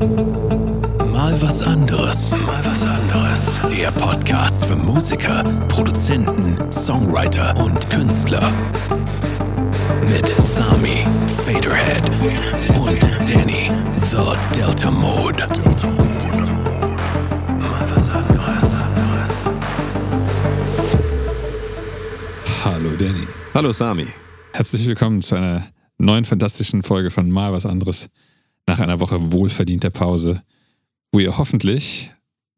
Mal was anderes. Mal was anderes. Der Podcast für Musiker, Produzenten, Songwriter und Künstler. Mit Sami, Faderhead und Danny, The Delta Mode. Delta Mode. Mal was anderes. Hallo Danny. Hallo Sami. Herzlich willkommen zu einer neuen fantastischen Folge von Mal was anderes nach einer Woche wohlverdienter Pause, wo ihr hoffentlich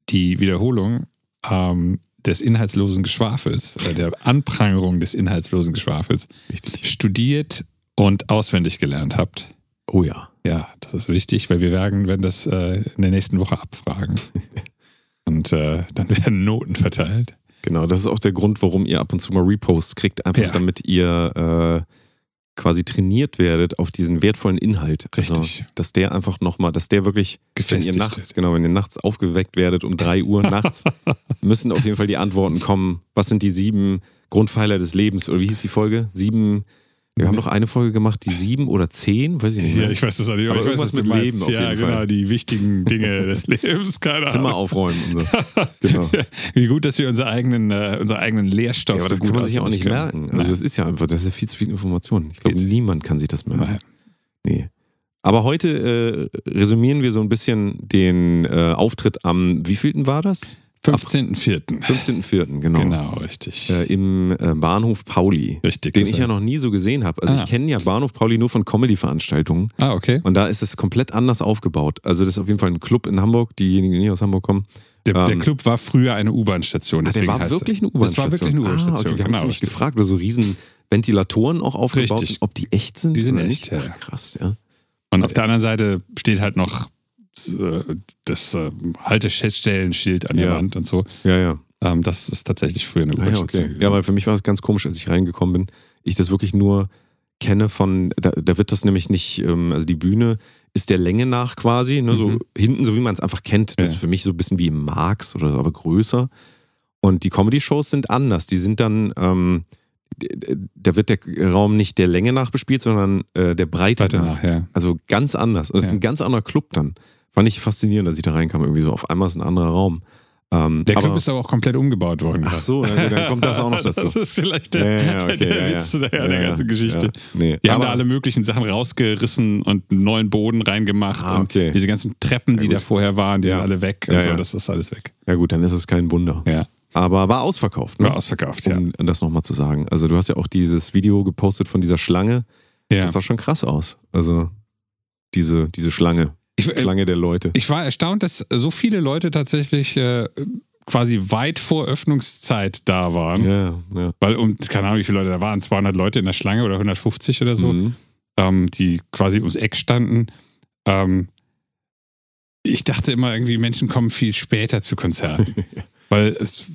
die Wiederholung ähm, des inhaltslosen Geschwafels, äh, der Anprangerung des inhaltslosen Geschwafels Richtig. studiert und auswendig gelernt habt. Oh ja. Ja, das ist wichtig, weil wir werden, werden das äh, in der nächsten Woche abfragen. und äh, dann werden Noten verteilt. Genau, das ist auch der Grund, warum ihr ab und zu mal Reposts kriegt, einfach Ja. damit ihr äh, quasi trainiert werdet auf diesen wertvollen Inhalt. Richtig. Also, dass der einfach nochmal, dass der wirklich, wenn Gefestigt ihr nachts, genau, wenn ihr nachts aufgeweckt werdet um 3 Uhr nachts, müssen auf jeden Fall die Antworten kommen. Was sind die sieben Grundpfeiler des Lebens? Oder wie hieß die Folge? Sieben. Wir haben noch eine Folge gemacht, die sieben oder zehn, weiß ich nicht mehr. Ja, ich weiß das auch nicht, Aber ich weiß, irgendwas was du mit meinst. Leben auf ja, jeden genau, Fall. die wichtigen Dinge des Lebens, keine Zimmer Ahnung. aufräumen. Und so. Genau. Wie gut, dass wir unseren eigenen, äh, unseren eigenen Lehrstoff Ja, aber das so kann man sich ja auch nicht können. merken. Also das ist ja einfach, das ist ja viel zu viel Information. Ich glaube, niemand kann sich das merken. Nein. Nee. Aber heute äh, resümieren wir so ein bisschen den äh, Auftritt am, wievielten war das? 15.04. 15.04., genau. Genau, richtig. Äh, Im äh, Bahnhof Pauli. Richtig. Den das ich ja noch nie so gesehen habe. Also Ah. ich kenne ja Bahnhof Pauli nur von Comedy-Veranstaltungen. Ah, okay. Und da ist es komplett anders aufgebaut. Also das ist auf jeden Fall ein Club in Hamburg, diejenigen, die nicht aus Hamburg kommen. Der, der ähm, Club war früher eine U-Bahn-Station. Ah, der deswegen war wirklich eine U-Bahn-Station. Das war wirklich eine U-Bahn-Station, Ah, okay, da genau. habe ich mich richtig. gefragt, weil so riesen Ventilatoren auch aufgebaut Richtig. sind, ob die echt sind Die sind echt, nicht. ja, Ach, krass, ja. Und auf der anderen Seite steht halt noch äh, das äh, Haltestellenschild an der Ja. Wand und so. Ja, ja. Ähm, das ist tatsächlich früher eine Ah, ja, okay. Ja, weil für mich war es ganz komisch, als ich reingekommen bin. Ich das wirklich nur kenne von, da, da wird das nämlich nicht, ähm, also die Bühne ist der Länge nach quasi, ne, so Mhm. hinten, so wie man es einfach kennt. Das Ja. ist für mich so ein bisschen wie Marx oder so, aber größer. Und die Comedy-Shows sind anders. Die sind dann, ähm, da wird der Raum nicht der Länge nach bespielt, sondern äh, der Breite Weiter nach. nach, ja. Also ganz anders. Und es ist Ja. ein ganz anderer Club dann. Fand ich faszinierend, als ich da reinkam. Irgendwie so auf einmal ist ein anderer Raum. Ähm, Der Club aber- ist aber auch komplett umgebaut worden. Ach so, ja, dann kommt das auch noch dazu. Das ist vielleicht der, Ja, ja, okay, der Witz der, der ganzen Geschichte. Nee. Die haben Aber- da alle möglichen Sachen rausgerissen und einen neuen Boden reingemacht. Ah, okay. Und diese ganzen Treppen, die da vorher waren, die sind alle weg. Ja, und so, ja. Das ist alles weg. Ja gut, dann ist es kein Wunder. Ja. Aber war ausverkauft, ne? War ausverkauft, ja. um das nochmal zu sagen. Also du hast ja auch dieses Video gepostet von dieser Schlange. ja. Das sah schon krass aus. Also diese, diese Schlange. Ich, äh, Schlange der Leute. ich war erstaunt, dass so viele Leute tatsächlich äh, quasi weit vor Öffnungszeit da waren. Ja, ja. Weil, um, keine Ahnung, wie viele Leute da waren, 200 Leute in der Schlange oder 150 oder so. Mhm. ähm, die quasi ums Eck standen. Ähm, ich dachte immer irgendwie, Menschen kommen viel später zu Konzerten. Weil es,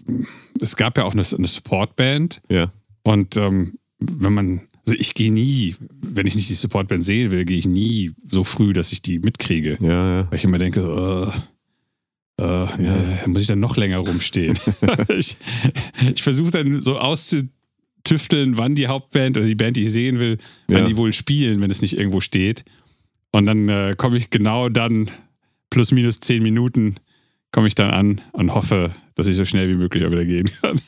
es gab ja auch eine, eine Supportband Ja. und ähm, wenn man, also ich gehe nie, wenn ich nicht die Supportband sehen will, gehe ich nie so früh, dass ich die mitkriege. Ja, ja. Weil ich immer denke, äh, äh, ja. muss ich dann noch länger rumstehen. ich ich versuche dann so auszutüfteln, wann die Hauptband oder die Band, die ich sehen will, wann Ja. die wohl spielen, wenn es nicht irgendwo steht. Und dann äh, komme ich genau dann, plus minus zehn Minuten, komme ich dann an und hoffe, dass ich so schnell wie möglich auch wieder gehen kann.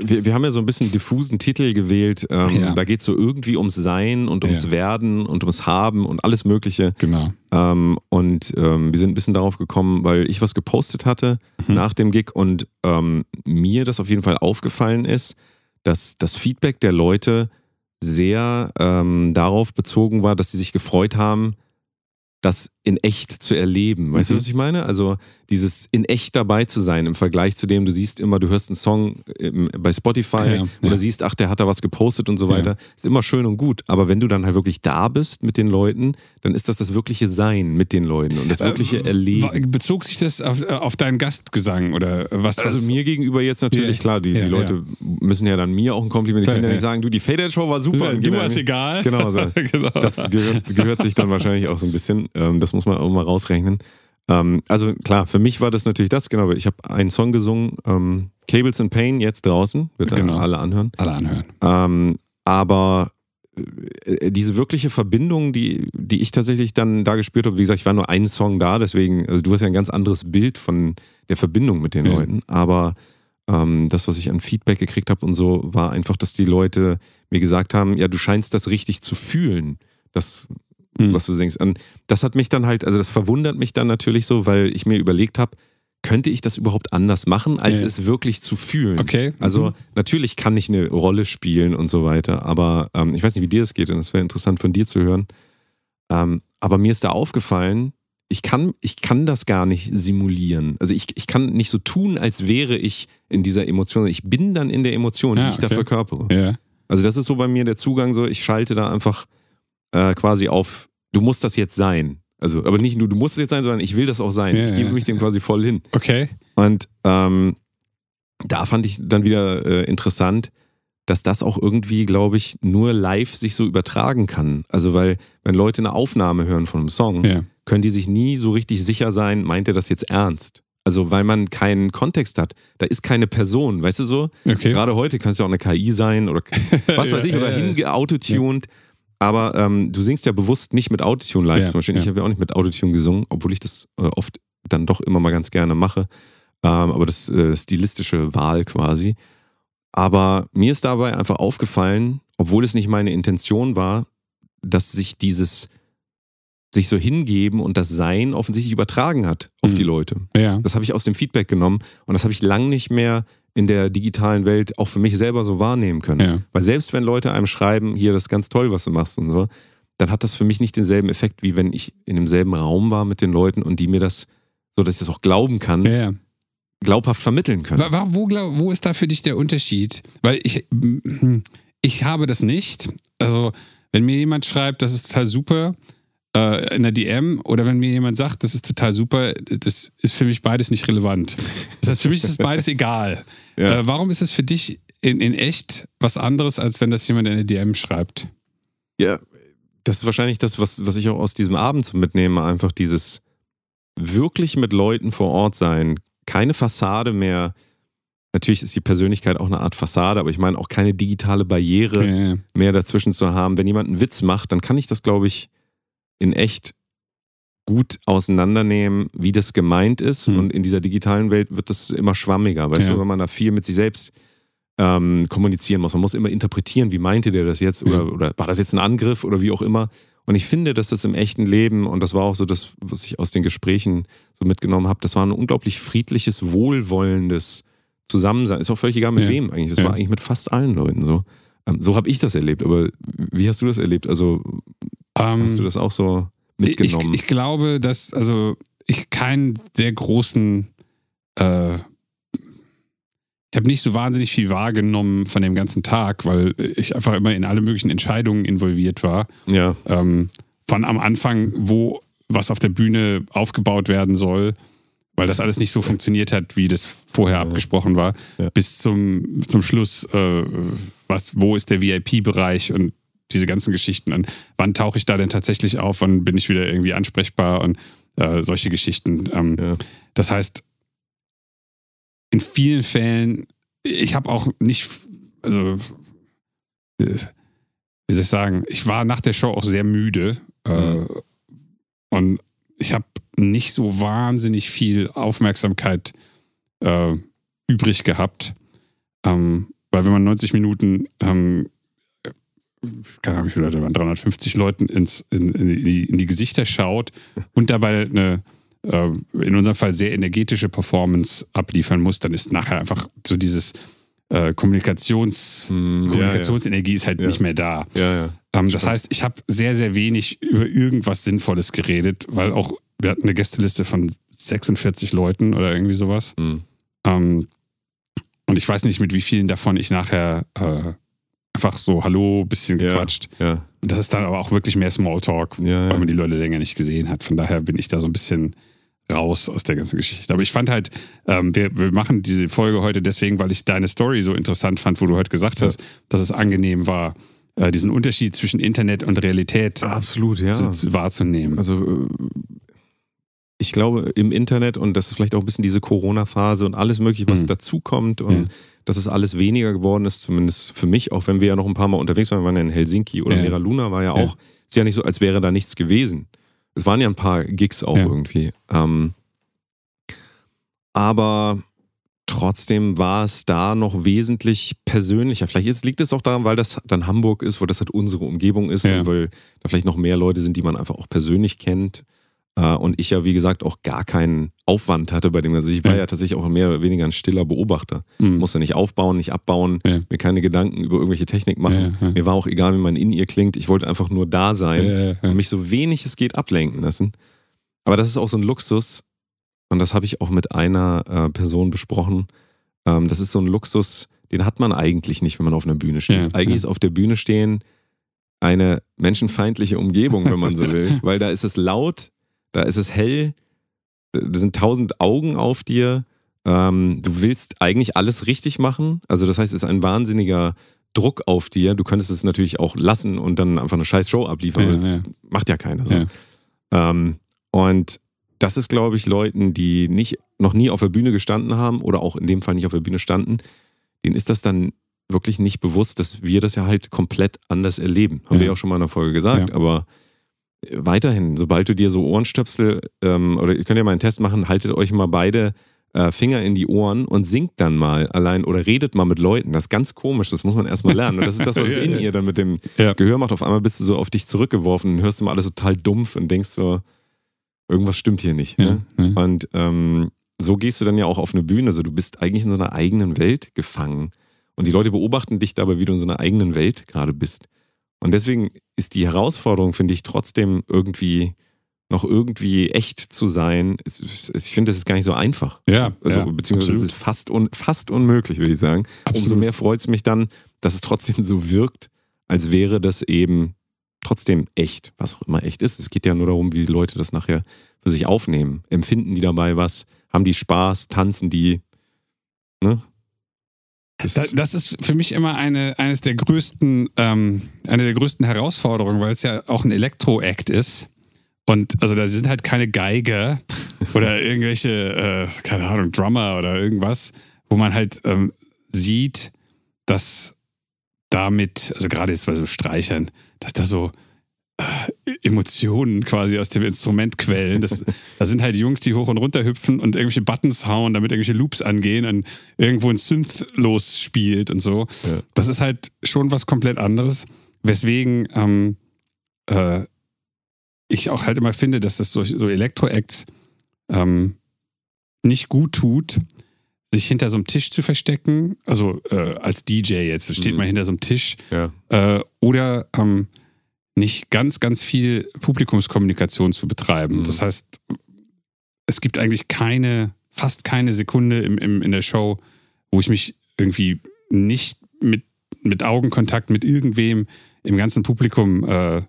Wir, wir haben ja so ein bisschen diffusen Titel gewählt. Ähm, Ja. Da geht es so irgendwie ums Sein und ums Ja. Werden und ums Haben und alles Mögliche. Genau. Ähm, und ähm, wir sind ein bisschen darauf gekommen, weil ich was gepostet hatte Mhm. nach dem Gig und ähm, mir das auf jeden Fall aufgefallen ist, dass das Feedback der Leute sehr ähm, darauf bezogen war, dass sie sich gefreut haben, das in echt zu erleben. Weißt Mhm. du, was ich meine? Also dieses in echt dabei zu sein im Vergleich zu dem, du siehst immer, du hörst einen Song im, bei Spotify Ja, oder ja. siehst, ach, der hat da was gepostet und so Ja. weiter. Ist immer schön und gut. Aber wenn du dann halt wirklich da bist mit den Leuten, dann ist das das wirkliche Sein mit den Leuten und das wirkliche Äh, Erleben. Bezog sich das auf, auf deinen Gastgesang oder was? Also was mir gegenüber jetzt natürlich Ja, klar, die, ja, die Leute müssen ja dann mir auch ein Kompliment, die Klar, können ja ja. nicht sagen, du, die Faded Show war super. du hast egal. Genau, so. genau. Das gehört, gehört sich dann wahrscheinlich auch so ein bisschen. Ähm, das muss man auch mal rausrechnen. Ähm, also klar, für mich war das natürlich das, genau. Ich habe einen Song gesungen, ähm, Cables in Pain, jetzt draußen, wird Genau. alle anhören. Alle anhören. Ähm, aber äh, diese wirkliche Verbindung, die, die ich tatsächlich dann da gespürt habe, wie gesagt, ich war nur einen Song da, deswegen, also du hast ja ein ganz anderes Bild von der Verbindung mit den Ja. Leuten, aber ähm, das, was ich an Feedback gekriegt habe und so, war einfach, dass die Leute mir gesagt haben, ja, du scheinst das richtig zu fühlen, das, Hm. was du denkst. Und das hat mich dann halt, also das verwundert mich dann natürlich so, weil ich mir überlegt habe, könnte ich das überhaupt anders machen, als Ja. es wirklich zu fühlen? Okay. Also Mhm. natürlich kann ich eine Rolle spielen und so weiter, aber ähm, ich weiß nicht, wie dir das geht und es wäre interessant von dir zu hören. Ähm, aber mir ist da aufgefallen, ich kann, ich kann das gar nicht simulieren. Also ich, ich kann nicht so tun, als wäre ich in dieser Emotion. Ich bin dann in der Emotion, die Ja, ich da okay. verkörpere. Ja. Also das ist so bei mir der Zugang, so ich schalte da einfach äh, quasi auf, du musst das jetzt sein. Also, aber nicht nur du musst es jetzt sein, sondern ich will das auch sein. Ja, ich gebe mich dem quasi voll hin. Okay. Und ähm, da fand ich dann wieder äh, interessant, dass das auch irgendwie, glaube ich, nur live sich so übertragen kann. Also, weil, wenn Leute eine Aufnahme hören von einem Song, Ja. können die sich nie so richtig sicher sein, meint er das jetzt ernst? Also, weil man keinen Kontext hat. Da ist keine Person, weißt du so? Okay. Gerade heute kann es ja auch eine KI sein oder was weiß ich, oder ja, ja. Aber ähm, du singst ja bewusst nicht mit Autotune live Ja, zum Beispiel. Ich ja. habe ja auch nicht mit Autotune gesungen, obwohl ich das äh, oft dann doch immer mal ganz gerne mache. Ähm, aber das äh, stilistische Wahl quasi. Aber mir ist dabei einfach aufgefallen, obwohl es nicht meine Intention war, dass sich dieses sich so hingeben und das Sein offensichtlich übertragen hat auf Mhm. die Leute. Ja. Das habe ich aus dem Feedback genommen und das habe ich lang nicht mehr in der digitalen Welt auch für mich selber so wahrnehmen können. Ja. Weil selbst wenn Leute einem schreiben, hier, das ist ganz toll, was du machst und so, dann hat das für mich nicht denselben Effekt, wie wenn ich in demselben Raum war mit den Leuten und die mir das, so dass ich das auch glauben kann, Ja, glaubhaft vermitteln können. Wo, glaub, wo ist da für dich der Unterschied? Weil ich, ich habe das nicht. Also, wenn mir jemand schreibt, das ist total super, äh, in der DM, oder wenn mir jemand sagt, das ist total super, das ist für mich beides nicht relevant. Das heißt, für mich ist es beides egal. Ja. Äh, warum ist es für dich in, in echt was anderes, als wenn das jemand in der DM schreibt? Ja, das ist wahrscheinlich das, was, was ich auch aus diesem Abend mitnehme. Einfach dieses wirklich mit Leuten vor Ort sein. Keine Fassade mehr. Natürlich ist die Persönlichkeit auch eine Art Fassade, aber ich meine auch keine digitale Barriere Ja, ja. mehr dazwischen zu haben. Wenn jemand einen Witz macht, dann kann ich das, glaube ich, in echt gut auseinandernehmen, wie das gemeint ist. Hm. Und in dieser digitalen Welt wird das immer schwammiger. Weißt Ja. du, wenn man da viel mit sich selbst ähm, kommunizieren muss. Man muss immer interpretieren, wie meinte der das jetzt? Oder, Ja. oder war das jetzt ein Angriff oder wie auch immer? Und ich finde, dass das im echten Leben, und das war auch so das, was ich aus den Gesprächen so mitgenommen habe, das war ein unglaublich friedliches, wohlwollendes Zusammensein. Ist auch völlig egal mit Ja. wem eigentlich. Das war eigentlich mit fast allen Leuten so. Ähm, so habe ich das erlebt. Aber wie hast du das erlebt? Also Ähm, hast du das auch so mitgenommen? Ich, ich glaube, dass, also ich keinen der großen, äh, ich habe nicht so wahnsinnig viel wahrgenommen von dem ganzen Tag, weil ich einfach immer in alle möglichen Entscheidungen involviert war. ja, Ähm, von am Anfang, wo was auf der Bühne aufgebaut werden soll, weil das alles nicht so funktioniert hat, wie das vorher abgesprochen war, Ja. bis zum, zum Schluss, äh, was, wo ist der VIP-Bereich und diese ganzen Geschichten. Und wann tauche ich da denn tatsächlich auf? Wann bin ich wieder irgendwie ansprechbar und äh, solche Geschichten. Ähm, Ja. Das heißt, in vielen Fällen, ich habe auch nicht, also, äh, wie soll ich sagen, ich war nach der Show auch sehr müde äh, Mhm. und ich habe nicht so wahnsinnig viel Aufmerksamkeit äh, übrig gehabt. Ähm, weil wenn man 90 Minuten, ähm, keine Ahnung, wie viele Leute waren, 350 Leuten ins, in, in, die, in die Gesichter schaut und dabei eine, äh, in unserem Fall sehr energetische Performance abliefern muss, dann ist nachher einfach so dieses äh, Kommunikations, Hm, Kommunikationsenergie ist halt Ja. nicht mehr da. ja, ja. ja. Ähm, das heißt, ich habe sehr, sehr wenig über irgendwas Sinnvolles geredet, weil auch wir hatten eine Gästeliste von 46 Leuten oder irgendwie sowas. Hm. Ähm, und ich weiß nicht, mit wie vielen davon ich nachher äh, einfach so Hallo, bisschen gequatscht. Ja, Und das ist dann aber auch wirklich mehr Smalltalk, ja, weil man die Leute länger nicht gesehen hat. Von daher bin ich da so ein bisschen raus aus der ganzen Geschichte. Aber ich fand halt, ähm, wir, wir machen diese Folge heute deswegen, weil ich deine Story so interessant fand, wo du heute gesagt hast, dass es angenehm war, äh, diesen Unterschied zwischen Internet und Realität Absolut, ja. zu, zu, wahrzunehmen. Also, äh, ich glaube, im Internet und das ist vielleicht auch ein bisschen diese Corona-Phase und alles Mögliche, was Mhm. dazukommt und Ja. Dass es alles weniger geworden ist, zumindest für mich, auch wenn wir ja noch ein paar Mal unterwegs waren, wir waren ja in Helsinki oder Ja. Mera Luna war ja Ja. auch, ist ja nicht so, als wäre da nichts gewesen. Es waren ja ein paar Gigs auch Ja. irgendwie. Ähm, aber trotzdem war es da noch wesentlich persönlicher. Vielleicht ist, liegt es auch daran, weil das dann Hamburg ist, weil das halt unsere Umgebung ist Ja. und weil da vielleicht noch mehr Leute sind, die man einfach auch persönlich kennt. Äh, Und ich ja, wie gesagt, auch gar keinen Aufwand hatte bei dem. Also ich war Ja. ja tatsächlich auch mehr oder weniger ein stiller Beobachter. Mhm. Musste nicht aufbauen, nicht abbauen, Ja. mir keine Gedanken über irgendwelche Technik machen. Ja. Mir war auch egal, wie man in ihr klingt. Ich wollte einfach nur da sein und mich so wenig es geht ablenken lassen. Aber das ist auch so ein Luxus und das habe ich auch mit einer äh, Person besprochen. Ähm, das ist so ein Luxus, den hat man eigentlich nicht, wenn man auf einer Bühne steht. Eigentlich ist auf der Bühne stehen eine menschenfeindliche Umgebung, wenn man so will, weil da ist es laut, da ist es hell, da sind tausend Augen auf dir. Ähm, du willst eigentlich alles richtig machen. Also das heißt, es ist ein wahnsinniger Druck auf dir. Du könntest es natürlich auch lassen und dann einfach eine scheiß Show abliefern. Ja, aber das ja. macht ja keiner so. Ja. Ähm, und das ist, glaube ich, Leuten, die nicht, noch nie auf der Bühne gestanden haben oder auch in dem Fall nicht auf der Bühne standen, denen ist das dann wirklich nicht bewusst, dass wir das ja halt komplett anders erleben. Haben wir ja auch schon mal in der Folge gesagt, aber weiterhin, sobald du dir so Ohrenstöpsel ähm, oder ihr könnt ja mal einen Test machen, haltet euch mal beide äh, Finger in die Ohren und singt dann mal allein oder redet mal mit Leuten. Das ist ganz komisch, das muss man erstmal lernen. Und das ist das, was Ja, in ja. ihr dann mit dem Ja. Gehör macht. Auf einmal bist du so auf dich zurückgeworfen und hörst immer alles total dumpf und denkst so, irgendwas stimmt hier nicht. Ne? Und ähm, so gehst du dann ja auch auf eine Bühne. Also du bist eigentlich in so einer eigenen Welt gefangen. Und die Leute beobachten dich dabei, wie du in so einer eigenen Welt gerade bist. Und deswegen ist die Herausforderung, finde ich, trotzdem irgendwie noch irgendwie echt zu sein. Es, es, ich finde, das ist gar nicht so einfach. Ja, also, ja, beziehungsweise es absolut. ist fast, un, fast unmöglich, würde ich sagen. Umso Absolut. mehr freut es mich dann, dass es trotzdem so wirkt, als wäre das eben trotzdem echt, was auch immer echt ist. Es geht ja nur darum, wie die Leute das nachher für sich aufnehmen. Empfinden die dabei was? Haben die Spaß? Tanzen die? Ne? Das, Da, das ist für mich immer eine, eines der größten, ähm, eine der größten Herausforderungen, weil es ja auch ein Elektro-Act ist. Und also da sind halt keine Geiger oder irgendwelche, äh, keine Ahnung, Drummer oder irgendwas, wo man halt ähm, sieht, dass damit, also gerade jetzt bei so Streichern, dass da so Emotionen quasi aus dem Instrument quellen. Das, da sind halt Jungs, die hoch und runter hüpfen und irgendwelche Buttons hauen, damit irgendwelche Loops angehen und irgendwo ein Synth losspielt und so. Ja. Das ist halt schon was komplett anderes. Weswegen ähm, äh, ich auch halt immer finde, dass das so, so Elektro-Acts ähm, nicht gut tut, sich hinter so einem Tisch zu verstecken. Also äh, als DJ jetzt, steht Mhm. man hinter so einem Tisch ja. äh, oder ähm, nicht ganz, ganz viel Publikumskommunikation zu betreiben. Mhm. Das heißt, es gibt eigentlich keine, fast keine Sekunde im, im, in der Show, wo ich mich irgendwie nicht mit, mit Augenkontakt mit irgendwem im ganzen Publikum äh, äh,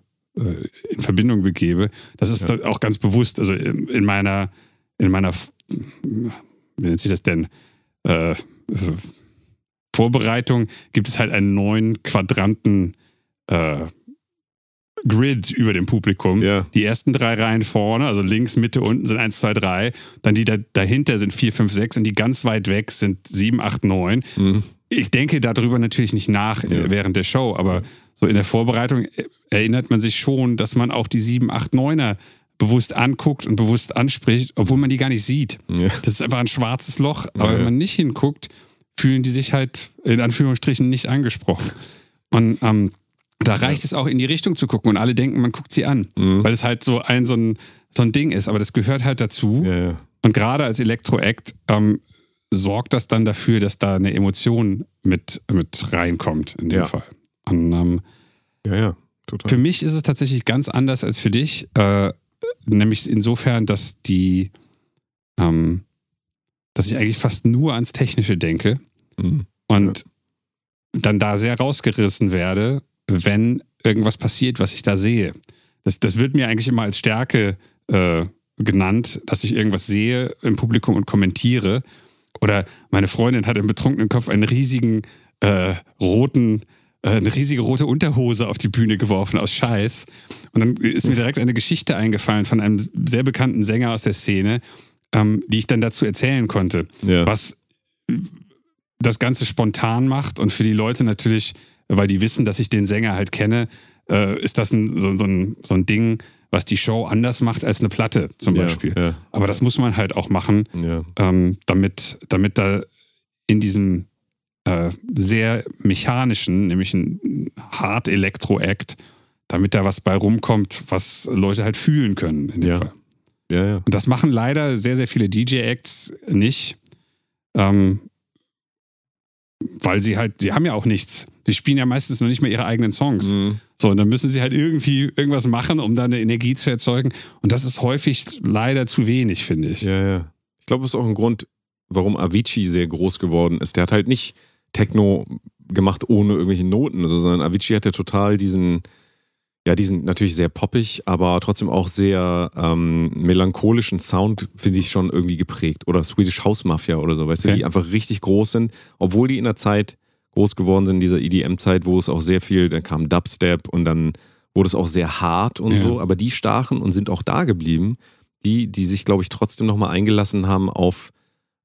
in Verbindung begebe. Das ist Ja. auch ganz bewusst. Also in, in meiner, in meiner, wie nennt sich das denn? Äh, äh, Vorbereitung gibt es halt einen neuen Quadranten äh, Grid über dem Publikum. Ja. Die ersten drei Reihen vorne, also links, Mitte, unten sind 1, 2, 3. Dann die da, dahinter sind 4, 5, 6 und die ganz weit weg sind 7, 8, 9. Mhm. Ich denke darüber natürlich nicht nach äh, Ja. während der Show, aber so in der Vorbereitung äh, erinnert man sich schon, dass man auch die 7, 8, 9er bewusst anguckt und bewusst anspricht, obwohl man die gar nicht sieht. Ja. Das ist einfach ein schwarzes Loch, aber wenn man nicht hinguckt, fühlen die sich halt in Anführungsstrichen nicht angesprochen. Und ähm, da reicht es auch in die Richtung zu gucken und alle denken, man guckt sie an, Mhm. weil es halt so ein, so ein, so ein Ding ist. Aber das gehört halt dazu. Ja, ja. Und gerade als Elektro-Act ähm, sorgt das dann dafür, dass da eine Emotion mit, mit reinkommt in dem Ja. Fall. Und ähm, ja, ja, total. für mich ist es tatsächlich ganz anders als für dich. Äh, nämlich insofern, dass die, ähm, dass ich eigentlich fast nur ans Technische denke Mhm. und dann da sehr rausgerissen werde, wenn irgendwas passiert, was ich da sehe. Das, das wird mir eigentlich immer als Stärke äh, genannt, dass ich irgendwas sehe im Publikum und kommentiere. Oder meine Freundin hat im betrunkenen Kopf einen riesigen äh, roten äh, eine riesige rote Unterhose auf die Bühne geworfen aus Scheiß. Und dann ist mir direkt eine Geschichte eingefallen von einem sehr bekannten Sänger aus der Szene, ähm, die ich dann dazu erzählen konnte. Ja. Was das Ganze spontan macht und für die Leute natürlich, weil die wissen, dass ich den Sänger halt kenne, äh, ist das ein, so, so, ein, so ein Ding, was die Show anders macht als eine Platte zum Ja, Beispiel. ja. Aber das muss man halt auch machen, Ja. ähm, damit, damit da in diesem äh, sehr mechanischen, nämlich ein Hard Electro Act, damit da was bei rumkommt, was Leute halt fühlen können. In dem. Fall. Ja, ja. Und das machen leider sehr, sehr viele DJ-Acts nicht. Ähm, weil sie halt, sie haben ja auch nichts. Sie spielen ja meistens noch nicht mal ihre eigenen Songs. Mhm. So, und dann müssen sie halt irgendwie irgendwas machen, um da eine Energie zu erzeugen. Und das ist häufig leider zu wenig, finde ich. Ja, ja. Ich glaube, das ist auch ein Grund, warum Avicii sehr groß geworden ist. Der hat halt nicht Techno gemacht ohne irgendwelche Noten, sondern Avicii hat ja total diesen, ja, diesen natürlich sehr poppig, aber trotzdem auch sehr ähm, melancholischen Sound, finde ich, schon irgendwie geprägt. Oder Swedish House Mafia oder so, weißt du, Okay. die einfach richtig groß sind, obwohl die in der Zeit groß geworden sind, in dieser EDM-Zeit, wo es auch sehr viel, dann kam Dubstep und dann wurde es auch sehr hart und Ja. so, aber die stachen und sind auch da geblieben, die, die sich, glaube ich, trotzdem nochmal eingelassen haben auf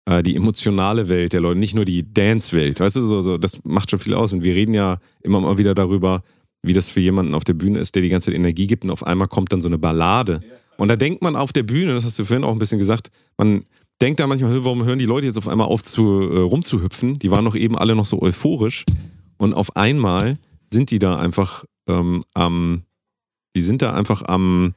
äh, die emotionale Welt der Leute, nicht nur die Dance-Welt, weißt du, so, so, das macht schon viel aus und wir reden ja immer mal wieder darüber, wie das für jemanden auf der Bühne ist, der die ganze Zeit Energie gibt und auf einmal kommt dann so eine Ballade. Und da denkt man auf der Bühne, das hast du vorhin auch ein bisschen gesagt, man denkt da manchmal, "Hö, warum hören die Leute jetzt auf einmal auf zu, äh, rumzuhüpfen, die waren doch eben alle noch so euphorisch. Und auf einmal sind die da einfach ähm, am, die sind da einfach am,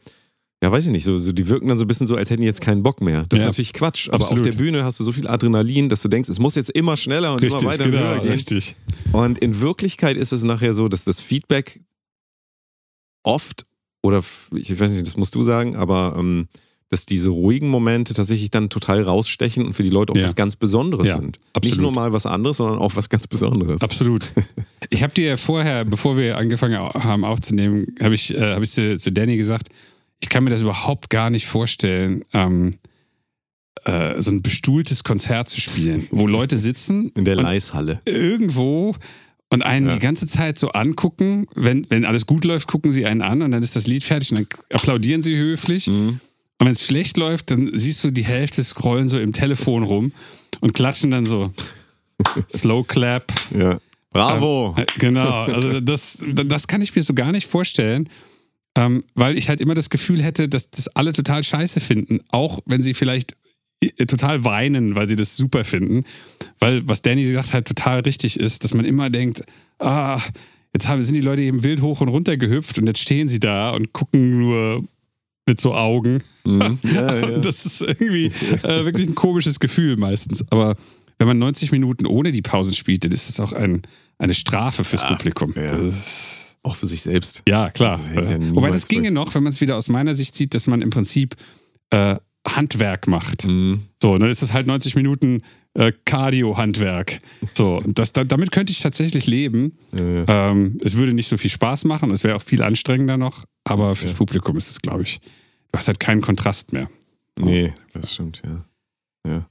ja, weiß ich nicht, so, so, die wirken dann so ein bisschen so, als hätten die jetzt keinen Bock mehr. Das Ja. ist natürlich Quatsch, aber Absolut. auf der Bühne hast du so viel Adrenalin, dass du denkst, es muss jetzt immer schneller und Richtig, immer weiter genau, höher gehen. richtig. Und in Wirklichkeit ist es nachher so, dass das Feedback oft, oder ich weiß nicht, das musst du sagen, aber ähm, dass diese ruhigen Momente tatsächlich dann total rausstechen und für die Leute auch Ja. was ganz Besonderes Ja, sind. Nicht absolut. nur mal was anderes, sondern auch was ganz Besonderes. Absolut. Ich habe dir vorher, bevor wir angefangen haben aufzunehmen, habe ich, äh, hab ich zu, zu Danny gesagt, ich kann mir das überhaupt gar nicht vorstellen, ähm, äh, so ein bestuhltes Konzert zu spielen, wo Leute sitzen In der Leishalle. irgendwo und einen Ja. die ganze Zeit so angucken. Wenn, wenn alles gut läuft, gucken sie einen an und dann ist das Lied fertig und dann applaudieren sie höflich. Mhm. Und wenn es schlecht läuft, dann siehst du die Hälfte scrollen so im Telefon rum und klatschen dann so Slow Clap. Ja. Bravo! Äh, Genau, also das, das kann ich mir so gar nicht vorstellen, ähm, weil ich halt immer das Gefühl hätte, dass das alle total scheiße finden, auch wenn sie vielleicht äh, total weinen, weil sie das super finden. Weil, was Danny gesagt hat, total richtig ist, dass man immer denkt, ah, jetzt haben, sind die Leute eben wild hoch und runter gehüpft und jetzt stehen sie da und gucken nur mit so Augen. Mhm. Ja, ja. Das ist irgendwie äh, wirklich ein komisches Gefühl meistens. Aber wenn man 90 Minuten ohne die Pausen spielt, dann ist das auch ein, eine Strafe fürs Publikum. ja. Das, auch für sich selbst. ja, klar. Das ja Äh, Wobei das ginge noch, wenn man es wieder aus meiner Sicht sieht, dass man im Prinzip äh, Handwerk macht. Mhm. So, dann ist es halt 90 Minuten äh, Cardio-Handwerk. So, das, da, damit könnte ich tatsächlich leben. Ja, ja. Ähm, es würde nicht so viel Spaß machen, es wäre auch viel anstrengender noch, aber fürs Ja. Publikum ist es, glaube ich, du hast halt keinen Kontrast mehr. Nee, das stimmt, ja. ja.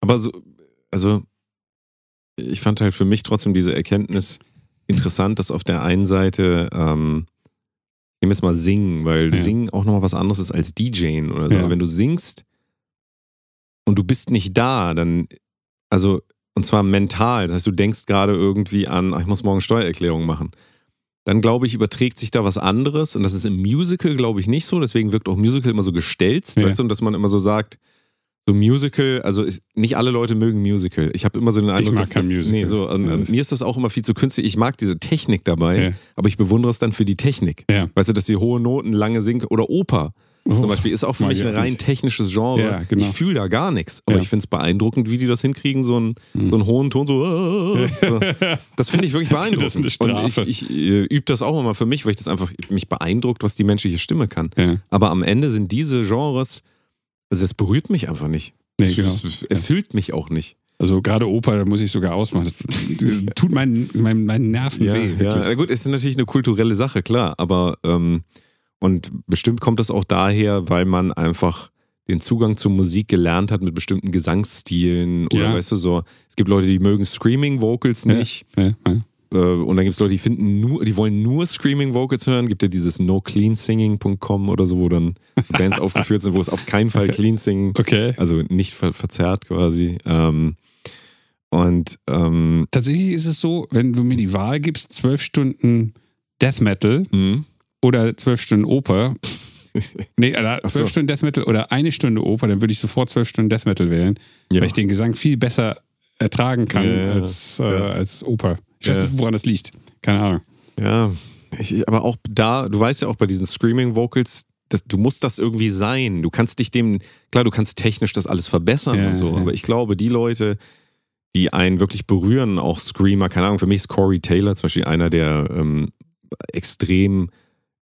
Aber so, also, ich fand halt für mich trotzdem diese Erkenntnis interessant, dass auf der einen Seite, ähm, ich nehme jetzt mal Singen, weil Ja. Singen auch nochmal was anderes ist als DJen oder so. Ja. Wenn du singst und du bist nicht da, dann, also, und zwar mental, das heißt, du denkst gerade irgendwie an, ach, ich muss morgen Steuererklärung machen. Dann glaube ich, überträgt sich da was anderes und das ist im Musical, glaube ich, nicht so. Deswegen wirkt auch Musical immer so gestelzt, Ja. weißt du, und dass man immer so sagt, so Musical, also ist, nicht alle Leute mögen Musical. Ich habe immer so den Eindruck, mag dass kein das, Musical. Nee, so, und das- mir ist das auch immer viel zu künstlich. Ich mag diese Technik dabei, Ja. aber ich bewundere es dann für die Technik. Ja. Weißt du, dass die hohe Noten lange singen oder Oper zum Beispiel ist auch für mich ich ein rein technisches Genre. Ja, genau. Ich fühle da gar nichts, aber Ja. ich finde es beeindruckend, wie die das hinkriegen, so einen, so einen hohen Ton, so. so. Das finde ich wirklich beeindruckend. Das ist eine Und Strafe. ich, ich äh, übe das auch immer für mich, weil ich das einfach mich beeindruckt, was die menschliche Stimme kann. Ja. Aber am Ende sind diese Genres, also es berührt mich einfach nicht. Nee, genau. Es, erfüllt mich auch nicht. Also gerade Oper, da muss ich sogar ausmachen. Das tut meinen, meinen, meinen Nerven Ja, weh. ja. wirklich. Na gut, es ist natürlich eine kulturelle Sache, klar, aber ähm, und bestimmt kommt das auch daher, weil man einfach den Zugang zur Musik gelernt hat mit bestimmten Gesangsstilen oder Ja. weißt du so, es gibt Leute, die mögen Screaming Vocals nicht. Ja, ja. Äh, und dann gibt es Leute, die finden nur, die wollen nur Screaming Vocals hören. Gibt ja dieses nocleansinging.com oder so, wo dann Bands aufgeführt sind, wo es auf keinen Fall Clean Singing, Okay. also nicht ver verzerrt quasi. Ähm, und ähm, Tatsächlich ist es so, wenn du mir die Wahl gibst, zwölf Stunden Death Metal mh. oder zwölf Stunden Oper. Nee, oder Ach so. zwölf Stunden Death Metal oder eine Stunde Oper, dann würde ich sofort zwölf Stunden Death Metal wählen, ja. weil ich den Gesang viel besser ertragen kann Ja, ja, als, äh, ja. als Oper. Ich weiß Ja. nicht, woran das liegt. Keine Ahnung. Ja, ich, aber auch da, du weißt ja auch bei diesen Screaming Vocals, das, du musst das irgendwie sein. Du kannst dich dem, klar, du kannst technisch das alles verbessern Ja, und so, ja. aber ich glaube, die Leute, die einen wirklich berühren, auch Screamer, keine Ahnung, für mich ist Corey Taylor zum Beispiel einer, der ähm, extrem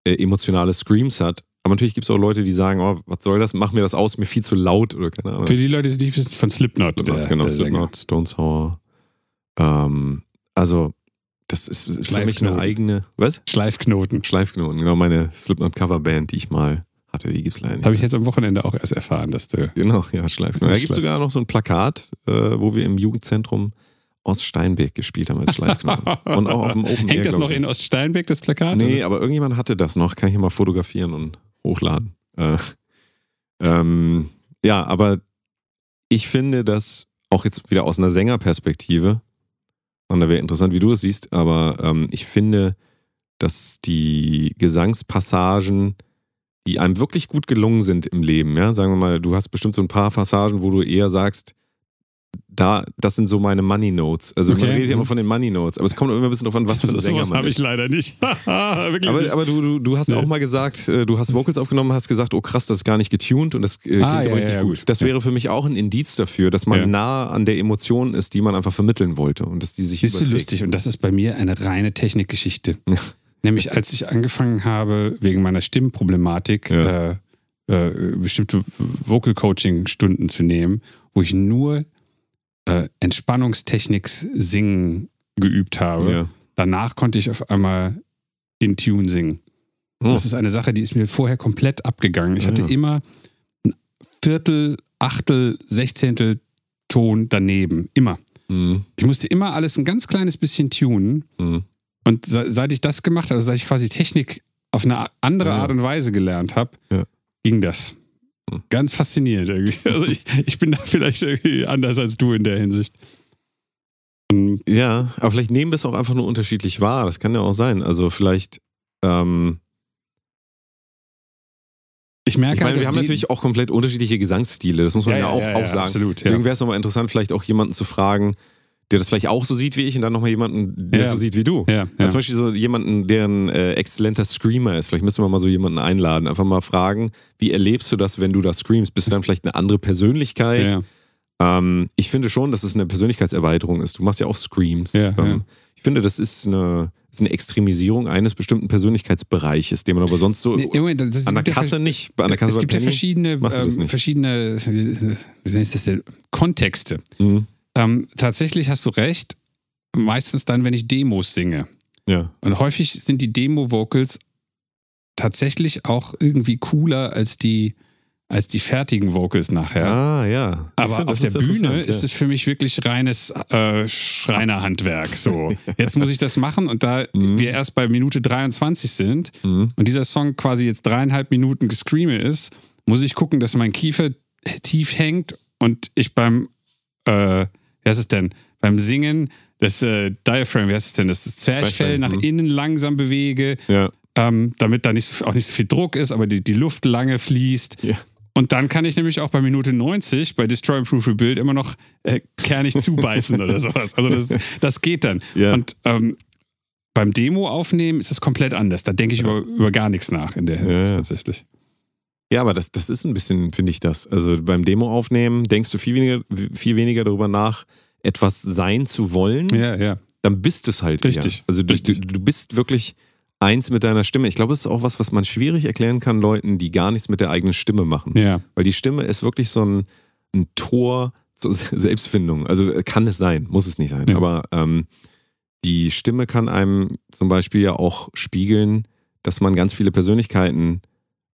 äh, emotionale Screams hat. Aber natürlich gibt es auch Leute, die sagen, oh, was soll das, mach mir das aus, mir viel zu laut oder keine Ahnung. Für die Leute, die von Slipknot. Slipknot, der, genau, der Sänger. Slipknot, Stone Sour. Ähm, also, das ist, ist für mich eine eigene, was? Schleifknoten. Schleifknoten, genau, meine Slipknot-Coverband, die ich mal hatte, die gibt's leider nicht. Habe ich jetzt am Wochenende auch erst erfahren, dass du. Genau, ja, Schleifknoten. Da gibt Schleif- sogar noch so ein Plakat, äh, wo wir im Jugendzentrum Oststeinbeck gespielt haben als Schleifknoten. Und auch auf dem Open Air, Hängt das glaub noch in Oststeinbeck, das Plakat? Nee, oder? aber irgendjemand hatte das noch. Kann ich hier mal fotografieren und hochladen. Äh, ähm, ja, aber ich finde das auch jetzt wieder aus einer Sängerperspektive, und da wäre interessant, wie du es siehst, aber ähm, ich finde, dass die Gesangspassagen, die einem wirklich gut gelungen sind im Leben, ja, sagen wir mal, du hast bestimmt so ein paar Passagen, wo du eher sagst, da, das sind so meine Money Notes. Also man Okay. redet ja immer von den Money Notes, aber es kommt immer ein bisschen drauf an, was für ein Sänger man habe ist. ich leider nicht. Aber, nicht. aber du, du, hast Nee. auch mal gesagt, äh, du hast Vocals aufgenommen, hast gesagt, oh krass, das ist gar nicht getuned und das äh, klingt Ah, aber ja, richtig ja, gut. gut. Das Ja. wäre für mich auch ein Indiz dafür, dass man nah an der Emotion ist, die man einfach vermitteln wollte und dass die sich Ist überträgt. lustig und das ist bei mir eine reine Technikgeschichte. Nämlich als ich angefangen habe, wegen meiner Stimmproblematik äh, äh, bestimmte Vocal Coaching Stunden zu nehmen, wo ich nur äh, Entspannungstechnik singen geübt habe. Ja. Danach konnte ich auf einmal in Tune singen. Oh. Das ist eine Sache, die ist mir vorher komplett abgegangen. Ich Ja. hatte immer ein Viertel, Achtel, Sechzehntel Ton daneben. Immer. Mhm. Ich musste immer alles ein ganz kleines bisschen tunen. Mhm. Und se- seit ich das gemacht habe, also seit ich quasi Technik auf eine andere Ja. Art und Weise gelernt habe, ging das. Hm. Ganz faszinierend irgendwie. Also ich, ich bin da vielleicht irgendwie anders als du in der Hinsicht. Und Ja, aber vielleicht nehmen wir es auch einfach nur unterschiedlich wahr. Das kann ja auch sein. Also vielleicht, ähm, ich merke ich meine, halt, wir haben natürlich auch komplett unterschiedliche Gesangsstile. Das muss man ja, auch, auch sagen. Absolut, ja. Deswegen wäre es nochmal interessant, vielleicht auch jemanden zu fragen, der das vielleicht auch so sieht wie ich und dann nochmal jemanden, der Ja. so sieht wie du. Ja, Ja. ja. Zum Beispiel so jemanden, der ein äh, exzellenter Screamer ist. Vielleicht müssen wir mal so jemanden einladen. Einfach mal fragen, wie erlebst du das, wenn du da screamst? Bist du dann vielleicht eine andere Persönlichkeit? Ähm, ich finde schon, dass es eine Persönlichkeitserweiterung ist. Du machst ja auch Screams. Ähm. Ich finde, das ist eine, ist eine Extremisierung eines bestimmten Persönlichkeitsbereiches, den man aber sonst so Nee, Moment, an der Kasse nicht. An der Kasse es gibt ja verschiedene, ähm, verschiedene äh, wie heißt das denn? Kontexte. Mhm. Ähm, tatsächlich hast du recht, meistens dann, wenn ich Demos singe. Ja. Und häufig sind die Demo-Vocals tatsächlich auch irgendwie cooler als die, als die fertigen Vocals nachher. Ah, ja. Das Aber ist- auf der ist Bühne ist ja. es für mich wirklich reines äh, Schreinerhandwerk. So, jetzt muss ich das machen und da Mhm. wir erst bei Minute 23 sind Mhm. und dieser Song quasi jetzt dreieinhalb Minuten gescreame ist, muss ich gucken, dass mein Kiefer tief hängt und ich beim, äh, wie heißt es denn, beim Singen das äh, Diaphragm, wie heißt es denn, das, das Zwerchfell nach mhm. innen langsam bewege, Ja. ähm, damit da nicht, so- auch nicht so viel Druck ist, aber die, die Luft lange fließt. Ja. Und dann kann ich nämlich auch bei Minute 90 bei Destroy Improve Rebuild immer noch äh, kernig zubeißen oder sowas. Also das, das geht dann. Ja. Und ähm, beim Demo aufnehmen ist es komplett anders. Da denke ich über, über gar nichts nach in der Hinsicht tatsächlich. Ja, aber das, das ist ein bisschen, finde ich das. Also beim Demo aufnehmen denkst du viel weniger, viel weniger darüber nach, etwas sein zu wollen. Ja, ja. Dann bist du es halt. Richtig, Eher. Also du, richtig. Du, du bist wirklich eins mit deiner Stimme. Ich glaube, das ist auch was, was man schwierig erklären kann Leuten, die gar nichts mit der eigenen Stimme machen. Ja. Weil die Stimme ist wirklich so ein, ein Tor zur Selbstfindung. Also kann es sein, muss es nicht sein. Ja. Aber ähm, die Stimme kann einem zum Beispiel ja auch spiegeln, dass man ganz viele Persönlichkeiten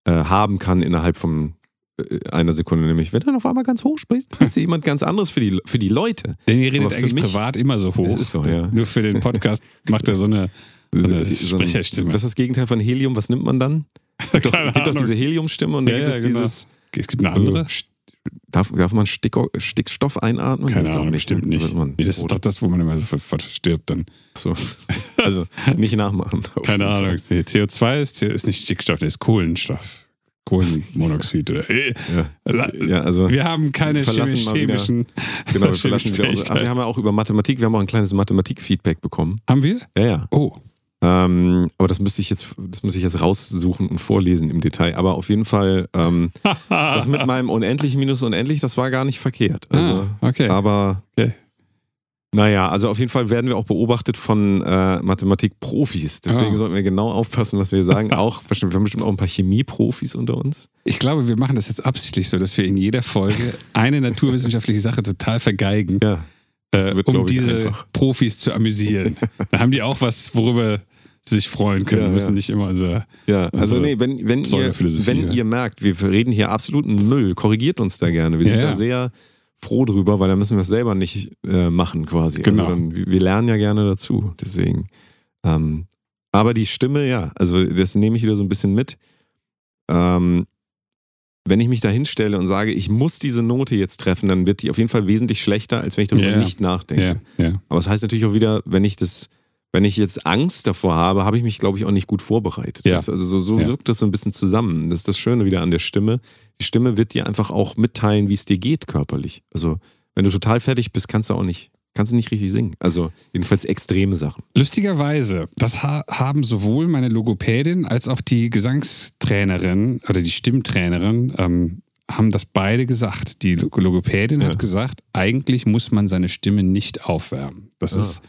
äh, haben kann innerhalb vom äh, einer Sekunde, nämlich wenn du dann auf einmal ganz hoch sprichst, bist du jemand ganz anderes für die, für die Leute. Denn ihr redet eigentlich mich- privat immer so hoch. Es ist so, ja. Nur für den Podcast macht er so eine, so eine Sprecherstimme. Was ist das Gegenteil von Helium? Was nimmt man dann? Gibt doch, Keine gibt doch diese Heliumstimme und dann Ja, gibt ja, es genau. dieses. es gibt eine andere. Darf, darf man Sticko, Stickstoff einatmen? Keine Ahnung, bestimmt ne? nicht. Nee, das ist doch das, wo man immer so sofort stirbt dann. so. Also nicht nachmachen. Keine. Ahnung. Nee, CO2 ist, ist nicht Stickstoff, das ist Kohlenstoff. Kohlenmonoxid. oder- Äh, Ja. ja, also Wir haben keine verlassen chemi- mal wieder- chemischen. genau, wir verlassen wieder unsere. Wir haben ja auch über Mathematik, wir haben auch ein kleines Mathematik-Feedback bekommen. Haben wir? Ja, ja. Oh. Ähm, aber das müsste ich jetzt, das müsste ich jetzt raussuchen und vorlesen im Detail. Aber auf jeden Fall, ähm, das mit meinem unendlich minus unendlich, das war gar nicht verkehrt. Also, ah, okay. Aber Okay. naja, also auf jeden Fall werden wir auch beobachtet von äh, Mathematik-Profis. Deswegen Ah. sollten wir genau aufpassen, was wir sagen. Auch bestimmt, wir haben bestimmt auch ein paar Chemie-Profis unter uns. Ich glaube, wir machen das jetzt absichtlich so, dass wir in jeder Folge eine naturwissenschaftliche Sache total vergeigen, Ja. Äh, wird, um diese. Profis zu amüsieren. Dann haben die auch was, worüber sie sich freuen können. Ja, müssen ja. nicht immer unser. Ja, also nee, wenn, wenn, ihr, wenn ja. ihr merkt, wir reden hier absoluten Müll, korrigiert uns da gerne. Wir sind Ja, da sehr froh drüber, weil dann müssen wir es selber nicht äh, machen quasi. Genau. Also dann, wir wir lernen ja gerne dazu. Deswegen. Ähm, aber die Stimme, ja, also das nehme ich wieder so ein bisschen mit. Ähm, wenn ich mich da hinstelle und sage, ich muss diese Note jetzt treffen, dann wird die auf jeden Fall wesentlich schlechter, als wenn ich darüber Ja. nicht nachdenke. Ja, ja. Aber das heißt natürlich auch wieder, wenn ich das, wenn ich jetzt Angst davor habe, habe ich mich, glaube ich, auch nicht gut vorbereitet. Das, also so, so wirkt das so ein bisschen zusammen. Das ist das Schöne wieder an der Stimme. Die Stimme wird dir einfach auch mitteilen, wie es dir geht körperlich. Also wenn du total fertig bist, kannst du auch nicht, kannst du nicht richtig singen. Also jedenfalls extreme Sachen. Lustigerweise, das ha haben sowohl meine Logopädin als auch die Gesangstrainerin oder die Stimmtrainerin ähm, haben das beide gesagt. Die Log- Logopädin Ja. hat gesagt, eigentlich muss man seine Stimme nicht aufwärmen. Das Ah. ist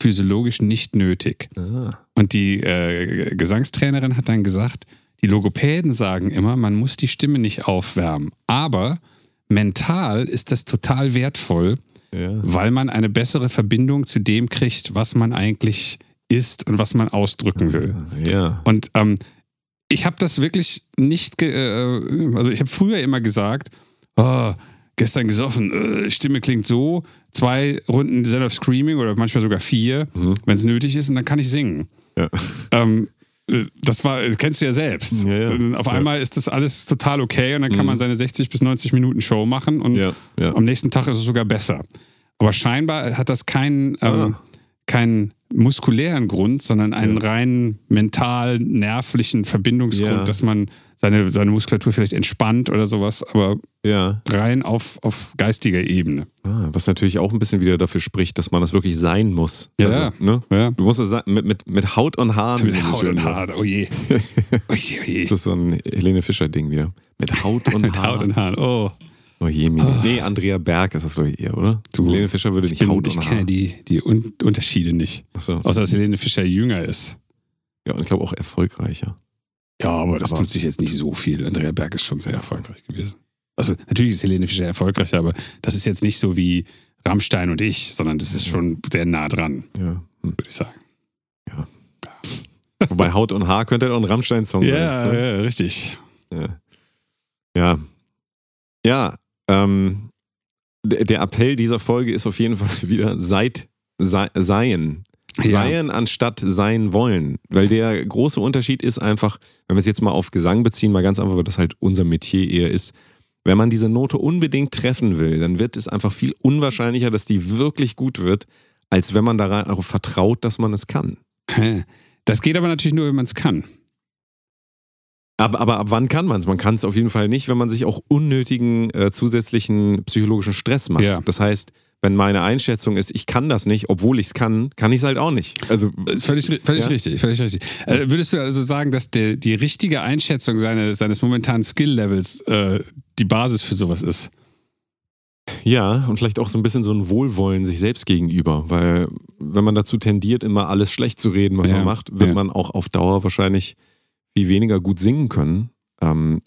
physiologisch nicht nötig. Ah. Und die äh, Gesangstrainerin hat dann gesagt, die Logopäden sagen immer, man muss die Stimme nicht aufwärmen. Aber mental ist das total wertvoll, Ja. weil man eine bessere Verbindung zu dem kriegt, was man eigentlich ist und was man ausdrücken will. Ja. Und ähm, ich habe das wirklich nicht, ge äh, also ich habe früher immer gesagt, oh, gestern gesoffen, äh, Stimme klingt so, zwei Runden Zen of Screaming oder manchmal sogar vier, Mhm. wenn es nötig ist, und dann kann ich singen. Ja. Ähm, äh, das war, kennst du ja selbst. Ja, ja. Und Auf Ja. einmal ist das alles total okay und dann kann Mhm. man seine 60 bis 90 Minuten Show machen und Ja. Ja. am nächsten Tag ist es sogar besser. Aber scheinbar hat das keinen, ähm, Ah. keinen muskulären Grund, sondern einen rein mental nervlichen Verbindungsgrund, Ja. dass man seine, seine Muskulatur vielleicht entspannt oder sowas, aber ja. rein auf, auf geistiger Ebene. Ah, was natürlich auch ein bisschen wieder dafür spricht, dass man das wirklich sein muss. Ja, also, ja. Ne? Ja. Du musst es sein- mit, mit, mit Haut und Haaren. Mit Haut und. Haaren, oh je. Oh je, oh je. Das ist so ein Helene Fischer-Ding wieder. Mit Haut und Mit Haaren. Haut und Haaren, oh. Oh je, Mini. Nee, Andrea Berg ist das doch eher, oder? Du, Helene Fischer würde Ich, nicht bin, Haut ich kenne die, die Un Unterschiede nicht. Achso. Außer dass Helene Fischer jünger ist. Ja, und ich glaube auch erfolgreicher. Ja, aber das Aber- tut sich jetzt nicht so viel. Andrea Berg ist schon sehr erfolgreich gewesen. Also natürlich ist Helene Fischer erfolgreicher, aber das ist jetzt nicht so wie Rammstein und ich, sondern das ist schon sehr nah dran, Ja. Hm. würde ich sagen. Wobei Haut und Haar könnte auch ein Rammstein-Song Ja, sein. ne? ja, richtig. Ja. Ja. Ja, ähm, der, Appell dieser Folge ist auf jeden Fall wieder seid, sei, seien. Ja. Seien anstatt sein wollen. Weil der große Unterschied ist einfach, wenn wir es jetzt mal auf Gesang beziehen, mal ganz einfach, weil das halt unser Metier eher ist. Wenn man diese Note unbedingt treffen will, dann wird es einfach viel unwahrscheinlicher, dass die wirklich gut wird, als wenn man darauf vertraut, dass man es kann. Das geht aber natürlich nur, wenn man es kann. Aber, aber ab wann kann man es? Man kann es auf jeden Fall nicht, wenn man sich auch unnötigen äh, zusätzlichen psychologischen Stress macht. Ja. Das heißt, wenn meine Einschätzung ist, ich kann das nicht, obwohl ich es kann, kann ich es halt auch nicht. Also ist völlig, völlig Ja? richtig, völlig richtig. Äh, würdest du also sagen, dass der, die richtige Einschätzung seines, seines momentanen Skill-Levels äh, die Basis für sowas ist? ja, und vielleicht auch so ein bisschen so ein Wohlwollen sich selbst gegenüber, weil wenn man dazu tendiert, immer alles schlecht zu reden, was Ja, man macht, wird ja. man auch auf Dauer wahrscheinlich viel weniger gut singen können. Ähm,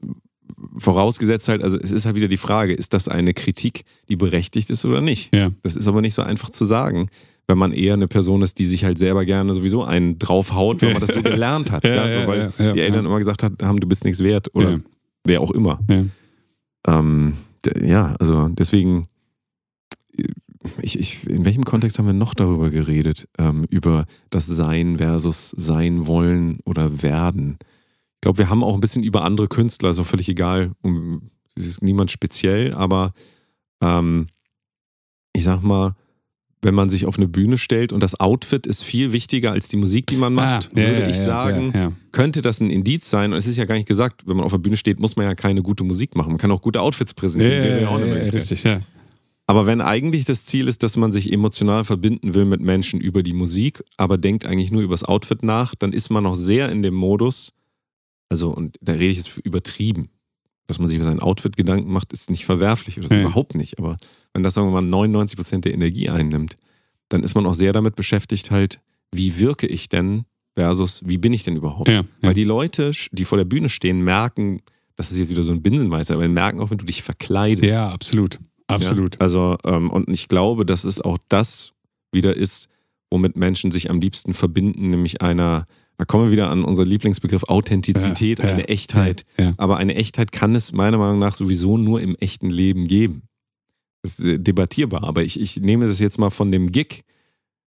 vorausgesetzt halt, also es ist halt wieder die Frage, ist das eine Kritik, die berechtigt ist oder nicht? Ja. Das ist aber nicht so einfach zu sagen, wenn man eher eine Person ist, die sich halt selber gerne sowieso einen draufhaut, weil man das so gelernt hat. Ja, ja, so, ja, weil die Eltern immer gesagt hat, haben, du bist nichts wert oder wer auch immer. Ja. ähm, ja, also deswegen, ich, ich, in welchem Kontext haben wir noch darüber geredet? Ähm, über das Sein versus Sein wollen oder werden. Ich glaube, wir haben auch ein bisschen über andere Künstler, also völlig egal, es ist niemand speziell, aber ähm, ich sag mal, wenn man sich auf eine Bühne stellt und das Outfit ist viel wichtiger als die Musik, die man macht, ah, ja, würde ja, ich ja, sagen, könnte das ein Indiz sein. Und es ist ja gar nicht gesagt, wenn man auf der Bühne steht, muss man ja keine gute Musik machen. Man kann auch gute Outfits präsentieren. Ja, ja, richtig, ja. Aber wenn eigentlich das Ziel ist, dass man sich emotional verbinden will mit Menschen über die Musik, aber denkt eigentlich nur über das Outfit nach, dann ist man noch sehr in dem Modus, also, und da rede ich jetzt übertrieben, dass man sich über sein Outfit Gedanken macht, ist nicht verwerflich oder so, überhaupt nicht. Aber wenn das sagen wir mal 99 Prozent der Energie einnimmt, dann ist man auch sehr damit beschäftigt, halt, wie wirke ich denn versus wie bin ich denn überhaupt? Ja, Weil die Leute, die vor der Bühne stehen, merken, das ist jetzt wieder so ein Binsenmeister, aber die merken auch, wenn du dich verkleidest. Ja, absolut. Absolut. Ja? Also, ähm, und ich glaube, dass es auch das wieder ist, womit Menschen sich am liebsten verbinden, nämlich einer, da kommen wir wieder an unseren Lieblingsbegriff Authentizität, ja, eine ja, Echtheit. Ja, Aber eine Echtheit kann es meiner Meinung nach sowieso nur im echten Leben geben. Das ist äh, debattierbar, aber ich, ich nehme das jetzt mal von dem Gig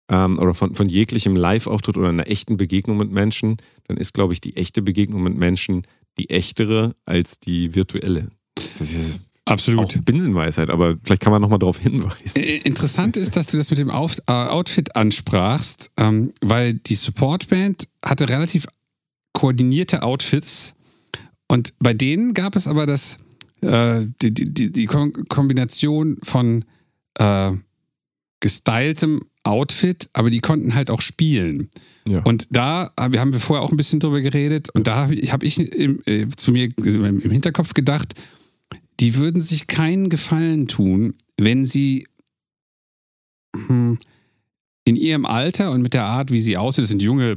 ähm, oder von, von jeglichem Live-Auftritt oder einer echten Begegnung mit Menschen, dann ist, glaube ich, die echte Begegnung mit Menschen die echtere als die virtuelle. Das ist Absolut. Auch Binsenweisheit, aber vielleicht kann man nochmal darauf hinweisen. Äh, interessant ist, dass du das mit dem äh, Outfit ansprachst, ähm, weil die Supportband hatte relativ koordinierte Outfits und bei denen gab es aber das, äh, die, die, die Kombination von äh, gestyltem Outfit, aber die konnten halt auch spielen. Ja. Und da wir haben wir vorher auch ein bisschen drüber geredet und da habe hab ich im, äh, zu mir im Hinterkopf gedacht, die würden sich keinen Gefallen tun, wenn sie hm, in ihrem Alter und mit der Art, wie sie aussehen, das sind junge,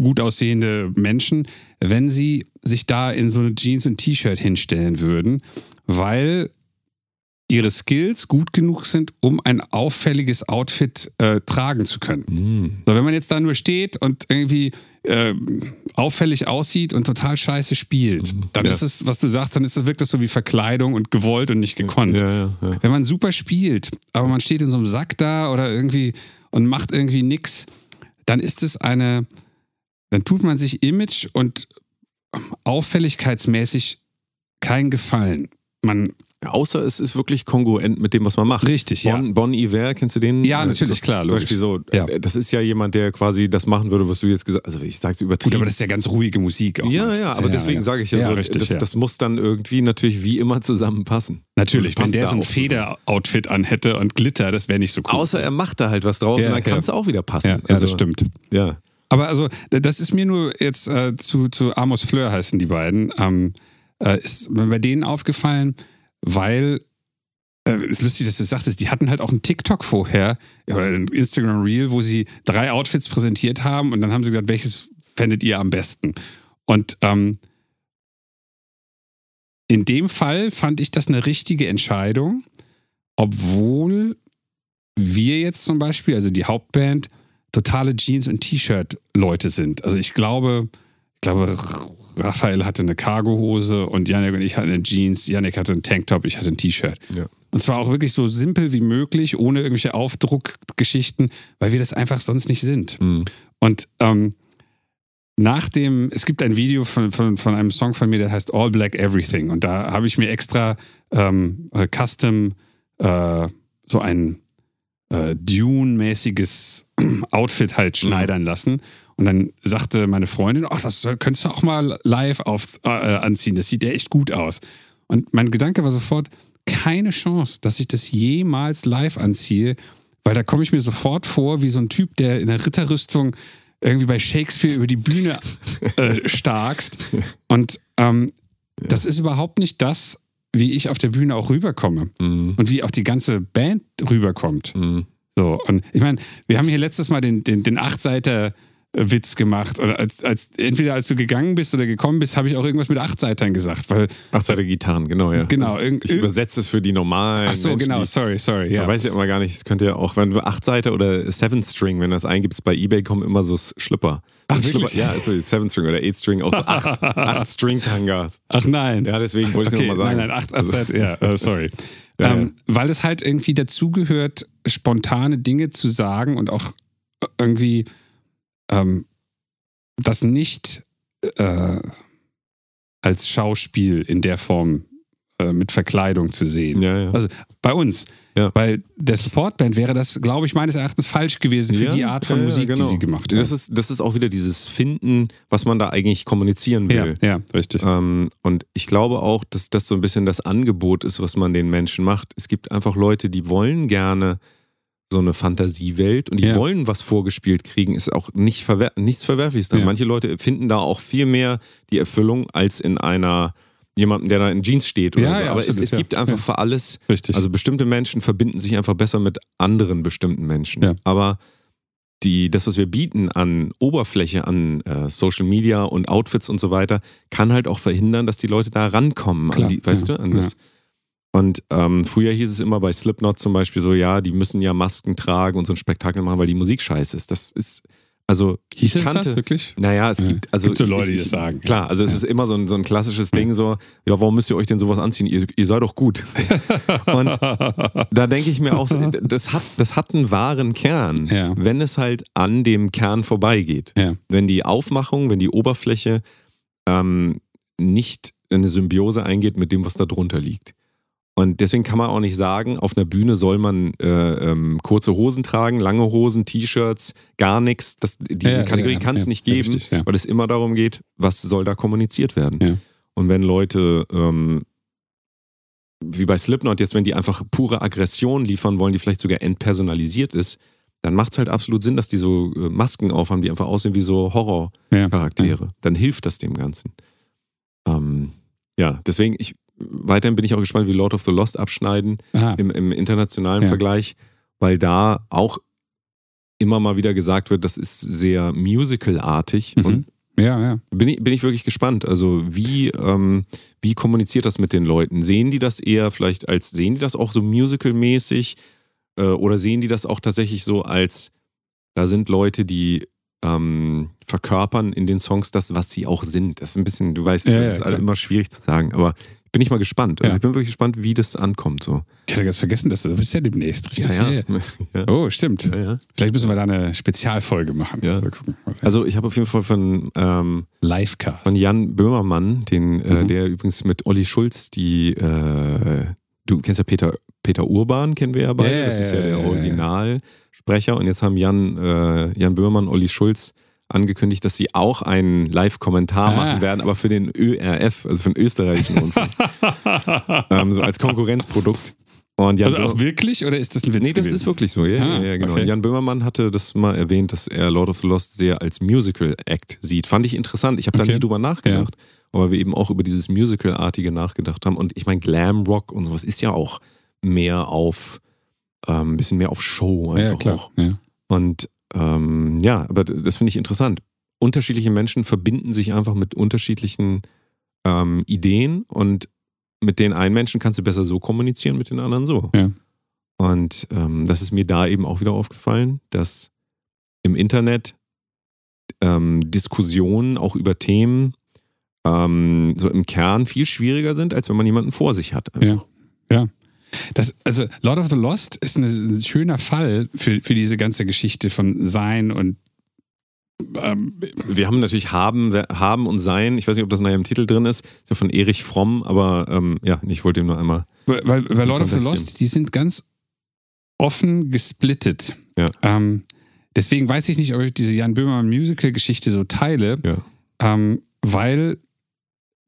gut aussehende Menschen, wenn sie sich da in so eine Jeans und T-Shirt hinstellen würden, weil ihre Skills gut genug sind, um ein auffälliges Outfit äh, tragen zu können. Mm. So, wenn man jetzt da nur steht und irgendwie äh, auffällig aussieht und total scheiße spielt, mm. dann ja. ist es, was du sagst, dann ist es, wirkt das so wie Verkleidung und gewollt und nicht gekonnt. Ja, wenn man super spielt, aber man steht in so einem Sack da oder irgendwie und macht irgendwie nix, dann ist es eine, dann tut man sich image- und auffälligkeitsmäßig keinen Gefallen. Man Außer es ist wirklich kongruent mit dem, was man macht. Richtig, bon, ja. Bon Iver, kennst du den? Ja, natürlich, klar. Zum Beispiel so, ja. Äh, das ist ja jemand, der quasi das machen würde, was du jetzt gesagt hast. Also ich sag's übertrieben. Gut, aber das ist ja ganz ruhige Musik auch. Ja, ja, aber deswegen ja. sage ich ja, so, richtig, das, das, muss dann irgendwie natürlich wie immer zusammenpassen. Natürlich, wenn der so ein Feder-Outfit anhätte und Glitter, das wäre nicht so cool. Außer er macht da halt was draus und dann kann es auch wieder passen. Ja, also, das stimmt. Ja. Aber also, das ist mir nur jetzt äh, zu, zu Amos Fleur heißen die beiden, ähm, äh, ist mir bei denen aufgefallen, weil äh, ist lustig, dass du sagtest, die hatten halt auch einen TikTok vorher oder ein Instagram Reel, wo sie drei Outfits präsentiert haben und dann haben sie gesagt, welches fändet ihr am besten? Und ähm, in dem Fall fand ich das eine richtige Entscheidung, obwohl wir jetzt zum Beispiel, also die Hauptband, totale Jeans- und T-Shirt-Leute sind. Also ich glaube, ich glaube, Raphael hatte eine Cargohose und Janik und ich hatten eine Jeans. Janik hatte einen Tanktop, ich hatte ein T-Shirt. Ja. Und zwar auch wirklich so simpel wie möglich, ohne irgendwelche Aufdruckgeschichten, weil wir das einfach sonst nicht sind. Mhm. Und ähm, nach dem, es gibt ein Video von, von, von einem Song von mir, der heißt All Black Everything. Und da habe ich mir extra ähm, äh, Custom äh, so ein äh, Dune-mäßiges Outfit halt mhm. schneidern mhm. lassen. Und dann sagte meine Freundin, ach, das könntest du auch mal live auf, äh, anziehen. Das sieht ja echt gut aus. Und mein Gedanke war sofort, keine Chance, dass ich das jemals live anziehe, weil da komme ich mir sofort vor wie so ein Typ, der in der Ritterrüstung irgendwie bei Shakespeare über die Bühne äh, starkst. Und ähm, ja. das ist überhaupt nicht das, wie ich auf der Bühne auch rüberkomme mhm. und wie auch die ganze Band rüberkommt. Mhm. So, und ich meine, wir haben hier letztes Mal den, den, den Achtseiter Witz gemacht. Oder als, als, entweder als du gegangen bist oder gekommen bist, habe ich auch irgendwas mit Achtseitern gesagt. Weil, Achtseiter Gitarren, genau, ja. Genau. Also ich übersetze es für die normalen. Ach so, Menschen, genau, die, sorry, sorry. Ja. Man weiß ja immer gar nicht, es könnte ja auch, wenn du Achtseiter oder Seven String, wenn du das eingibst bei Ebay, kommen immer so Schlipper. Ach, Schlipper, wirklich? ja, also Seven String oder Eight String, auch so acht, acht String Tangas. Ach nein. Ja, deswegen wollte ich es okay, nochmal sagen. Nein, nein, acht, Also- acht, ja, äh, sorry. Ja, ähm, Weil es halt irgendwie dazugehört, spontane Dinge zu sagen und auch irgendwie ähm, das nicht äh, als Schauspiel in der Form äh, mit Verkleidung zu sehen. ja, ja. Also bei uns. Ja. Bei der Supportband wäre das, glaube ich, meines Erachtens falsch gewesen für Ja, die Art von ja, Musik, genau. die sie gemacht haben. Das ist, das ist auch wieder dieses Finden, was man da eigentlich kommunizieren will. ja, richtig. Ähm, und ich glaube auch, dass das so ein bisschen das Angebot ist, was man den Menschen macht. Es gibt einfach Leute, die wollen gerne so eine Fantasiewelt und die Ja. wollen was vorgespielt kriegen, ist auch nicht verwer nichts Verwerfliches. Ja. manche Leute finden da auch viel mehr die Erfüllung als in einer jemanden, der da in Jeans steht oder Ja, so. ja, Aber absolut, es, es ja. gibt einfach Ja. für alles richtig. also bestimmte Menschen verbinden sich einfach besser mit anderen bestimmten Menschen. Aber die, das, was wir bieten an Oberfläche, an äh, Social Media und Outfits und so weiter, kann halt auch verhindern, dass die Leute da rankommen. Klar, An die, weißt du, an das. Und ähm, früher hieß es immer bei Slipknot zum Beispiel so, ja, die müssen ja Masken tragen und so ein Spektakel machen, weil die Musik scheiße ist. Das ist, also Hieß ich es kannte, das wirklich? naja, es Ja. gibt also Gibt so Leute, die das sagen. Klar, also es ist immer so ein, so ein klassisches Ding so, ja, warum müsst ihr euch denn sowas anziehen? Ihr, ihr seid doch gut. Und da denke ich mir auch, so, das hat, das hat einen wahren Kern, Ja. wenn es halt an dem Kern vorbeigeht. Ja. Wenn die Aufmachung, wenn die Oberfläche ähm, nicht in eine Symbiose eingeht mit dem, was da drunter liegt. Und deswegen kann man auch nicht sagen, auf einer Bühne soll man äh, ähm, kurze Hosen tragen, lange Hosen, T-Shirts, gar nichts. Das, diese Ja, Kategorie ja, kann es nicht geben, richtig, weil es immer darum geht, was soll da kommuniziert werden. Und wenn Leute, ähm, wie bei Slipknot jetzt, wenn die einfach pure Aggression liefern wollen, die vielleicht sogar entpersonalisiert ist, dann macht es halt absolut Sinn, dass die so äh, Masken aufhaben, die einfach aussehen wie so Horrorcharaktere. Dann hilft das dem Ganzen. Ähm, ja, deswegen, ich, weiterhin bin ich auch gespannt, wie Lord of the Lost abschneiden im, im internationalen Ja. Vergleich, weil da auch immer mal wieder gesagt wird, das ist sehr musicalartig Mhm. und Ja, ja. bin ich, bin ich wirklich gespannt. Also wie, ähm, wie kommuniziert das mit den Leuten? Sehen die das eher vielleicht als, sehen die das auch so musical-mäßig äh, oder sehen die das auch tatsächlich so als, da sind Leute, die ähm, verkörpern in den Songs das, was sie auch sind. Das ist ein bisschen, du weißt, Ja, das ja, ist halt immer schwierig zu sagen, aber bin ich mal gespannt. Also Ja. ich bin wirklich gespannt, wie das ankommt. So. Ich hatte ganz vergessen, dass das ist ja demnächst, richtig? Ja, ja. ja. Oh, stimmt. Vielleicht müssen wir da eine Spezialfolge machen. Also, Also ich habe auf jeden Fall von ähm, Livecast. Von Jan Böhmermann, den, äh, Mhm. der übrigens mit Olli Schulz die, äh, du kennst ja Peter, Peter Urban, kennen wir ja beide, Ja, ja, das ist ja der. Originalsprecher und jetzt haben Jan, äh, Jan Böhmermann, Olli Schulz angekündigt, dass sie auch einen Live-Kommentar Ah. machen werden, aber für den ÖRF, also für den österreichischen Rundfunk, ähm, so als Konkurrenzprodukt. Und Jan also auch wirklich oder ist das ein Witz Nee, das gewesen? ist wirklich so, ja, Ah, ja, ja genau. okay. Jan Böhmermann hatte das mal erwähnt, dass er Lord of the Lost sehr als Musical-Act sieht. Fand ich interessant. Ich habe da Okay. nie drüber nachgedacht, aber wir eben auch über dieses Musical-artige nachgedacht haben. Und ich meine, Glam-Rock und sowas ist ja auch mehr auf, ähm, ein bisschen mehr auf Show einfach ja, klar. auch. Ja. Und ähm, ja, aber das finde ich interessant. Unterschiedliche Menschen verbinden sich einfach mit unterschiedlichen ähm, Ideen und mit den einen Menschen kannst du besser so kommunizieren, mit den anderen so. Ja. Und ähm, das ist mir da eben auch wieder aufgefallen, dass im Internet ähm, Diskussionen auch über Themen ähm, so im Kern viel schwieriger sind, als wenn man jemanden vor sich hat. Einfach. Das, also Lord of the Lost ist ein, schöner Fall für, für diese ganze Geschichte von Sein und ähm, Wir haben natürlich haben, haben und sein. Ich weiß nicht, ob das nachher im Titel drin ist. Ist ja von Erich Fromm, aber ähm, ja, ich wollte ihm nur einmal. weil bei Lord of the Lost, die sind ganz offen gesplittet. Ja. Ähm, deswegen weiß ich nicht, ob ich diese Jan Böhmermann Musical-Geschichte so teile, Ja. ähm, weil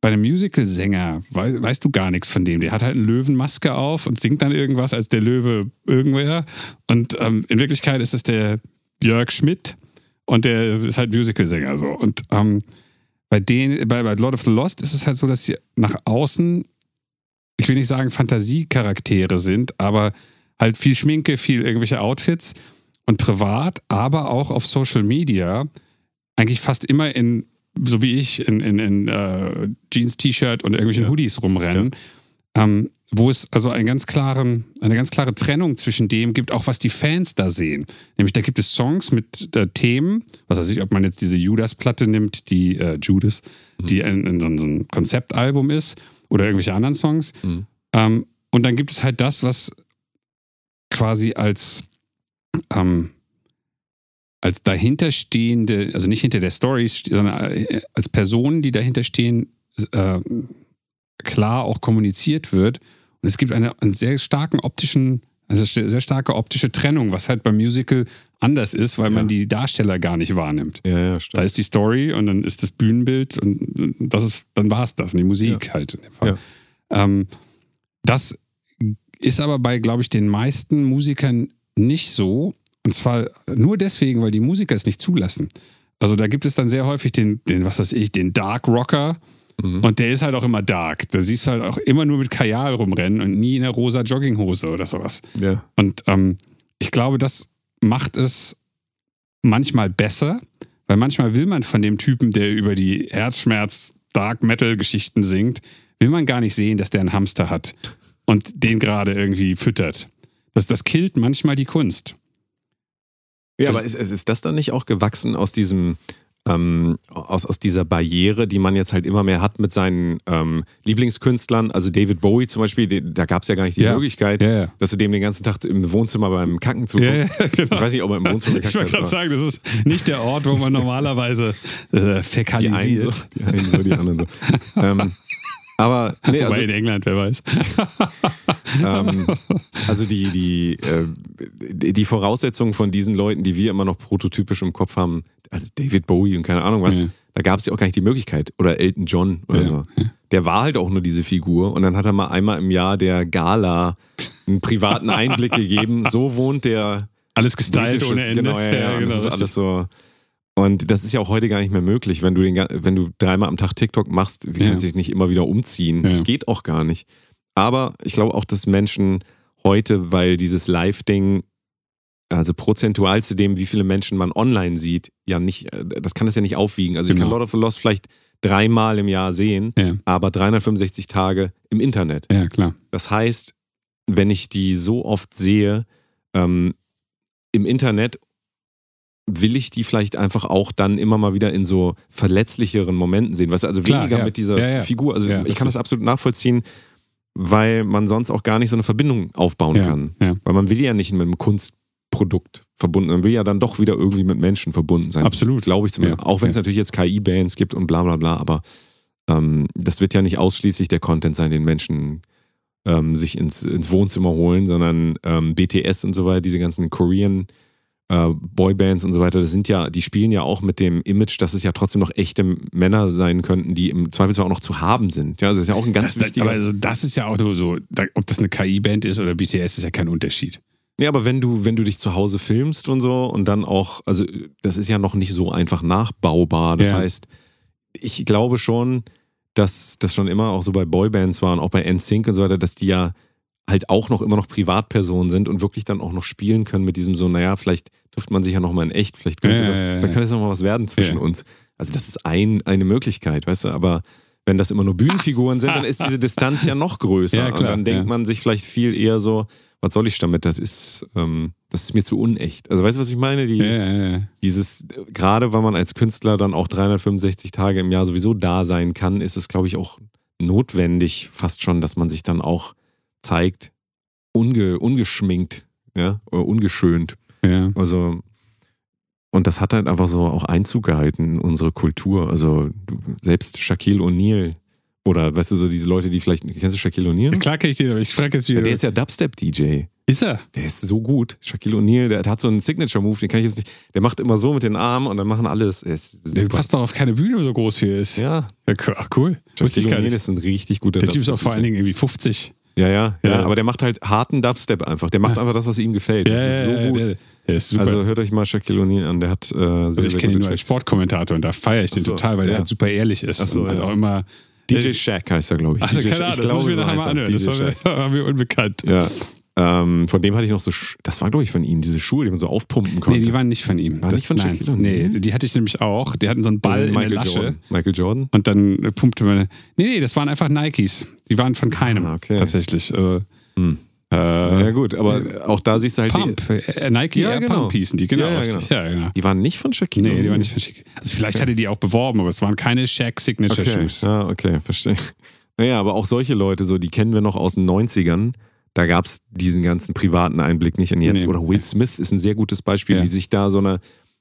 bei einem Musical-Sänger wei weißt du gar nichts von dem. Der hat halt eine Löwenmaske auf und singt dann irgendwas als der Löwe irgendwer. Und ähm, in Wirklichkeit ist es der Jörg Schmidt und der ist halt Musical-Sänger so. Und ähm, bei, den, bei, bei Lord of the Lost ist es halt so, dass sie nach außen, ich will nicht sagen Fantasiecharaktere sind, aber halt viel Schminke, viel irgendwelche Outfits und privat, aber auch auf Social Media eigentlich fast immer in, so wie ich, in, in, in äh, Jeans-T-Shirt und irgendwelchen Ja. Hoodies rumrennen. Ähm, wo es also einen ganz klaren, eine ganz klare Trennung zwischen dem gibt, auch was die Fans da sehen. Nämlich da gibt es Songs mit äh, Themen, was weiß ich, ob man jetzt diese Judas-Platte nimmt, die äh, Judas, die in, in so, ein- so ein Konzeptalbum ist, oder irgendwelche anderen Songs. Mhm. Ähm, und dann gibt es halt das, was quasi als, ähm, als dahinterstehende, also nicht hinter der Story, sondern äh, als Personen, die dahinter stehen, äh, klar auch kommuniziert wird. Und es gibt eine, einen sehr starken optischen, also sehr starke optische Trennung, was halt beim Musical anders ist, weil Ja. man die Darsteller gar nicht wahrnimmt. Ja, ja, Da stimmt. ist die Story und dann ist das Bühnenbild und das ist, dann war es das. Und die Musik halt in dem Fall. Ähm, das ist aber bei, glaube ich, den meisten Musikern nicht so. Und zwar nur deswegen, weil die Musiker es nicht zulassen. Also da gibt es dann sehr häufig den, den was weiß ich, den Dark Rocker. Mhm. Und der ist halt auch immer dark. Da siehst du halt auch immer nur mit Kajal rumrennen und nie in einer rosa Jogginghose oder sowas. Ja. Und ähm, ich glaube, das macht es manchmal besser, weil manchmal will man von dem Typen, der über die Herzschmerz Dark Metal Geschichten singt, will man gar nicht sehen, dass der einen Hamster hat und den gerade irgendwie füttert. Das, das killt manchmal die Kunst. Ja, aber ist, ist das dann nicht auch gewachsen aus diesem, ähm, aus, aus dieser Barriere, die man jetzt halt immer mehr hat mit seinen ähm, Lieblingskünstlern? Also David Bowie zum Beispiel, den, da gab es ja gar nicht die Ja. Möglichkeit, Ja, ja. dass du dem den ganzen Tag im Wohnzimmer beim Kacken zuguckst. genau. Ich weiß nicht, ob er im Wohnzimmer Ich gekackt wollte gerade sagen, das ist nicht der Ort, wo man normalerweise äh, Die einen, so, fäkalisiert. die einen so, die anderen so. ähm, aber nee, also, Wobei in England, wer weiß. Ähm, also die, die, äh, die Voraussetzungen von diesen Leuten, die wir immer noch prototypisch im Kopf haben, also David Bowie und keine Ahnung was, Ja. da gab es ja auch gar nicht die Möglichkeit. Oder Elton John oder Ja, so. Der war halt auch nur diese Figur und dann hat er mal einmal im Jahr der Gala einen privaten Einblick gegeben. So wohnt der Alles gestylt ohne Ende. Genau, ja, ja, und das ist alles so. Und das ist ja auch heute gar nicht mehr möglich, wenn du, den, wenn du dreimal am Tag TikTok machst, wie kannst du dich nicht immer wieder umziehen. Das geht auch gar nicht. Aber ich glaube auch, dass Menschen heute, weil dieses Live-Ding, also prozentual zu dem, wie viele Menschen man online sieht, ja nicht, äh, das kann das ja nicht aufwiegen. Also ich kann Genau. Lord of the Lost vielleicht dreimal im Jahr sehen, Ja, aber 365 Tage im Internet. ja, klar. Das heißt, wenn ich die so oft sehe ähm, im Internet, will ich die vielleicht einfach auch dann immer mal wieder in so verletzlicheren Momenten sehen. Weißt du, also Klar, weniger ja. mit dieser Ja. Figur. Also ich kann das absolut nachvollziehen, weil man sonst auch gar nicht so eine Verbindung aufbauen Ja, kann. ja. Weil man will ja nicht mit einem Kunstprodukt verbunden, man will ja dann doch wieder irgendwie mit Menschen verbunden sein. Absolut. Glaube ich zumindest. Ja, Auch wenn es natürlich jetzt KI-Bands gibt und bla bla bla, aber ähm, das wird ja nicht ausschließlich der Content sein, den Menschen ähm, sich ins, ins Wohnzimmer holen, sondern ähm, BTS und so weiter, diese ganzen Korean äh, Boybands und so weiter, das sind ja, die spielen ja auch mit dem Image, dass es ja trotzdem noch echte Männer sein könnten, die im Zweifelsfall auch noch zu haben sind. Ja, das ist ja auch ein ganz Das, das, wichtiger. aber also das ist ja auch nur so, ob das eine KI-Band ist oder BTS, ist ja kein Unterschied. Ja, aber wenn du, wenn du dich zu Hause filmst und so und dann auch, also das ist ja noch nicht so einfach nachbaubar. Das Ja. heißt, ich glaube schon, dass das schon immer auch so bei Boybands waren, auch bei NSYNC und so weiter, dass die ja halt auch noch immer noch Privatpersonen sind und wirklich dann auch noch spielen können mit diesem so, naja, vielleicht trifft man sich ja noch mal in echt, vielleicht könnte Ja, das, ja, ja, vielleicht ja. könnte es noch mal was werden zwischen uns. Also das ist ein, eine Möglichkeit, weißt du, aber wenn das immer nur Bühnenfiguren sind, dann ist diese Distanz ja noch größer. Ja, und klar, dann denkt man sich vielleicht viel eher so, was soll ich damit? Das ist, ähm, das ist mir zu unecht. Also weißt du, was ich meine? Die, Ja, ja. Dieses, gerade weil man als Künstler dann auch 365 Tage im Jahr sowieso da sein kann, ist es, glaube ich, auch notwendig, fast schon, dass man sich dann auch zeigt, unge, ungeschminkt, ja, oder ungeschönt. ja. Also, und das hat halt einfach so auch Einzug gehalten in unsere Kultur. Also, selbst Shaquille O'Neal oder weißt du, so diese Leute, die vielleicht, kennst du Shaquille O'Neal? Klar kenne ich den, aber ich frage jetzt wieder. Ja, der ist ja Dubstep-DJ. ist er? Der ist so gut. Shaquille O'Neal, der hat so einen Signature-Move, den kann ich jetzt nicht. Der macht immer so mit den Armen und dann machen alles. Er Der passt doch auf keine Bühne, so groß wie er ist. Ja, Ja, cool. Cool. Wusste ich Shaquille gar O'Neal nicht. ist ein richtig guter Der Typ ist auch vor allen. Dingen irgendwie 50. Ja, ja, ja, Ja. Aber der macht halt harten Dubstep einfach. Der macht einfach das, was ihm gefällt. Das ist so ja, gut. Der, ist super. Also hört euch mal Shaquille O'Neal an. Der hat äh, sehr, also ich sehr kenne ihn nur als. Sportkommentator und da feiere ich den so, total, weil der ja. halt super ehrlich ist. Ach so, und halt ja. auch immer. DJ der- Shaq heißt er, glaube ich. Also DJ keine. Ahnung, das müssen wir so nachher mal anhören. Das DJ war Shaq. mir, war mir unbekannt. Ja. Ähm, von dem hatte ich noch so, das war glaube ich von ihm, diese Schuhe, die man so aufpumpen konnte. Nee, die waren nicht von ihm. War nicht von nein, Shaquille? Nee, die hatte ich nämlich auch. Die hatten so einen Ball Also in der Michael Lasche. Jordan. Michael Jordan? Und dann äh, pumpte man. Nee, nee, das waren einfach Nikes. Die waren von keinem. Ah, okay. Tatsächlich. Äh, Hm. äh, ja gut, aber auch da siehst du halt, Pump. Äh, Nike Ja, Air genau. Pump hießen die, genau. Ja, ja, richtig. ja, genau. die, die waren nicht von Shaquille. Nee, die waren nicht von Schick. Also vielleicht hatte die auch beworben, aber es waren keine Shaq Signature Okay, Shoes. ja, okay, verstehe. Naja, aber auch solche Leute, so, die kennen wir noch aus den 90ern. Da gab es diesen ganzen privaten Einblick nicht. Und jetzt, Nee. oder Will Smith ist ein sehr gutes Beispiel, Ja. wie sich da so eine,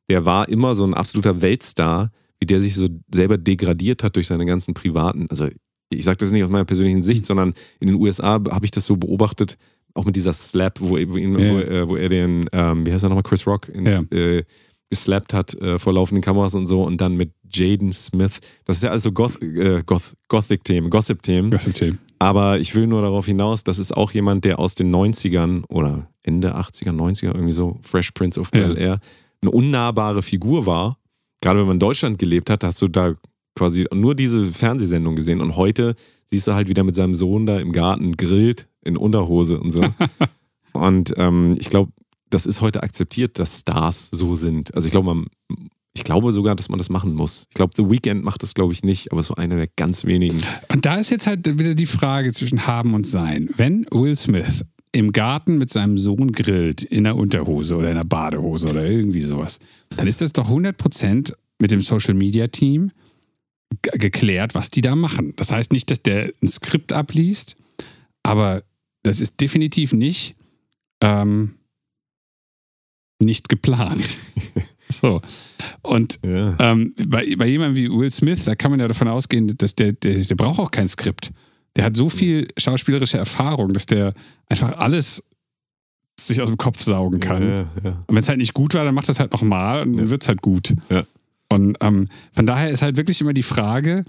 der war immer so ein absoluter Weltstar, wie der sich so selber degradiert hat durch seine ganzen privaten, also ich sage das nicht aus meiner persönlichen Sicht, sondern in den USA habe ich das so beobachtet, auch mit dieser Slap, wo, wo, ihn, Ja. wo, äh, wo er den, ähm, wie heißt er nochmal, Chris Rock, ins, Ja. äh, geslappt hat äh, vor laufenden Kameras und so und dann mit Jaden Smith. Das ist ja also Goth, äh, Goth, Gothic-Themen, Gossip-Themen. Thema. Aber ich will nur darauf hinaus, das ist auch jemand, der aus den 90ern oder Ende 80er, 90er, irgendwie so, Fresh Prince of Ja. Bel Air, eine unnahbare Figur war. Gerade wenn man in Deutschland gelebt hat, hast du da quasi nur diese Fernsehsendung gesehen. Und heute siehst du halt wieder mit seinem Sohn da im Garten grillt in Unterhose und so. und ähm, ich glaube, das ist heute akzeptiert, dass Stars so sind. Also ich glaube, man, ich glaube sogar, dass man das machen muss. Ich glaube, The Weeknd macht das, glaube ich, nicht, aber so einer der ganz wenigen. Und da ist jetzt halt wieder die Frage zwischen haben und sein. Wenn Will Smith im Garten mit seinem Sohn grillt, in der Unterhose oder in der Badehose oder irgendwie sowas, dann ist das doch 100% mit dem Social Media Team ge- geklärt, was die da machen. Das heißt nicht, dass der ein Skript abliest, aber das ist definitiv nicht, ähm, nicht geplant. so. Und Ja. ähm, bei, bei jemandem wie Will Smith, da kann man ja davon ausgehen, dass der, der, der braucht auch kein Skript. Der hat so viel schauspielerische Erfahrung, dass der einfach alles sich aus dem Kopf saugen kann. Ja, ja. Und wenn es halt nicht gut war, dann macht das halt nochmal und dann wird es halt gut. Und ähm, von daher ist halt wirklich immer die Frage,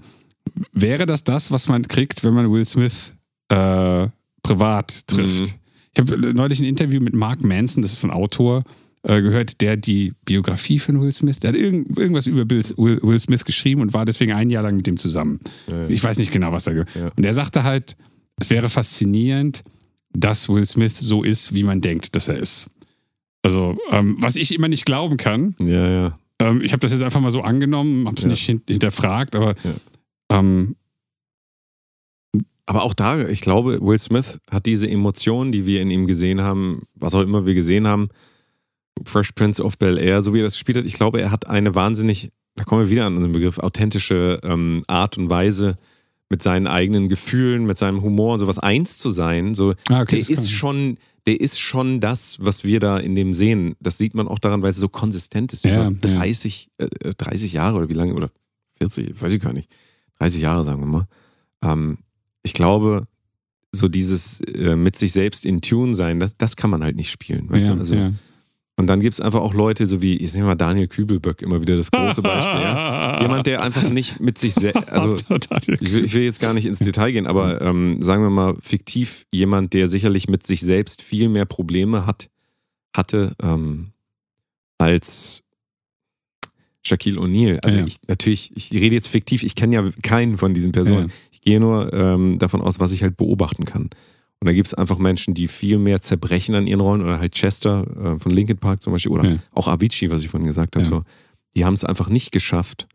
wäre das das, was man kriegt, wenn man Will Smith äh, privat trifft? Mhm. Ich habe neulich ein Interview mit Mark Manson, das ist ein Autor, äh, gehört, der die Biografie von Will Smith, der hat irgend, irgendwas über Bill, Will, Will Smith geschrieben und war deswegen ein Jahr lang mit ihm zusammen. Ja, ja. Ich weiß nicht genau, was er. Ja. Und er sagte halt, es wäre faszinierend, dass Will Smith so ist, wie man denkt, dass er ist. Also, ähm, was ich immer nicht glauben kann, Ja, ja. ähm, ich habe das jetzt einfach mal so angenommen, habe es nicht hin hinterfragt, aber ähm, Aber auch da, ich glaube, Will Smith hat diese Emotionen, die wir in ihm gesehen haben, was auch immer wir gesehen haben, Fresh Prince of Bel Air, so wie er das gespielt hat, ich glaube, er hat eine wahnsinnig, da kommen wir wieder an den Begriff, authentische ähm, Art und Weise, mit seinen eigenen Gefühlen, mit seinem Humor und sowas eins zu sein. So, ah, okay, der ist schon, der ist schon das, was wir da in dem sehen. Das sieht man auch daran, weil es so konsistent ist. Ja, Über ja. 30, äh, 30 Jahre oder wie lange, oder 40, weiß ich gar nicht. 30 Jahre, sagen wir mal. Ähm, ich glaube, so dieses äh, mit sich selbst in Tune sein, das, das kann man halt nicht spielen. Weißt ja, du? Also, ja. Und dann gibt es einfach auch Leute, so wie, ich nehme mal Daniel Kübelböck, immer wieder das große Beispiel. ja? Jemand, der einfach nicht mit sich selbst, also ich will, ich will jetzt gar nicht ins Detail gehen, aber ähm, sagen wir mal fiktiv jemand, der sicherlich mit sich selbst viel mehr Probleme hat, hatte ähm, als Shaquille O'Neal. Also Ja. ich natürlich, ich rede jetzt fiktiv, ich kenne ja keinen von diesen Personen. Ja. Ich gehe nur ähm, davon aus, was ich halt beobachten kann. Und da gibt es einfach Menschen, die viel mehr zerbrechen an ihren Rollen oder halt Chester äh, von Linkin Park zum Beispiel oder Ja. auch Avicii, was ich vorhin gesagt habe. Ja. So. Die haben es einfach nicht geschafft,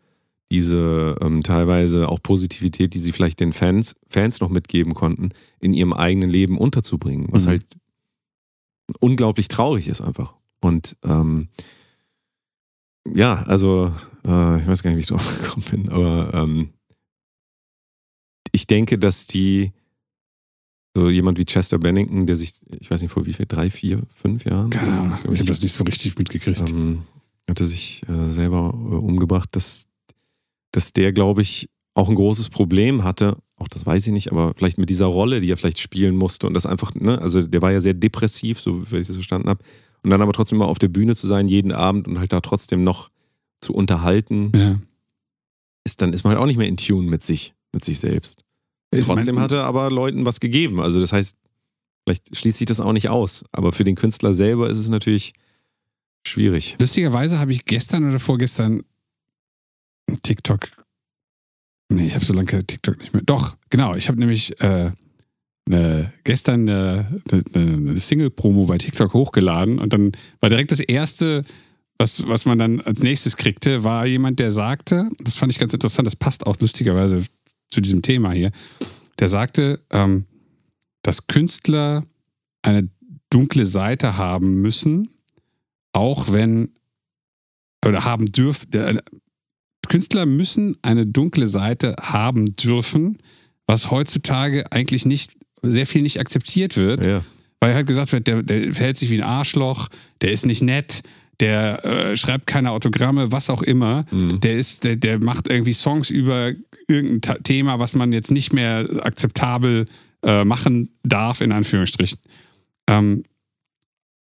diese ähm, teilweise auch Positivität, die sie vielleicht den Fans, Fans noch mitgeben konnten, in ihrem eigenen Leben unterzubringen, was Mhm. halt unglaublich traurig ist einfach. Und ähm, ja, also äh, ich weiß gar nicht, wie ich drauf gekommen bin, aber ähm, ich denke, dass die so jemand wie Chester Bennington, der sich, ich weiß nicht vor wie viel, drei, vier, fünf Jahren, Keine Ahnung, glaub ich habe das nicht so richtig mitgekriegt. ähm, hatte sich äh, selber äh, umgebracht, dass, dass der, glaube ich, auch ein großes Problem hatte, auch das weiß ich nicht, aber vielleicht mit dieser Rolle, die er vielleicht spielen musste und das einfach, ne, also der war ja sehr depressiv, so wie ich das verstanden habe, und dann aber trotzdem mal auf der Bühne zu sein, jeden Abend und halt da trotzdem noch zu unterhalten, ja. ist, dann ist man halt auch nicht mehr in Tune mit sich, mit sich selbst. Trotzdem hat er aber Leuten was gegeben. Also das heißt, vielleicht schließt sich das auch nicht aus. Aber für den Künstler selber ist es natürlich schwierig. Lustigerweise habe ich gestern oder vorgestern TikTok. Nee, ich habe so lange TikTok nicht mehr. Doch, genau. Ich habe nämlich äh, eine, gestern eine, eine Single-Promo bei TikTok hochgeladen und dann war direkt das erste, was, was man dann als nächstes kriegte, war jemand, der sagte, das fand ich ganz interessant, das passt auch lustigerweise zu diesem Thema hier, der sagte, ähm, dass Künstler eine dunkle Seite haben müssen, auch wenn oder haben dürfen. Künstler müssen eine dunkle Seite haben dürfen, was heutzutage eigentlich nicht sehr viel nicht akzeptiert wird, Ja. weil halt gesagt wird, der, der verhält sich wie ein Arschloch, der ist nicht nett, der äh, schreibt keine Autogramme, was auch immer. Mhm. Der ist, der, der macht irgendwie Songs über irgendein Thema, was man jetzt nicht mehr akzeptabel äh, machen darf, in Anführungsstrichen. Ähm,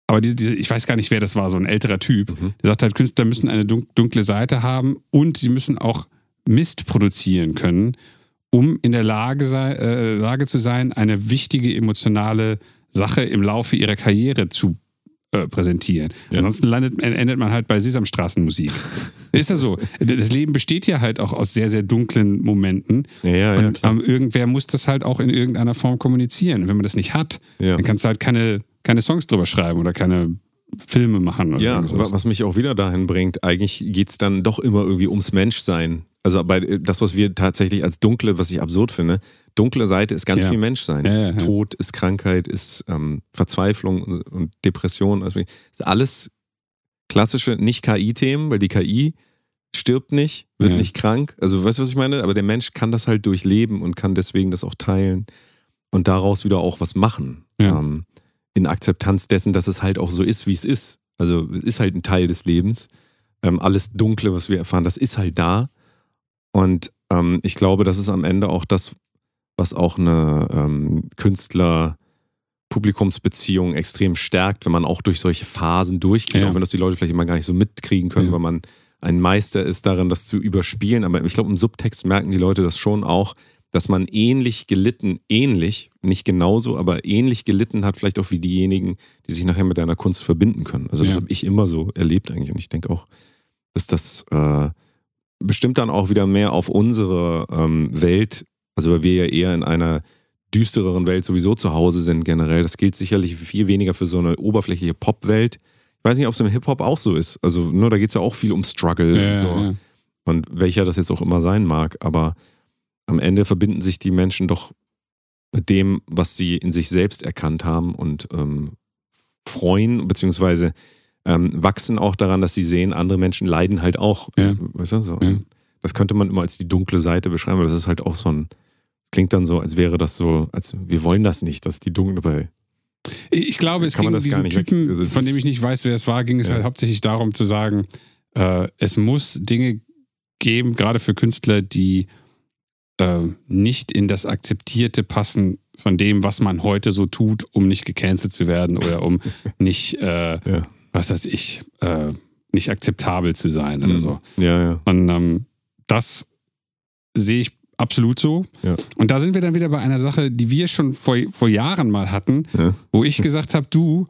aber diese, diese, ich weiß gar nicht, wer das war, so ein älterer Typ. Mhm. Der sagt halt, Künstler müssen eine dun- dunkle Seite haben und sie müssen auch Mist produzieren können, um in der Lage, sei, äh, Lage zu sein, eine wichtige emotionale Sache im Laufe ihrer Karriere zu äh, präsentieren. Ja. Ansonsten landet, endet man halt bei Sesamstraßenmusik. Ist ja so. Das Leben besteht ja halt auch aus sehr, sehr dunklen Momenten. Ja, ja, und ähm, irgendwer muss das halt auch in irgendeiner Form kommunizieren. Und wenn man das nicht hat, dann kannst du halt keine, keine Songs drüber schreiben oder keine Filme machen. Oder Ja, irgendwas. wa- was mich auch wieder dahin bringt, eigentlich geht es dann doch immer irgendwie ums Menschsein. Also bei das, was wir tatsächlich als dunkle, was ich absurd finde, dunkle Seite ist ganz Ja. viel Menschsein. Ja, Ist. Tod, ist Krankheit, ist ähm, Verzweiflung und, und Depression. Also ist alles klassische, nicht KI-Themen, weil die KI stirbt nicht, wird Ja. nicht krank. Also weißt du, was ich meine? Aber der Mensch kann das halt durchleben und kann deswegen das auch teilen und daraus wieder auch was machen. Ja. Ähm, in Akzeptanz dessen, dass es halt auch so ist, wie es ist. Also es ist halt ein Teil des Lebens. Ähm, alles Dunkle, was wir erfahren, das ist halt da. Und ähm, ich glaube, das ist am Ende auch das, was auch eine ähm, Künstler-Publikumsbeziehung extrem stärkt, wenn man auch durch solche Phasen durchgeht, Ja. auch wenn das die Leute vielleicht immer gar nicht so mitkriegen können, Ja. weil man ein Meister ist darin, das zu überspielen. Aber ich glaube, im Subtext merken die Leute das schon auch, dass man ähnlich gelitten, ähnlich, nicht genauso, aber ähnlich gelitten hat, vielleicht auch wie diejenigen, die sich nachher mit deiner Kunst verbinden können. Also das Ja. habe ich immer so erlebt eigentlich. Und ich denke auch, dass das äh, bestimmt dann auch wieder mehr auf unsere ähm, Welt, also weil wir ja eher in einer düstereren Welt sowieso zu Hause sind generell. Das gilt sicherlich viel weniger für so eine oberflächliche Pop-Welt. Ich weiß nicht, ob es im Hip-Hop auch so ist. Also nur da geht es ja auch viel um Struggle Ja, und so. ja. Und welcher das jetzt auch immer sein mag. Aber am Ende verbinden sich die Menschen doch mit dem, was sie in sich selbst erkannt haben und ähm, freuen, beziehungsweise ähm, wachsen auch daran, dass sie sehen, andere Menschen leiden halt auch. Ja. Weißt du, so. Das könnte man immer als die dunkle Seite beschreiben, aber das ist halt auch so ein, das klingt dann so, als wäre das so, als wir wollen das nicht, dass die dunkle, weil Ich glaube, es Kann ging nicht weg- Typen, also es von dem ich nicht weiß, wer es war, ging es Ja. halt hauptsächlich darum zu sagen, äh, es muss Dinge geben, gerade für Künstler, die äh, nicht in das Akzeptierte passen von dem, was man heute so tut, um nicht gecancelt zu werden oder um nicht, äh, Ja. was weiß ich, äh, nicht akzeptabel zu sein oder Mhm. so. Ja, ja. Und ähm, das sehe ich absolut so. Ja. Und da sind wir dann wieder bei einer Sache, die wir schon vor, vor Jahren mal hatten, Ja. wo ich gesagt habe, du,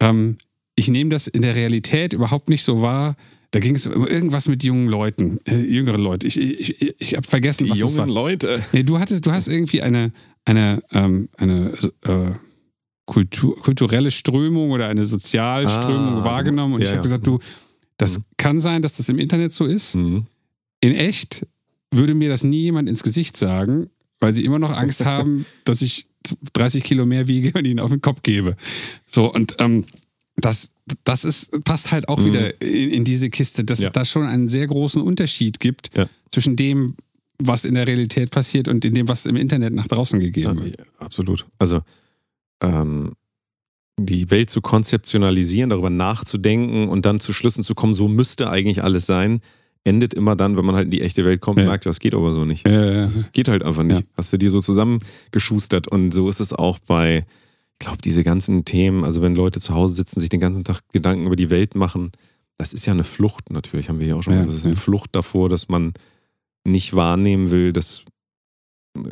ähm, ich nehme das in der Realität überhaupt nicht so wahr. Da ging es um irgendwas mit jungen Leuten, äh, jüngere Leute. Ich, ich, ich, habe vergessen, Die was es war. jungen Leute. Nee, du hattest, du hast irgendwie eine, eine, ähm, eine äh, Kultur, kulturelle Strömung oder eine Sozialströmung Ah, wahrgenommen und ja, ich habe gesagt, du, das Mhm. kann sein, dass das im Internet so ist. Mhm. In echt würde mir das nie jemand ins Gesicht sagen, weil sie immer noch Angst haben, dass ich 30 Kilo mehr wiege und ihnen auf den Kopf gebe. So, und ähm, das, das ist, passt halt auch Mhm. wieder in, in diese Kiste, dass Ja. es da schon einen sehr großen Unterschied gibt Ja. zwischen dem, was in der Realität passiert und in dem, was im Internet nach draußen gegeben wird. ja, absolut. Also ähm, die Welt zu konzeptionalisieren, darüber nachzudenken und dann zu Schlüssen zu kommen, so müsste eigentlich alles sein, endet immer dann, wenn man halt in die echte Welt kommt, Ja. merkt, das geht aber so nicht. Äh, Geht halt einfach nicht. Ja. Hast du dir so zusammengeschustert und so ist es auch bei, ich glaube, diese ganzen Themen, also wenn Leute zu Hause sitzen, sich den ganzen Tag Gedanken über die Welt machen, das ist ja eine Flucht natürlich, haben wir ja auch schon Ja, gesagt. Das ist eine ja. Flucht davor, dass man nicht wahrnehmen will, dass äh,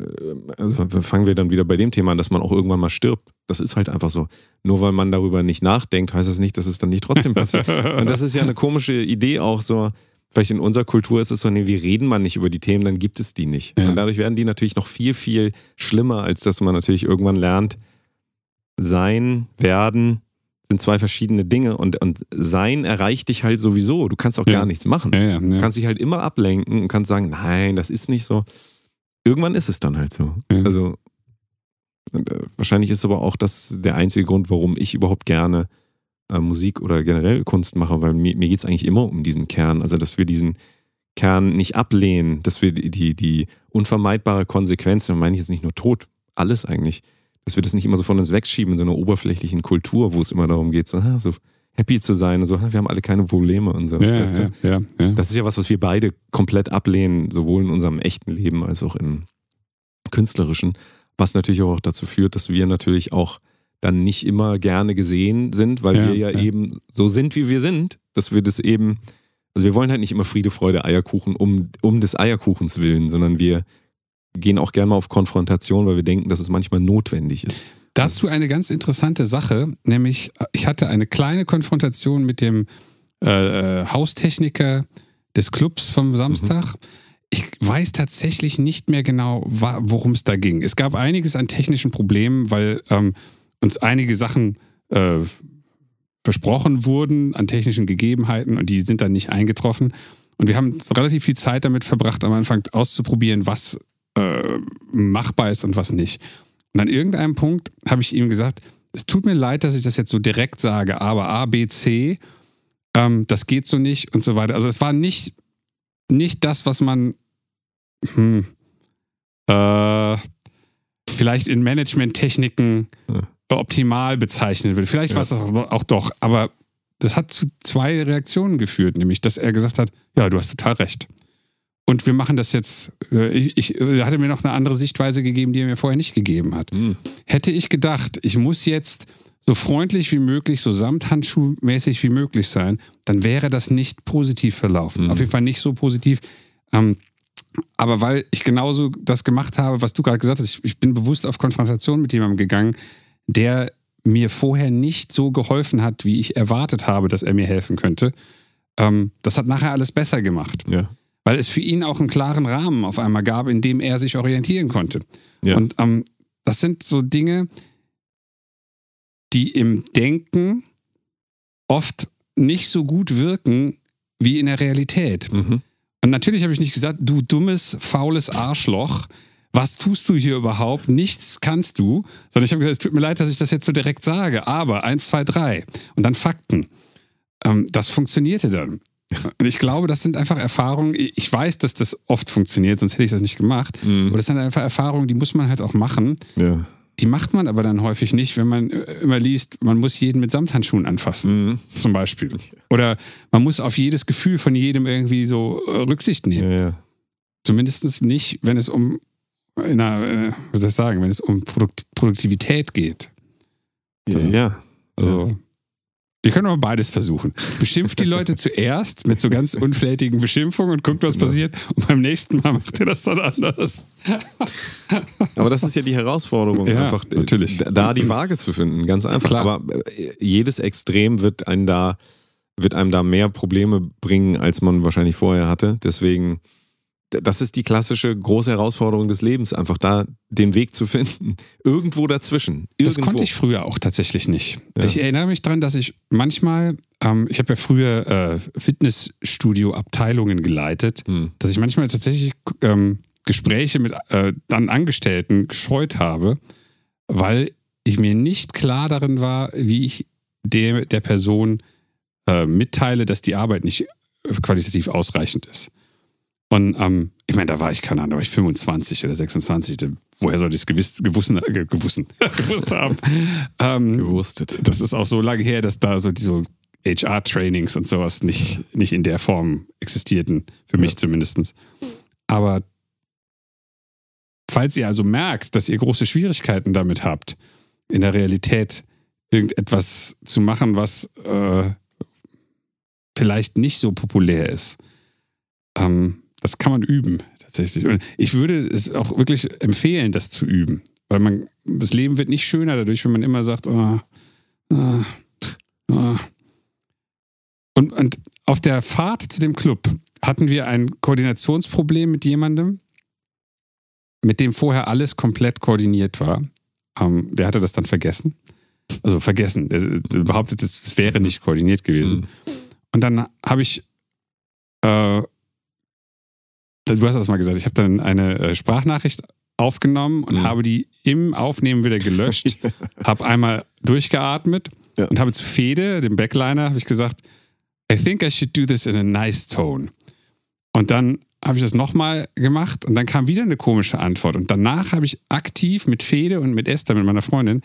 also fangen wir dann wieder bei dem Thema an, dass man auch irgendwann mal stirbt. Das ist halt einfach so. Nur weil man darüber nicht nachdenkt, heißt das nicht, dass es dann nicht trotzdem passiert. Und das ist ja eine komische Idee auch so, vielleicht in unserer Kultur ist es so, nee, wir reden mal nicht über die Themen, dann gibt es die nicht. Ja. Und dadurch werden die natürlich noch viel, viel schlimmer, als dass man natürlich irgendwann lernt, sein, werden sind zwei verschiedene Dinge und, und sein erreicht dich halt sowieso. Du kannst auch Ja. gar nichts machen. Ja, Du kannst dich halt immer ablenken und kannst sagen, nein, das ist nicht so. Irgendwann ist es dann halt so. Also äh, wahrscheinlich ist aber auch das der einzige Grund, warum ich überhaupt gerne äh, Musik oder generell Kunst mache, weil mir, mir geht es eigentlich immer um diesen Kern. Also dass wir diesen Kern nicht ablehnen, dass wir die, die, die unvermeidbare Konsequenz, da meine ich jetzt nicht nur Tod, alles eigentlich, dass wir das nicht immer so von uns wegschieben in so einer oberflächlichen Kultur, wo es immer darum geht, so, ah, so happy zu sein und so, ah, wir haben alle keine Probleme und so. Ja, weißt du? ja, ja, ja. Das ist ja was, was wir beide komplett ablehnen, sowohl in unserem echten Leben als auch im künstlerischen, was natürlich auch dazu führt, dass wir natürlich auch dann nicht immer gerne gesehen sind, weil Ja, wir ja, ja. eben so sind, wie wir sind, dass wir das eben, also wir wollen halt nicht immer Friede, Freude, Eierkuchen um, um des Eierkuchens willen, sondern wir gehen auch gerne mal auf Konfrontation, weil wir denken, dass es manchmal notwendig ist. Dazu eine ganz interessante Sache, nämlich ich hatte eine kleine Konfrontation mit dem äh, äh, Haustechniker des Clubs vom Samstag. Ich weiß tatsächlich nicht mehr genau, worum es da ging. Es gab einiges an technischen Problemen, weil ähm, uns einige Sachen äh, versprochen wurden an technischen Gegebenheiten und die sind dann nicht eingetroffen. Und wir haben relativ viel Zeit damit verbracht, am Anfang auszuprobieren, was äh, machbar ist und was nicht. Und an irgendeinem Punkt habe ich ihm gesagt, es tut mir leid, dass ich das jetzt so direkt sage, aber A, B, C, ähm, das geht so nicht und so weiter. Also es war nicht, nicht das, was man hm, äh, vielleicht in Management-Techniken. Optimal bezeichnen will. Vielleicht Ja. war es das auch, doch, aber das hat zu zwei Reaktionen geführt, nämlich, dass er gesagt hat, ja, du hast total recht. Und wir machen das jetzt, äh, ich, ich, er hatte mir noch eine andere Sichtweise gegeben, die er mir vorher nicht gegeben hat. Hm. Hätte ich gedacht, ich muss jetzt so freundlich wie möglich, so samthandschuhmäßig wie möglich sein, dann wäre das nicht positiv verlaufen. Mhm. Auf jeden Fall nicht so positiv. Ähm, aber weil ich genauso das gemacht habe, was du gerade gesagt hast, ich, ich bin bewusst auf Konfrontation mit jemandem gegangen, der mir vorher nicht so geholfen hat, wie ich erwartet habe, dass er mir helfen könnte. Ähm, das hat nachher alles besser gemacht, Ja. weil es für ihn auch einen klaren Rahmen auf einmal gab, in dem er sich orientieren konnte. Ja. Und ähm, das sind so Dinge, die im Denken oft nicht so gut wirken wie in der Realität. Mhm. Und natürlich habe ich nicht gesagt, du dummes, faules Arschloch, was tust du hier überhaupt? Nichts kannst du. Sondern ich habe gesagt, es tut mir leid, dass ich das jetzt so direkt sage, aber eins, zwei, drei. Und dann Fakten. Ähm, das funktionierte dann. Und ich glaube, das sind einfach Erfahrungen. Ich weiß, dass das oft funktioniert, sonst hätte ich das nicht gemacht. Mhm. Aber das sind einfach Erfahrungen, die muss man halt auch machen. Ja. Die macht man aber dann häufig nicht, wenn man äh, immer liest, man muss jeden mit Samthandschuhen anfassen, Mhm. zum Beispiel. Oder man muss auf jedes Gefühl von jedem irgendwie so äh, Rücksicht nehmen. Ja, ja. Zumindest nicht, wenn es um, in einer, äh, was soll ich sagen, wenn es um Produkt, Produktivität geht. Ja, ja. Also, ihr könnt aber beides versuchen. Beschimpft die Leute zuerst mit so ganz unflätigen Beschimpfungen und guckt, was Genau. passiert. Und beim nächsten Mal macht ihr das dann anders. Aber das ist ja die Herausforderung, Ja, einfach natürlich. da- die Waage zu finden, ganz einfach. Klar. Aber äh, jedes Extrem wird einen da, wird einem da mehr Probleme bringen, als man wahrscheinlich vorher hatte. Deswegen, das ist die klassische große Herausforderung des Lebens, einfach da den Weg zu finden. Irgendwo dazwischen. Irgendwo. Das konnte ich früher auch tatsächlich nicht. Ja. Ich erinnere mich daran, dass ich manchmal, ähm, ich habe ja früher äh, Fitnessstudio-Abteilungen geleitet, Hm. dass ich manchmal tatsächlich ähm, Gespräche mit äh, dann Angestellten gescheut habe, weil ich mir nicht klar darin war, wie ich der, der Person äh, mitteile, dass die Arbeit nicht äh, qualitativ ausreichend ist. Und ähm, ich meine, da war ich, keine Ahnung, da war ich 25 oder 26. Da- Woher soll ich es gewiss, gewussen, ge, gewussen, gewusst haben? Ähm, gewurstet. das ist auch so lange her, dass da so diese HR-Trainings und sowas nicht, nicht in der Form existierten, für mich Ja. zumindest. Aber falls ihr also merkt, dass ihr große Schwierigkeiten damit habt, in der Realität irgendetwas zu machen, was äh, vielleicht nicht so populär ist, ähm, das kann man üben tatsächlich. Und ich würde es auch wirklich empfehlen, das zu üben. Weil man, das Leben wird nicht schöner dadurch, wenn man immer sagt, ah, ah, ah. Und, und auf der Fahrt zu dem Club hatten wir ein Koordinationsproblem mit jemandem, mit dem vorher alles komplett koordiniert war. Ähm, der hatte das dann vergessen. Also vergessen. Er behauptet, es wäre nicht koordiniert gewesen. Mhm. Und dann habe ich, äh, du hast das mal gesagt, ich habe dann eine äh, Sprachnachricht aufgenommen und Mhm. habe die im Aufnehmen wieder gelöscht, habe einmal durchgeatmet Ja. und habe zu Fede, dem Backliner, habe ich gesagt, I think I should do this in a nice tone. Und dann habe ich das nochmal gemacht und dann kam wieder eine komische Antwort. Und danach habe ich aktiv mit Fede und mit Esther, mit meiner Freundin,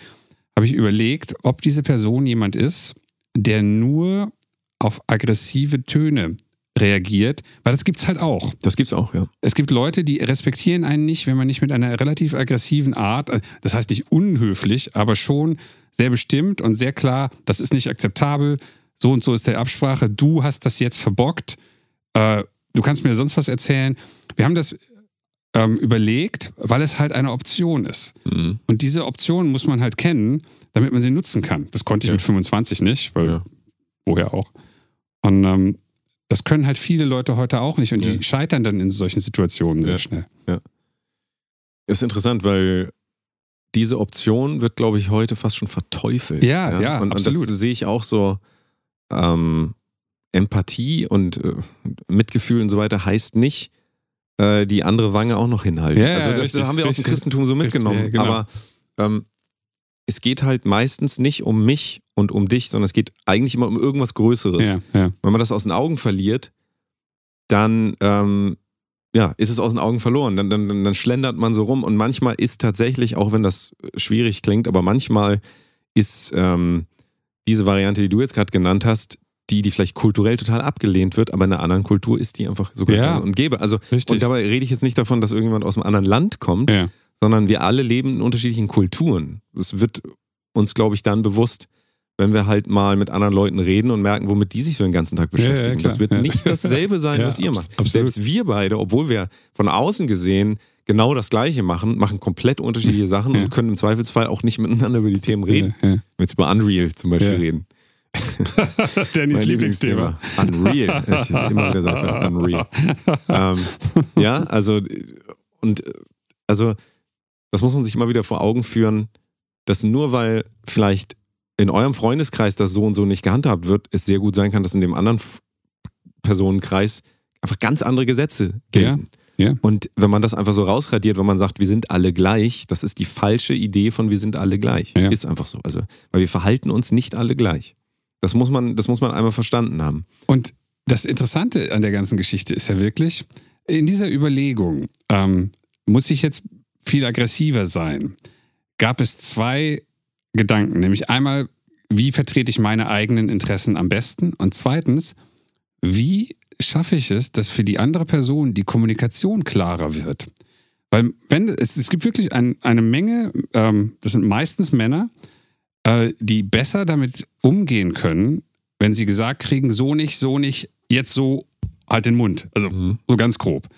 habe ich überlegt, ob diese Person jemand ist, der nur auf aggressive Töne reagiert, weil das gibt es halt auch. Das gibt's auch, ja. Es gibt Leute, die respektieren einen nicht, wenn man nicht mit einer relativ aggressiven Art, äh, das heißt nicht unhöflich, aber schon sehr bestimmt und sehr klar, das ist nicht akzeptabel, so und so ist der Absprache, du hast das jetzt verbockt, äh, du kannst mir sonst was erzählen. Wir haben das ähm, überlegt, weil es halt eine Option ist. Mhm. Und diese Option muss man halt kennen, damit man sie nutzen kann. Das konnte ich Ja. mit 25 nicht, weil Ja. woher auch. Und ähm, das können halt viele Leute heute auch nicht und die Ja. scheitern dann in solchen Situationen sehr Ja. schnell. Ist interessant, weil diese Option wird, glaube ich, heute fast schon verteufelt. Ja, ja, und, absolut. Und das sehe ich auch so. Ähm, Empathie und äh, Mitgefühl und so weiter heißt nicht, äh, die andere Wange auch noch hinhalten. Ja, ja, also das richtig, haben wir aus dem richtig. Christentum so Richtig, mitgenommen. ja, genau. Aber ähm, es geht halt meistens nicht um mich und um dich, sondern es geht eigentlich immer um irgendwas Größeres. Ja, ja. Wenn man das aus den Augen verliert, dann ähm, ja, ist es aus den Augen verloren. Dann, dann, dann schlendert man so rum und manchmal ist tatsächlich, auch wenn das schwierig klingt, aber manchmal ist ähm, diese Variante, die du jetzt gerade genannt hast, die, die vielleicht kulturell total abgelehnt wird, aber in einer anderen Kultur ist die einfach sogar Ja. und gäbe. Also, Richtig. und dabei rede ich jetzt nicht davon, dass irgendjemand aus einem anderen Land kommt, ja. sondern wir alle leben in unterschiedlichen Kulturen. Es wird uns, glaube ich, dann bewusst, wenn wir halt mal mit anderen Leuten reden und merken, womit die sich so den ganzen Tag Ja, ja, beschäftigen. klar. das wird Ja. nicht dasselbe sein, Ja, was ihr macht. absolut. Selbst wir beide, obwohl wir von außen gesehen genau das Gleiche machen, machen komplett unterschiedliche Sachen Ja. und können im Zweifelsfall auch nicht miteinander über die Themen reden. Ja, ja. Wenn wir jetzt über Unreal zum Beispiel Ja. reden. Dannys Lieblingsthema. Unreal. Ich immer wieder sagst Unreal. ähm, ja, also und also das muss man sich immer wieder vor Augen führen, dass nur weil vielleicht in eurem Freundeskreis das so und so nicht gehandhabt wird, es sehr gut sein kann, dass in dem anderen Personenkreis einfach ganz andere Gesetze gelten. Ja, ja. Und wenn man das einfach so rausradiert, wenn man sagt, wir sind alle gleich, das ist die falsche Idee von wir sind alle gleich. Ja. Ist einfach so. Also, weil wir verhalten uns nicht alle gleich. Das muss man, das muss man einmal verstanden haben. Und das Interessante an der ganzen Geschichte ist ja wirklich, in dieser Überlegung, ähm, muss ich jetzt viel aggressiver sein, gab es zwei Gedanken. Nämlich einmal, wie vertrete ich meine eigenen Interessen am besten? Und zweitens, wie schaffe ich es, dass für die andere Person die Kommunikation klarer wird? Weil wenn es, es gibt wirklich ein, eine Menge, ähm, das sind meistens Männer, äh, die besser damit umgehen können, wenn sie gesagt kriegen, so nicht, so nicht, jetzt so, halt den Mund. Also so ganz grob.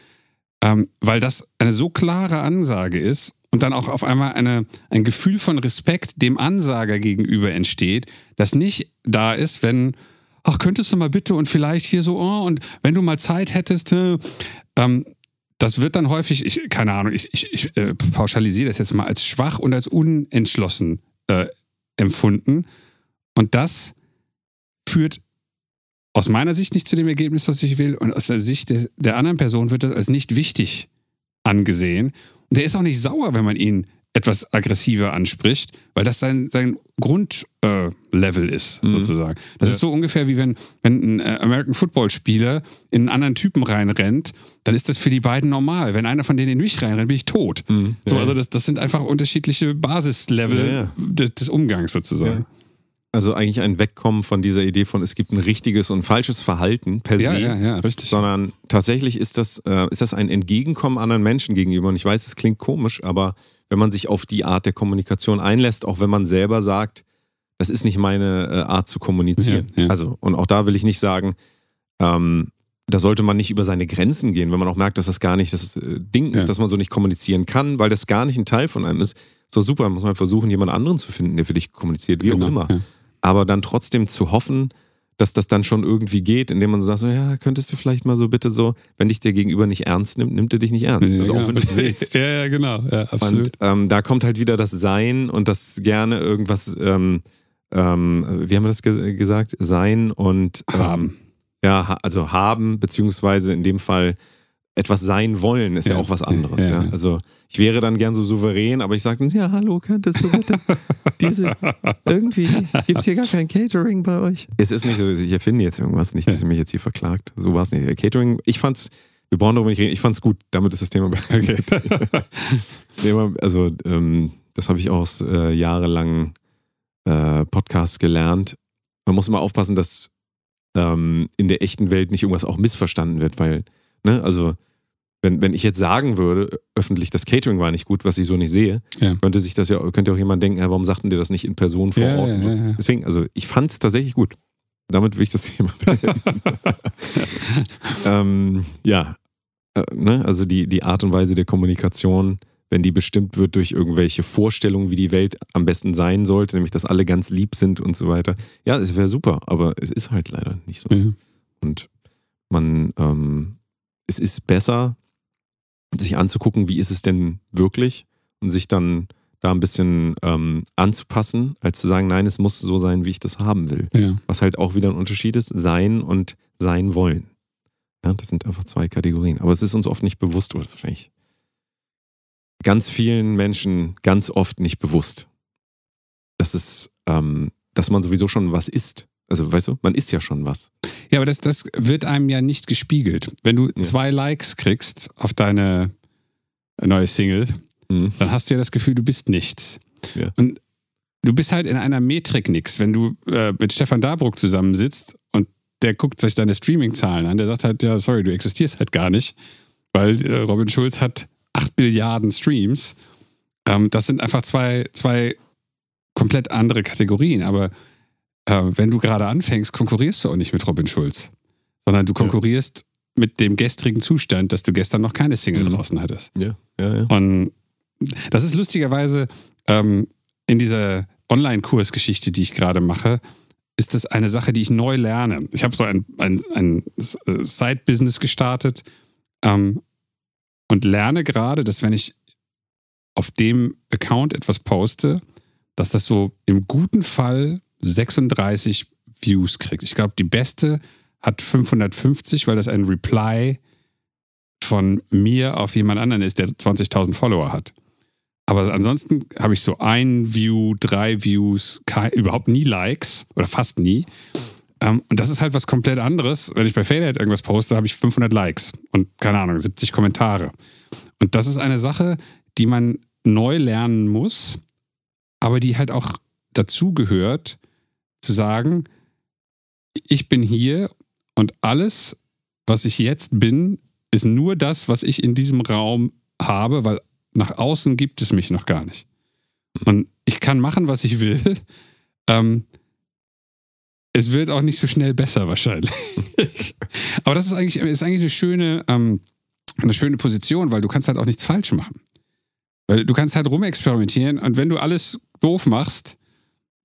Ähm, weil das eine so klare Ansage ist und dann auch auf einmal eine, ein Gefühl von Respekt dem Ansager gegenüber entsteht, das nicht da ist, wenn, ach, könntest du mal bitte und vielleicht hier so, oh, und wenn du mal Zeit hättest, äh, ähm, das wird dann häufig, ich, keine Ahnung, ich, ich, ich äh, pauschalisiere das jetzt mal als schwach und als unentschlossen äh, empfunden. Und das führt aus meiner Sicht nicht zu dem Ergebnis, was ich will. Und aus der Sicht der, der anderen Person wird das als nicht wichtig angesehen. Der ist auch nicht sauer, wenn man ihn etwas aggressiver anspricht, weil das sein, sein Grundlevel äh, ist, Mhm. sozusagen. Das Ja. ist so ungefähr wie wenn, wenn ein äh, American Football Spieler in einen anderen Typen reinrennt, dann ist das für die beiden normal. Wenn einer von denen in mich reinrennt, bin ich tot. Mhm. So, Ja, also ja. das, das sind einfach unterschiedliche Basislevel ja. Des, des Umgangs sozusagen. Also eigentlich ein Wegkommen von dieser Idee von, es gibt ein richtiges und falsches Verhalten per Ja, se. ja, ja, richtig. sondern tatsächlich ist das, äh, ist das ein Entgegenkommen anderen Menschen gegenüber. Und ich weiß, es klingt komisch, aber wenn man sich auf die Art der Kommunikation einlässt, auch wenn man selber sagt, das ist nicht meine äh, Art zu kommunizieren. Ja, ja. Also, und auch da will ich nicht sagen, ähm, da sollte man nicht über seine Grenzen gehen, wenn man auch merkt, dass das gar nicht das äh, Ding ist, dass man so nicht kommunizieren kann, weil das gar nicht ein Teil von einem ist. So super, muss man versuchen, jemand anderen zu finden, der für dich kommuniziert, wie Genau, auch immer. Aber dann trotzdem zu hoffen, dass das dann schon irgendwie geht, indem man so sagt, so, ja, könntest du vielleicht mal so bitte so, wenn dich der Gegenüber nicht ernst nimmt, nimmt er dich nicht ernst. Ja, also genau. auch wenn du willst. ja, ja, genau. Ja, absolut. Und ähm, da kommt halt wieder das Sein und das gerne irgendwas, ähm, ähm, wie haben wir das ge gesagt? Sein und ähm, Haben. Ja, ha also haben, beziehungsweise in dem Fall etwas sein wollen, ist ja, Ja. auch was anderes. Ja, Ja. Also ich wäre dann gern so souverän, aber ich sage, ja, hallo, könntest du bitte diese, irgendwie gibt es hier gar kein Catering bei euch. Es ist nicht so, ich erfinde jetzt irgendwas, nicht, dass ihr mich jetzt hier verklagt. So war es nicht. Catering, ich fand's, wir brauchen darüber nicht reden, ich fand's gut, damit ist das Thema beendet. Also, ähm, das habe ich auch aus äh, jahrelangen äh, Podcasts gelernt. Man muss immer aufpassen, dass ähm, in der echten Welt nicht irgendwas auch missverstanden wird, weil, ne, also, wenn, wenn ich jetzt sagen würde, öffentlich, das Catering war nicht gut, was ich so nicht sehe, Ja. könnte sich das ja, könnte auch jemand denken, ja, warum sagten dir das nicht in Person vor Ja, Ort? ja, so. Deswegen, also ich fand es tatsächlich gut. Damit will ich das Thema beenden. ähm, ja, äh, ne? also die, die Art und Weise der Kommunikation, wenn die bestimmt wird durch irgendwelche Vorstellungen, wie die Welt am besten sein sollte, nämlich dass alle ganz lieb sind und so weiter. Ja, es wäre super, aber es ist halt leider nicht so. Und man, ähm, es ist besser, sich anzugucken, wie ist es denn wirklich und sich dann da ein bisschen ähm, anzupassen, als zu sagen, nein, es muss so sein, wie ich das haben will. Ja. Was halt auch wieder ein Unterschied ist, sein und sein wollen. Ja, das sind einfach zwei Kategorien. Aber es ist uns oft nicht bewusst, oder wahrscheinlich ganz vielen Menschen ganz oft nicht bewusst, dass es, ähm, dass man sowieso schon was ist. Also, weißt du, man ist ja schon was. Ja, aber das, das wird einem ja nicht gespiegelt. Wenn du Ja. zwei Likes kriegst auf deine neue Single, Mhm. dann hast du ja das Gefühl, du bist nichts. Ja. Und du bist halt in einer Metrik nix. Wenn du äh, mit Stefan Dabruck zusammensitzt und der guckt sich deine Streaming-Zahlen an, der sagt halt, ja, sorry, du existierst halt gar nicht, weil äh, Robin Schulz hat 8 Billiarden Streams. Ähm, das sind einfach zwei, zwei komplett andere Kategorien. Aber äh, wenn du gerade anfängst, konkurrierst du auch nicht mit Robin Schulz, sondern du konkurrierst mit dem gestrigen Zustand, dass du gestern noch keine Single Mhm. draußen hattest. Ja, ja, ja. Und das ist lustigerweise ähm, in dieser Online-Kursgeschichte, die ich gerade mache, ist das eine Sache, die ich neu lerne. Ich habe so ein, ein, ein äh, Side-Business gestartet ähm, und lerne gerade, dass wenn ich auf dem Account etwas poste, dass das so im guten Fall 36 Views kriegt. Ich glaube, die beste hat 550, weil das ein Reply von mir auf jemand anderen ist, der 20.000 Follower hat. Aber ansonsten habe ich so ein View, drei Views, kein, überhaupt nie Likes oder fast nie. Ähm, und das ist halt was komplett anderes. Wenn ich bei Faderhead irgendwas poste, habe ich 500 Likes und keine Ahnung, 70 Kommentare. Und das ist eine Sache, die man neu lernen muss, aber die halt auch dazu gehört, zu sagen, ich bin hier und alles, was ich jetzt bin, ist nur das, was ich in diesem Raum habe, weil nach außen gibt es mich noch gar nicht. Und ich kann machen, was ich will. Ähm, es wird auch nicht so schnell besser wahrscheinlich. Aber das ist eigentlich, ist eigentlich eine schöne, ähm, eine schöne Position, weil du kannst halt auch nichts falsch machen. Weil du kannst halt rumexperimentieren und wenn du alles doof machst,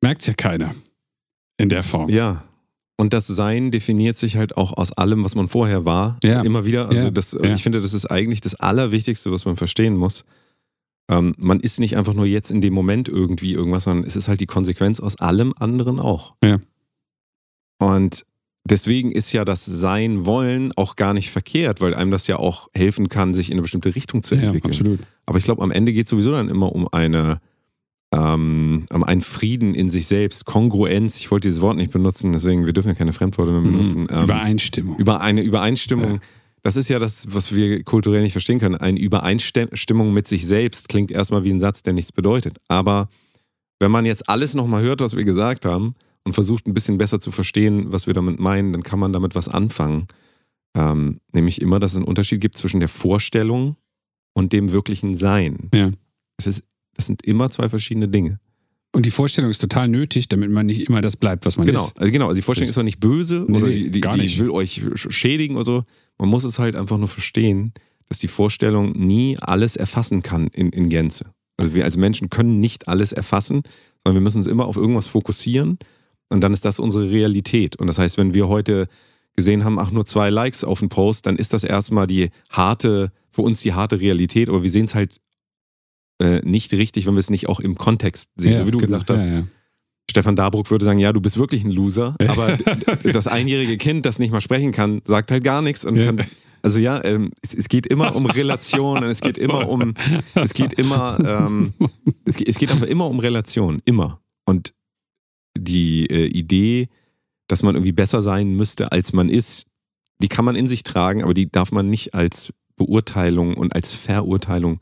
merkt es ja keiner in der Form. Ja. Und das Sein definiert sich halt auch aus allem, was man vorher war. Ja. Immer wieder. Also Ja. das, Ja. ich finde, das ist eigentlich das Allerwichtigste, was man verstehen muss. Ähm, man ist nicht einfach nur jetzt in dem Moment irgendwie irgendwas, sondern es ist halt die Konsequenz aus allem anderen auch. Ja. Und deswegen ist ja das Sein wollen auch gar nicht verkehrt, weil einem das ja auch helfen kann, sich in eine bestimmte Richtung zu Ja, entwickeln. absolut. Aber ich glaube, am Ende geht es sowieso dann immer um eine, ähm, einen Frieden in sich selbst, Kongruenz. Ich wollte dieses Wort nicht benutzen, deswegen wir dürfen ja keine Fremdworte mehr benutzen. Mhm. Ähm, Übereinstimmung. über eine Übereinstimmung. Ja. Das ist ja das, was wir kulturell nicht verstehen können. Eine Übereinstimmung mit sich selbst klingt erstmal wie ein Satz, der nichts bedeutet. Aber wenn man jetzt alles nochmal hört, was wir gesagt haben und versucht ein bisschen besser zu verstehen, was wir damit meinen, dann kann man damit was anfangen. Ähm, nämlich immer, dass es einen Unterschied gibt zwischen der Vorstellung und dem wirklichen Sein. Ja. Es ist, das sind immer zwei verschiedene Dinge. Und die Vorstellung ist total nötig, damit man nicht immer das bleibt, was man Genau, ist. also genau. Also die Vorstellung ist doch nicht böse Nee, oder die, die, gar die nicht. will euch sch- schädigen oder so. Man muss es halt einfach nur verstehen, dass die Vorstellung nie alles erfassen kann in, in Gänze. Also wir als Menschen können nicht alles erfassen, sondern wir müssen uns immer auf irgendwas fokussieren Und dann ist das unsere Realität. Und das heißt, wenn wir heute gesehen haben, ach, nur zwei Likes auf den Post, dann ist das erstmal die harte, für uns die harte Realität, aber wir sehen es halt äh, nicht richtig, wenn wir es nicht auch im Kontext sehen, Ja, so wie du genau, gesagt hast. ja, ja. Stefan Dabruck würde sagen, ja, du bist wirklich ein Loser, aber das einjährige Kind, das nicht mal sprechen kann, sagt halt gar nichts und kann, also ja, ähm, es, es geht immer um Relationen, es geht immer um, es geht immer, ähm, es, es geht einfach immer um Relationen, immer. Und die äh, Idee, dass man irgendwie besser sein müsste, als man ist, die kann man in sich tragen, aber die darf man nicht als Beurteilung und als Verurteilung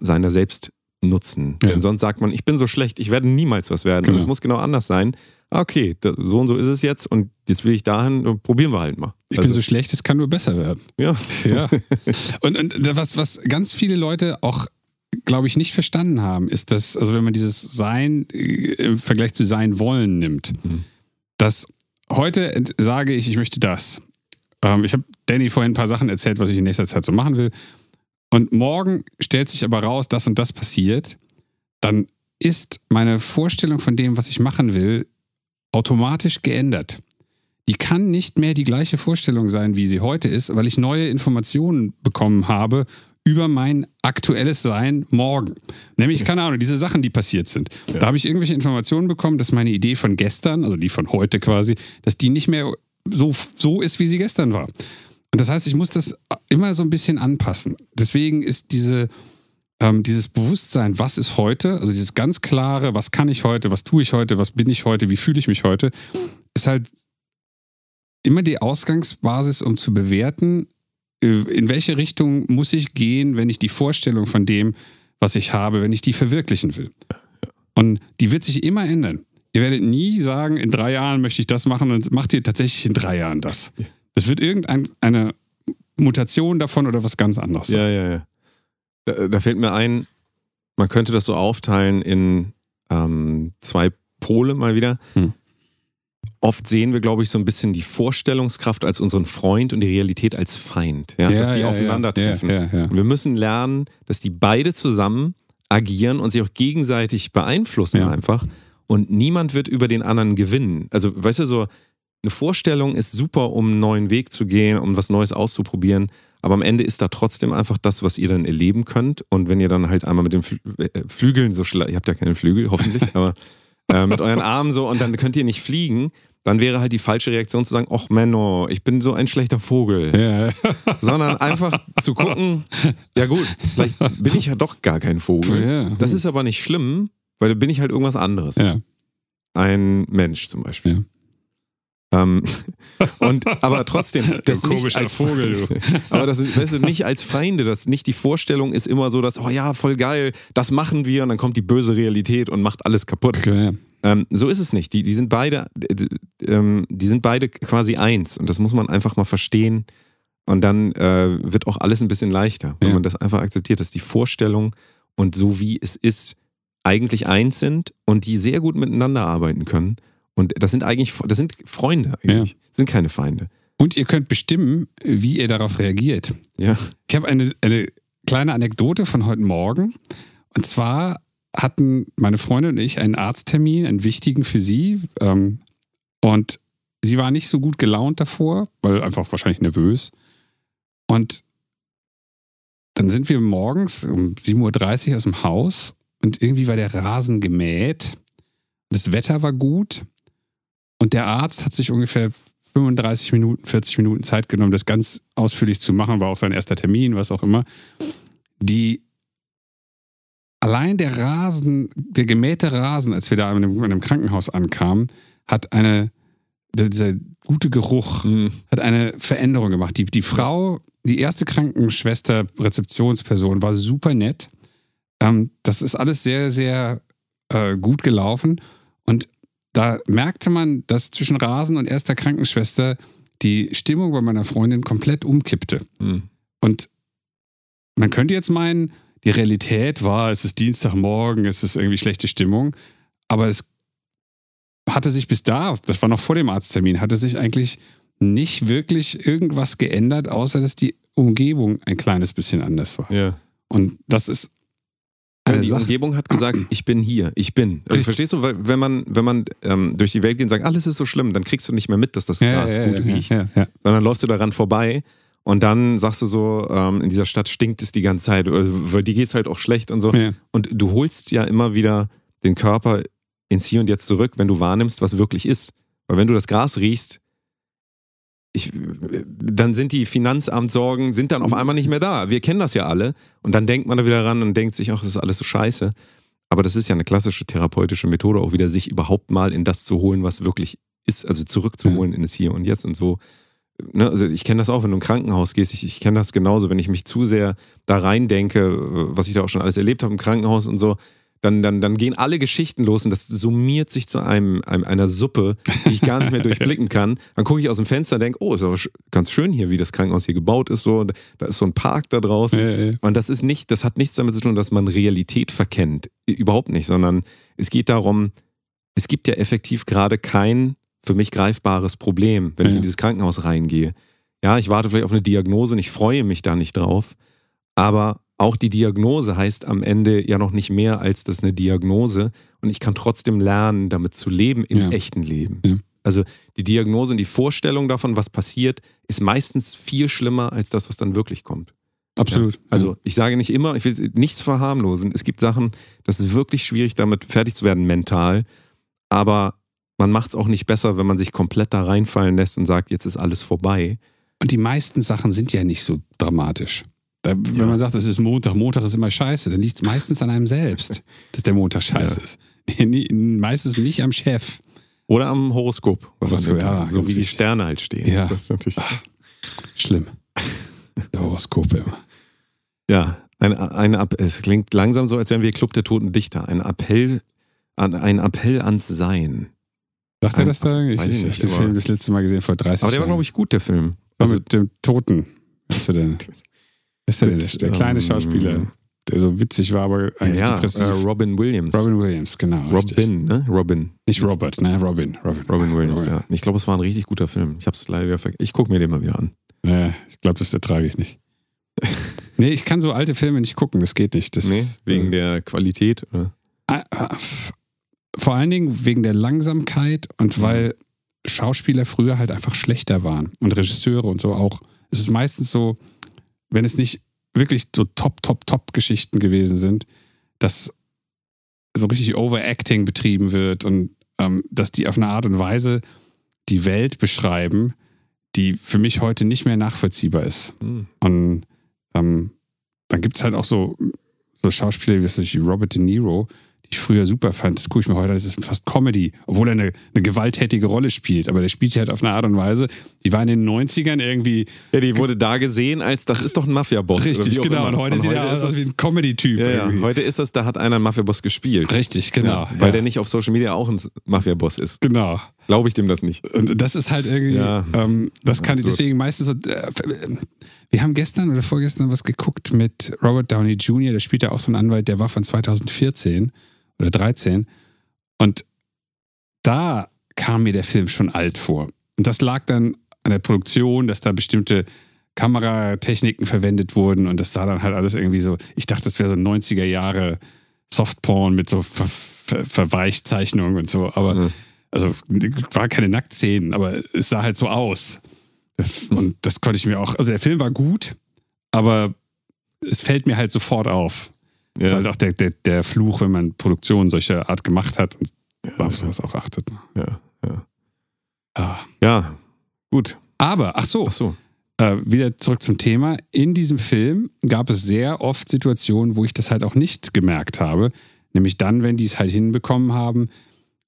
seiner selbst nutzen. Ja. Denn sonst sagt man, ich bin so schlecht, ich werde niemals was werden. Und Genau. es muss genau anders sein. Ah, Okay, so und so ist es jetzt und jetzt will ich dahin, und probieren wir halt mal. Ich bin so schlecht, es kann nur besser werden. ja. Ja. und, und was, was ganz viele Leute auch, glaube ich, nicht verstanden haben, ist, dass, also wenn man dieses Sein äh, im Vergleich zu Sein wollen nimmt, Mhm. dass heute sage ich, ich möchte das. Ähm, ich habe Danny vorhin ein paar Sachen erzählt, was ich in nächster Zeit so machen will. Und morgen stellt sich aber raus, das und das passiert, dann ist meine Vorstellung von dem, was ich machen will, automatisch geändert. Die kann nicht mehr die gleiche Vorstellung sein, wie sie heute ist, weil ich neue Informationen bekommen habe über mein aktuelles Sein morgen. Nämlich, keine Ahnung, diese Sachen, die passiert sind. Da habe ich irgendwelche Informationen bekommen, dass meine Idee von gestern, also die von heute quasi, dass die nicht mehr so, so ist, wie sie gestern war. Und das heißt, ich muss das immer so ein bisschen anpassen. Deswegen ist diese, ähm, dieses Bewusstsein, was ist heute, also dieses ganz klare, was kann ich heute, was tue ich heute, was bin ich heute, wie fühle ich mich heute, ist halt immer die Ausgangsbasis, um zu bewerten, äh, in welche Richtung muss ich gehen, wenn ich die Vorstellung von dem, was ich habe, wenn ich die verwirklichen will. Und die wird sich immer ändern. Ihr werdet nie sagen, in drei Jahren möchte ich das machen dann macht ihr tatsächlich in drei Jahren das. Es wird irgendeine Mutation davon oder was ganz anderes. Ja, ja, ja. Da, da fällt mir ein, man könnte das so aufteilen in ähm, zwei Pole mal wieder. Hm. Oft sehen wir, glaube ich, so ein bisschen die Vorstellungskraft als unseren Freund und die Realität als Feind. Ja? dass die aufeinandertreffen. Ja, ja, ja. Und wir müssen lernen, dass die beide zusammen agieren und sich auch gegenseitig beeinflussen Ja. einfach. Und niemand wird über den anderen gewinnen. Also, weißt du, so eine Vorstellung ist super, um einen neuen Weg zu gehen, um was Neues auszuprobieren. Aber am Ende ist da trotzdem einfach das, was ihr dann erleben könnt. Und wenn ihr dann halt einmal mit den Flü äh, Flügeln so ihr habt ja keine Flügel, hoffentlich, aber äh, mit euren Armen so und dann könnt ihr nicht fliegen, dann wäre halt die falsche Reaktion zu sagen, ach Menno, ich bin so ein schlechter Vogel Ja, sondern einfach zu gucken, ja gut, vielleicht bin ich ja doch gar kein Vogel. Ja. Das ist aber nicht schlimm, weil dann bin ich halt irgendwas anderes. ja. Ein Mensch zum Beispiel. Ähm, und, aber trotzdem, das nicht als Vogel, du. aber das ist, weißt du, nicht als Feinde, das nicht die Vorstellung ist immer so, dass, oh ja, voll geil, das machen wir und dann kommt die böse Realität und macht alles kaputt. ja. Ähm, so ist es nicht. Die, die sind beide, äh, ähm, die sind beide quasi eins und das muss man einfach mal verstehen. Und dann äh, wird auch alles ein bisschen leichter, wenn Ja. man das einfach akzeptiert, dass die Vorstellung und so wie es ist, eigentlich eins sind und die sehr gut miteinander arbeiten können. Und das sind eigentlich, das sind Freunde eigentlich, sind keine Feinde. Und ihr könnt bestimmen, wie ihr darauf reagiert. Ja. Ich habe eine, eine kleine Anekdote von heute Morgen. Und zwar hatten meine Freundin und ich einen Arzttermin, einen wichtigen für sie. Ähm, und sie war nicht so gut gelaunt davor, weil einfach wahrscheinlich nervös. Und dann sind wir morgens um 7.30 Uhr aus dem Haus und irgendwie war der Rasen gemäht. Das Wetter war gut. Und der Arzt hat sich ungefähr 35 Minuten, 40 Minuten Zeit genommen, das ganz ausführlich zu machen, war auch sein erster Termin, was auch immer. Die allein der Rasen, der gemähte Rasen, als wir da in einem, in einem Krankenhaus ankamen, hat eine, dieser gute Geruch Mhm. hat eine Veränderung gemacht. Die, die Frau, die erste Krankenschwester, Rezeptionsperson, war super nett. Ähm, das ist alles sehr, sehr äh, gut gelaufen. Und da merkte man, dass zwischen Rasen und erster Krankenschwester die Stimmung bei meiner Freundin komplett umkippte. Mhm. Und man könnte jetzt meinen, die Realität war, es ist Dienstagmorgen, es ist irgendwie schlechte Stimmung. Aber es hatte sich bis da, das war noch vor dem Arzttermin, hatte sich eigentlich nicht wirklich irgendwas geändert, außer dass die Umgebung ein kleines bisschen anders war. Ja. Und das ist die Sache- Umgebung hat gesagt, ich bin hier, ich bin. Also, Richtig. verstehst du, weil wenn man, wenn man ähm, durch die Welt geht und sagt, alles ist so schlimm, dann kriegst du nicht mehr mit, dass das Gras gut riecht. ja, ja. sondern läufst du daran vorbei und dann sagst du so, ähm, in dieser Stadt stinkt es die ganze Zeit, oder- weil die geht's halt auch schlecht und so. Ja. Und du holst ja immer wieder den Körper ins Hier und Jetzt zurück, wenn du wahrnimmst, was wirklich ist. Weil wenn du das Gras riechst, ich, dann sind die Finanzamtsorgen sind dann auf einmal nicht mehr da. Wir kennen das ja alle. Und dann denkt man da wieder ran und denkt sich, ach, das ist alles so scheiße. Aber das ist ja eine klassische therapeutische Methode, auch wieder sich überhaupt mal in das zu holen, was wirklich ist, also zurückzuholen in das Hier und Jetzt und so. Ne, also ich kenne das auch, wenn du in ein Krankenhaus gehst, ich, ich kenne das genauso, wenn ich mich zu sehr da rein denke, was ich da auch schon alles erlebt habe im Krankenhaus und so, dann, dann, dann gehen alle Geschichten los und das summiert sich zu einem, einem einer Suppe, die ich gar nicht mehr durchblicken kann. Dann gucke ich aus dem Fenster und denke, oh, ist aber ganz schön hier, wie das Krankenhaus hier gebaut ist. So, da ist so ein Park da draußen. Ja, ja. Und das ist nicht, das hat nichts damit zu tun, dass man Realität verkennt. Überhaupt nicht, sondern es geht darum, es gibt ja effektiv gerade kein für mich greifbares Problem, wenn ich Ja. in dieses Krankenhaus reingehe. Ja, ich warte vielleicht auf eine Diagnose und ich freue mich da nicht drauf. Aber auch die Diagnose heißt am Ende ja noch nicht mehr als das eine Diagnose. Und ich kann trotzdem lernen, damit zu leben im Ja. echten Leben. Ja. Also die Diagnose und die Vorstellung davon, was passiert, ist meistens viel schlimmer als das, was dann wirklich kommt. Absolut. Ja. Also ich sage nicht immer, ich will nichts verharmlosen. Es gibt Sachen, das ist wirklich schwierig, damit fertig zu werden mental. Aber man macht es auch nicht besser, wenn man sich komplett da reinfallen lässt und sagt, jetzt ist alles vorbei. Und die meisten Sachen sind ja nicht so dramatisch. Da, wenn Ja. man sagt, es ist Montag, Montag ist immer scheiße, dann liegt es meistens an einem selbst, dass der Montag scheiße Ja. ist. Meistens nicht am Chef. Oder am Horoskop, was Tag ja, so wie die. Sterne halt stehen. Ja. Das ist natürlich, Schlimm. Der Horoskop immer. ja, ein, ein, App- es klingt langsam so, als wären wir Club der Toten Dichter. Ein Appell, an, ein Appell ans Sein. Sagt er Ein- das da? Ich, weiß ich ich habe den Film das letzte Mal gesehen vor 30 Aber der war, Jahren. glaube ich, gut, der Film. War Also, mit dem Toten. Was der denn? Ist der denn? Der, kleine ähm, Schauspieler, der so witzig war, aber eigentlich ja, depressiv. äh, Robin Williams. Robin Williams, genau. richtig. Robin, ne? Robin. Nicht Robert, ne? Robin. Robin, Robin Williams, Robin. ja. Ich glaube, es war ein richtig guter Film. Ich habe es leider wieder vergessen. Ich gucke mir den mal wieder an. Ja, ich glaube, das ertrage ich nicht. nee, ich kann so alte Filme nicht gucken, das geht nicht. Das, Nee, wegen der Qualität. Oder? Ah, ah, Vor allen Dingen wegen der Langsamkeit und weil Schauspieler früher halt einfach schlechter waren und Regisseure und so auch. Es ist meistens so, wenn es nicht wirklich so top, top, top Geschichten gewesen sind, dass so richtig Overacting betrieben wird und ähm, dass die auf eine Art und Weise die Welt beschreiben, die für mich heute nicht mehr nachvollziehbar ist. Hm. Und ähm, dann gibt es halt auch so, so Schauspieler wie was weiß ich, Robert De Niro, ich früher super fand. Das gucke ich mir heute an, das ist fast Comedy, obwohl er eine, eine gewalttätige Rolle spielt. Aber der spielt halt auf eine Art und Weise, die war in den 90ern irgendwie Ja, die wurde da gesehen als, das ist doch ein Mafia-Boss. richtig, genau. Und heute sieht er aus, das- wie ein Comedy-Typ. ja, ja. Heute ist das, da hat einer einen Mafia-Boss gespielt. Richtig, genau. Ja, weil ja. der nicht auf Social Media auch ein Mafia-Boss ist. Genau. Glaube ich dem das nicht. Und das ist halt irgendwie, Ja. ähm, das kann ich deswegen meistens. Äh, wir haben gestern oder vorgestern was geguckt mit Robert Downey Jr., der spielt ja auch so einen Anwalt, der war von 2014 oder 13. Und da kam mir der Film schon alt vor. Und das lag dann an der Produktion, dass da bestimmte Kameratechniken verwendet wurden und das sah dann halt alles irgendwie so, ich dachte, das wäre so 90er Jahre Softporn mit so Ver Ver Verweichzeichnungen und so, aber Mhm. also war keine Nacktszenen, aber es sah halt so aus. Und das konnte ich mir auch, also der Film war gut, aber es fällt mir halt sofort auf. Das ist Ja, halt auch der, der, der Fluch, wenn man Produktionen solcher Art gemacht hat und auf sowas auch achtet. ne? ja, ja. Ah. ja, gut. Aber, ach so, Ach so. äh, wieder zurück zum Thema. In diesem Film gab es sehr oft Situationen, wo ich das halt auch nicht gemerkt habe. Nämlich dann, wenn die es halt hinbekommen haben,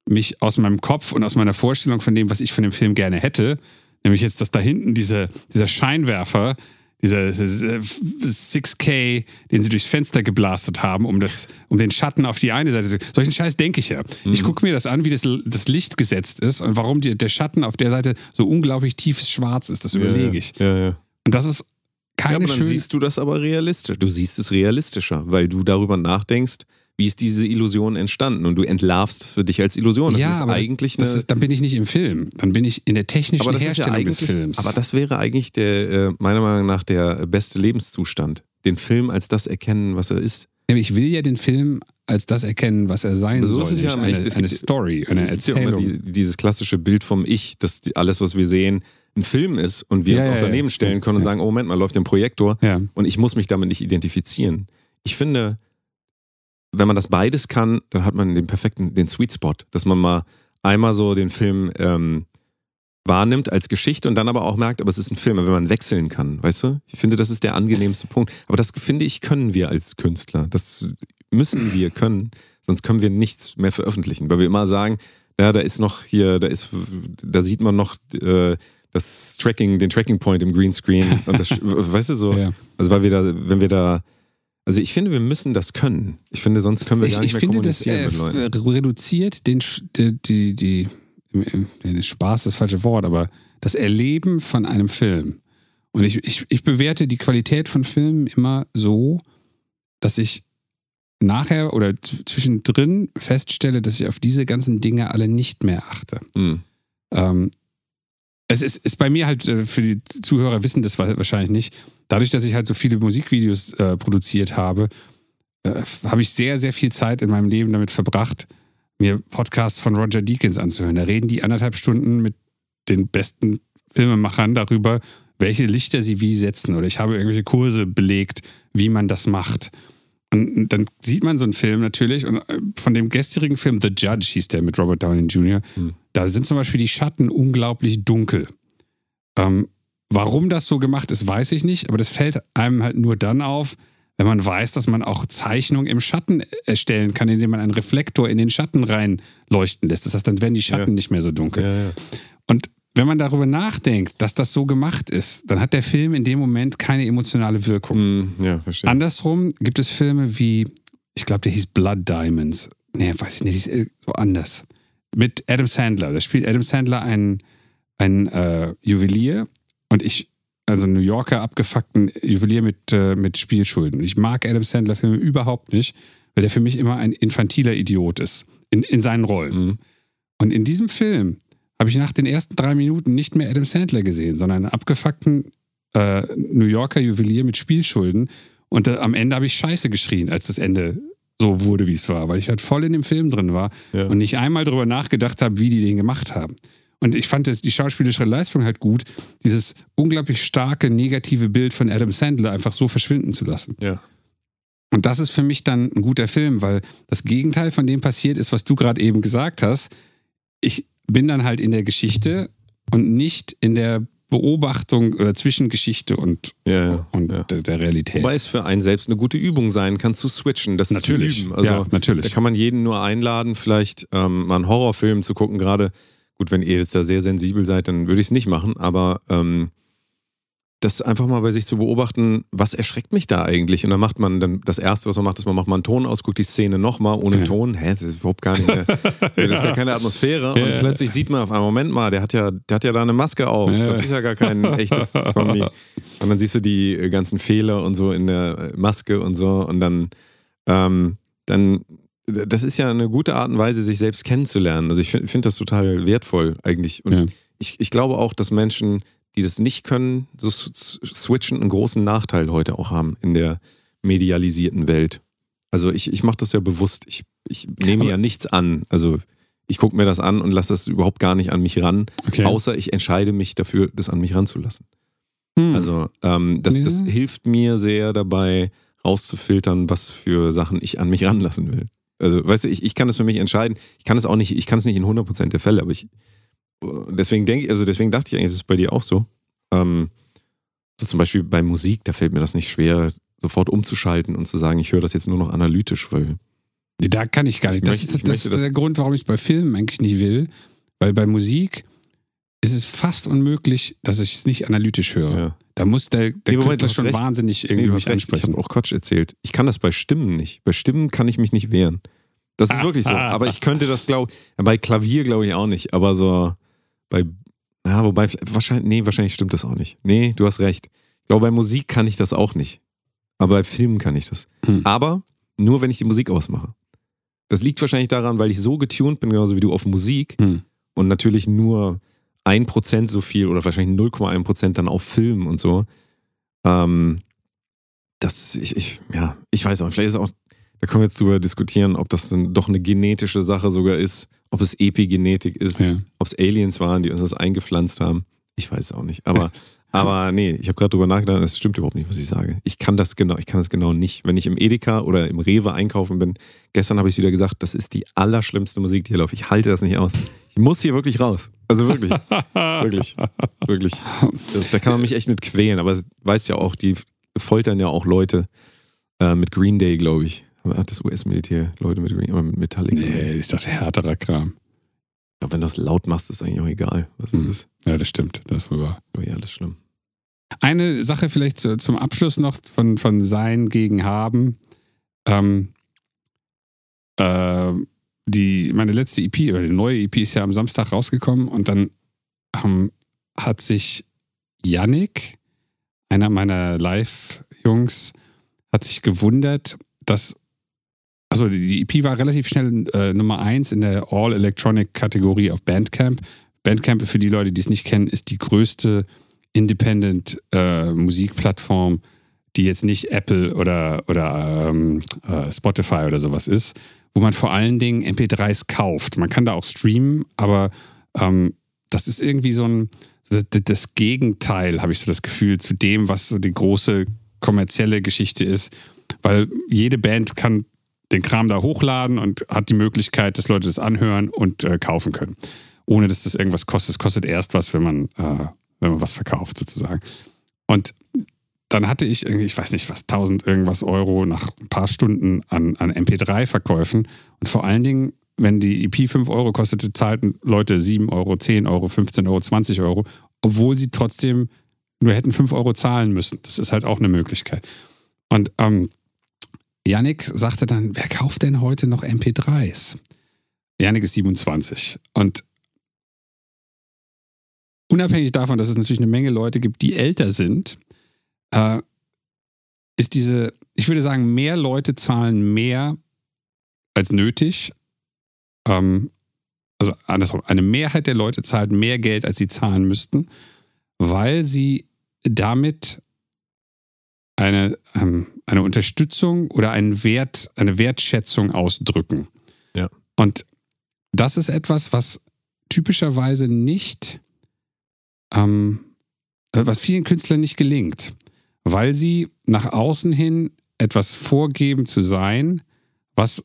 mich aus meinem Kopf und aus meiner Vorstellung von dem, was ich von dem Film gerne hätte, nämlich jetzt, dass da hinten diese, dieser Scheinwerfer, dieser dieser 6K, den sie durchs Fenster geblastet haben, um, das, um den Schatten auf die eine Seite zu. Solchen Scheiß denke ich ja. Ich gucke mir das an, wie das, das Licht gesetzt ist und warum die, der Schatten auf der Seite so unglaublich tiefes Schwarz ist. Das überlege ich. Ja, ja. Und das ist Ja, keine aber dann schöne. siehst du das aber realistisch. Du siehst es realistischer, weil du darüber nachdenkst, wie ist diese Illusion entstanden und du entlarvst für dich als Illusion. Das ja, ist aber eigentlich das, das ist, dann bin ich nicht im Film. Dann bin ich in der technischen ist ja Herstellung des Films. aber das wäre eigentlich der, äh, meiner Meinung nach, der beste Lebenszustand. Den Film als das erkennen, was er ist. Ich will ja den Film als das erkennen, was er sein So soll. ist es ja nämlich eine, Echt. Es eine gibt- Story, eine Es ja Erzählung. die, dieses klassische Bild vom Ich, dass alles, was wir sehen, ein Film ist und wir Ja, uns auch ja, daneben ja. stellen können und Ja. sagen, oh Moment mal, läuft ein Projektor ja. und ich muss mich damit nicht identifizieren. Ich finde, wenn man das beides kann, dann hat man den perfekten, den Sweet Spot, dass man mal einmal so den Film ähm, wahrnimmt als Geschichte und dann aber auch merkt, aber es ist ein Film, wenn man wechseln kann, weißt du? Ich finde, das ist der angenehmste Punkt. Aber das finde ich, können wir als Künstler. Das müssen wir können, sonst können wir nichts mehr veröffentlichen, weil wir immer sagen, ja, da ist noch hier, da ist, da sieht man noch äh, das Tracking, den Tracking Point im Greenscreen und das, weißt du so, Ja. also weil wir da, wenn wir da, also ich finde, wir müssen das können. Ich finde, sonst können wir Ich, gar nicht ich mehr finde, das kommunizieren äh, mit Leuten. reduziert den, die, die, die, im- Spaß ist das falsche Wort, aber das Erleben von einem Film. Und ich, ich, ich bewerte die Qualität von Filmen immer so, dass ich nachher oder zwischendrin feststelle, dass ich auf diese ganzen Dinge alle nicht mehr achte. Hm. Ähm, es ist, ist bei mir halt, äh, für die Zuhörer wissen das wa- wahrscheinlich nicht, dadurch, dass ich halt so viele Musikvideos äh, produziert habe, äh, habe ich sehr, sehr viel Zeit in meinem Leben damit verbracht, mir Podcasts von Roger Deakins anzuhören. Da reden die anderthalb Stunden mit den besten Filmemachern darüber, welche Lichter sie wie setzen. Oder ich habe irgendwelche Kurse belegt, wie man das macht. Und dann sieht man so einen Film natürlich und äh, von dem gestrigen Film The Judge hieß der mit Robert Downey Jr. Hm. Da sind zum Beispiel die Schatten unglaublich dunkel. Ähm, warum das so gemacht ist, weiß ich nicht, aber das fällt einem halt nur dann auf, wenn man weiß, dass man auch Zeichnungen im Schatten erstellen kann, indem man einen Reflektor in den Schatten reinleuchten lässt. Das heißt, dann werden die Schatten Ja. nicht mehr so dunkel. Ja, ja. Und wenn man darüber nachdenkt, dass das so gemacht ist, dann hat der Film in dem Moment keine emotionale Wirkung. Verstehe. Andersrum gibt es Filme wie, ich glaube, der hieß Blood Diamonds. Nee, weiß ich nicht, der ist äh, so anders. Mit Adam Sandler. Da spielt Adam Sandler einen, einen äh, Juwelier und ich, also New Yorker abgefuckten Juwelier mit, äh, mit Spielschulden. Ich mag Adam Sandler-Filme überhaupt nicht, weil der für mich immer ein infantiler Idiot ist. In, in seinen Rollen. Hm. Und in diesem Film habe ich nach den ersten drei Minuten nicht mehr Adam Sandler gesehen, sondern einen abgefuckten äh, New Yorker Juwelier mit Spielschulden. Und äh, am Ende habe ich Scheiße geschrien, als das Ende so wurde, wie es war, weil ich halt voll in dem Film drin war Ja. und nicht einmal darüber nachgedacht habe, wie die den gemacht haben. Und ich fand das, die schauspielerische Leistung halt gut, dieses unglaublich starke negative Bild von Adam Sandler einfach so verschwinden zu lassen. ja. Und das ist für mich dann ein guter Film, weil das Gegenteil von dem passiert ist, was du gerade eben gesagt hast. Ich bin dann halt in der Geschichte und nicht in der Beobachtung oder Zwischengeschichte und, Ja, ja, und ja. Der, Realität. Wobei es für einen selbst eine gute Übung sein kann, zu switchen, das Natürlich. zu üben. Also, Ja, natürlich. Da kann man jeden nur einladen, vielleicht ähm, mal einen Horrorfilm zu gucken. Gerade, gut, wenn ihr jetzt da sehr sensibel seid, dann würde ich es nicht machen. Aber ähm, das einfach mal bei sich zu beobachten, was erschreckt mich da eigentlich? Und dann macht man dann das Erste, was man macht, ist, man macht mal einen Ton aus, guckt die Szene nochmal ohne Ja. Ton. Hä, das ist überhaupt gar nicht, mehr, das ist gar keine Atmosphäre. Ja, Und plötzlich sieht man auf einen Moment mal, der hat ja, der hat ja da eine Maske auf. Das ist ja gar kein echtes Zombie. Und dann siehst du die äh, ganzen Fehler und so in der äh, Maske und so. Und dann, ähm, dann, das ist ja eine gute Art und Weise, sich selbst kennenzulernen. Also ich finde find das total wertvoll eigentlich. Und Ja. ich, ich glaube auch, dass Menschen, die das nicht können, so switchen, einen großen Nachteil heute auch haben in der medialisierten Welt. Also ich, ich mache das ja bewusst. Ich, ich nehme Aber- ja nichts an. Also ich gucke mir das an und lasse das überhaupt gar nicht an mich ran, Okay. außer ich entscheide mich dafür, das an mich ranzulassen. Hm. Also ähm, das, das Ja. hilft mir sehr dabei, rauszufiltern, was für Sachen ich an mich ranlassen will. Also, weißt du, ich, ich kann das für mich entscheiden. Ich kann es auch nicht, ich kann es nicht in 100% der Fälle, aber ich, deswegen denke also deswegen dachte ich eigentlich, ist es bei dir auch so. Ähm, so zum Beispiel bei Musik, da fällt mir das nicht schwer, sofort umzuschalten und zu sagen, ich höre das jetzt nur noch analytisch, weil Nee, Da kann ich gar nicht. Ich Das, möchte- ist, das möchte ist das- der Grund, warum ich es bei Filmen eigentlich nicht will. Weil bei Musik ist es fast unmöglich, dass ich es nicht analytisch höre. ja. Da muss der, der Nee, Künstler schon recht. wahnsinnig Nee, irgendwie du mich hast recht, ich ansprechen. habe auch Quatsch erzählt. Ich kann das bei Stimmen nicht. Bei Stimmen kann ich mich nicht wehren. Das ist wirklich so. Aber ich könnte das, glaube bei Klavier glaube ich auch nicht. Aber so bei, ja, wobei, wahrscheinlich, nee, wahrscheinlich stimmt das auch nicht. Nee, du hast recht. Ich glaube, bei Musik kann ich das auch nicht. Aber bei Filmen kann ich das. Hm. Aber nur, wenn ich die Musik ausmache. Das liegt wahrscheinlich daran, weil ich so getuned bin, genauso wie du auf Musik Hm. und natürlich nur 1% so viel oder wahrscheinlich 0,1% dann auf Film und so. Ähm, das, ich, ich, ja, ich weiß auch, vielleicht ist auch, da können wir jetzt drüber diskutieren, ob das doch eine genetische Sache sogar ist, ob es Epigenetik ist, Ja. ob es Aliens waren, die uns das eingepflanzt haben. Ich weiß es auch nicht. Aber, aber nee, ich habe gerade drüber nachgedacht, es stimmt überhaupt nicht, was ich sage. Ich kann das genau, ich kann das genau nicht. Wenn ich im Edeka oder im Rewe einkaufen bin, gestern habe ich wieder gesagt, das ist die allerschlimmste Musik, die hier läuft. Ich halte das nicht aus. Ich muss hier wirklich raus. Also wirklich. wirklich. Wirklich. Das, da kann man mich echt mit quälen, aber es weiß ja auch, die foltern ja auch Leute äh, mit Green Day, glaube ich. Hat das US-Militär Leute mit mit Metallica? Nee, ist das härterer Kram. Ich glaube, wenn du das laut machst, ist eigentlich auch egal, was es Mhm. ist. Ja, das stimmt. Das war Aber ja, alles schlimm. Eine Sache vielleicht zu, zum Abschluss noch von, von Sein gegen Haben. Ähm, äh, die, meine letzte EP, oder die neue EP ist ja am Samstag rausgekommen und dann ähm, hat sich Yannick, einer meiner Live-Jungs, hat sich gewundert, dass, also die, EP war relativ schnell äh, Nummer eins in der All-Electronic-Kategorie auf Bandcamp. Bandcamp, für die Leute, die es nicht kennen, ist die größte Independent äh, die jetzt nicht Apple oder, oder ähm, äh, Spotify oder sowas ist, wo man vor allen Dingen MP3s kauft. Man kann da auch streamen, aber ähm, das ist irgendwie so ein das Gegenteil, habe ich so das Gefühl, zu dem, was so die große kommerzielle Geschichte ist. Weil jede Band kann den Kram da hochladen und hat die Möglichkeit, dass Leute das anhören und äh, kaufen können. Ohne dass das irgendwas kostet. Es kostet erst was, wenn man, äh, wenn man was verkauft, sozusagen. Und dann hatte ich irgendwie, ich weiß nicht was, 1000 irgendwas Euro nach ein paar Stunden an, an MP3-Verkäufen. Und vor allen Dingen, wenn die EP 5 Euro kostete, zahlten Leute 7 Euro, 10 Euro, 15 Euro, 20 Euro, obwohl sie trotzdem nur hätten 5 Euro zahlen müssen. Das ist halt auch eine Möglichkeit. Und ähm, Yannick sagte dann, wer kauft denn heute noch MP3s? Yannick ist 27 und unabhängig davon, dass es natürlich eine Menge Leute gibt, die älter sind, äh, ist diese, ich würde sagen, mehr Leute zahlen mehr als nötig. Ähm, also andersrum, eine Mehrheit der Leute zahlt mehr Geld, als sie zahlen müssten, weil sie damit eine, ähm, eine Unterstützung oder einen Wert, eine Wertschätzung ausdrücken. Ja. Und das ist etwas, was typischerweise nicht, ähm, was vielen Künstlern nicht gelingt, weil sie nach außen hin etwas vorgeben zu sein, was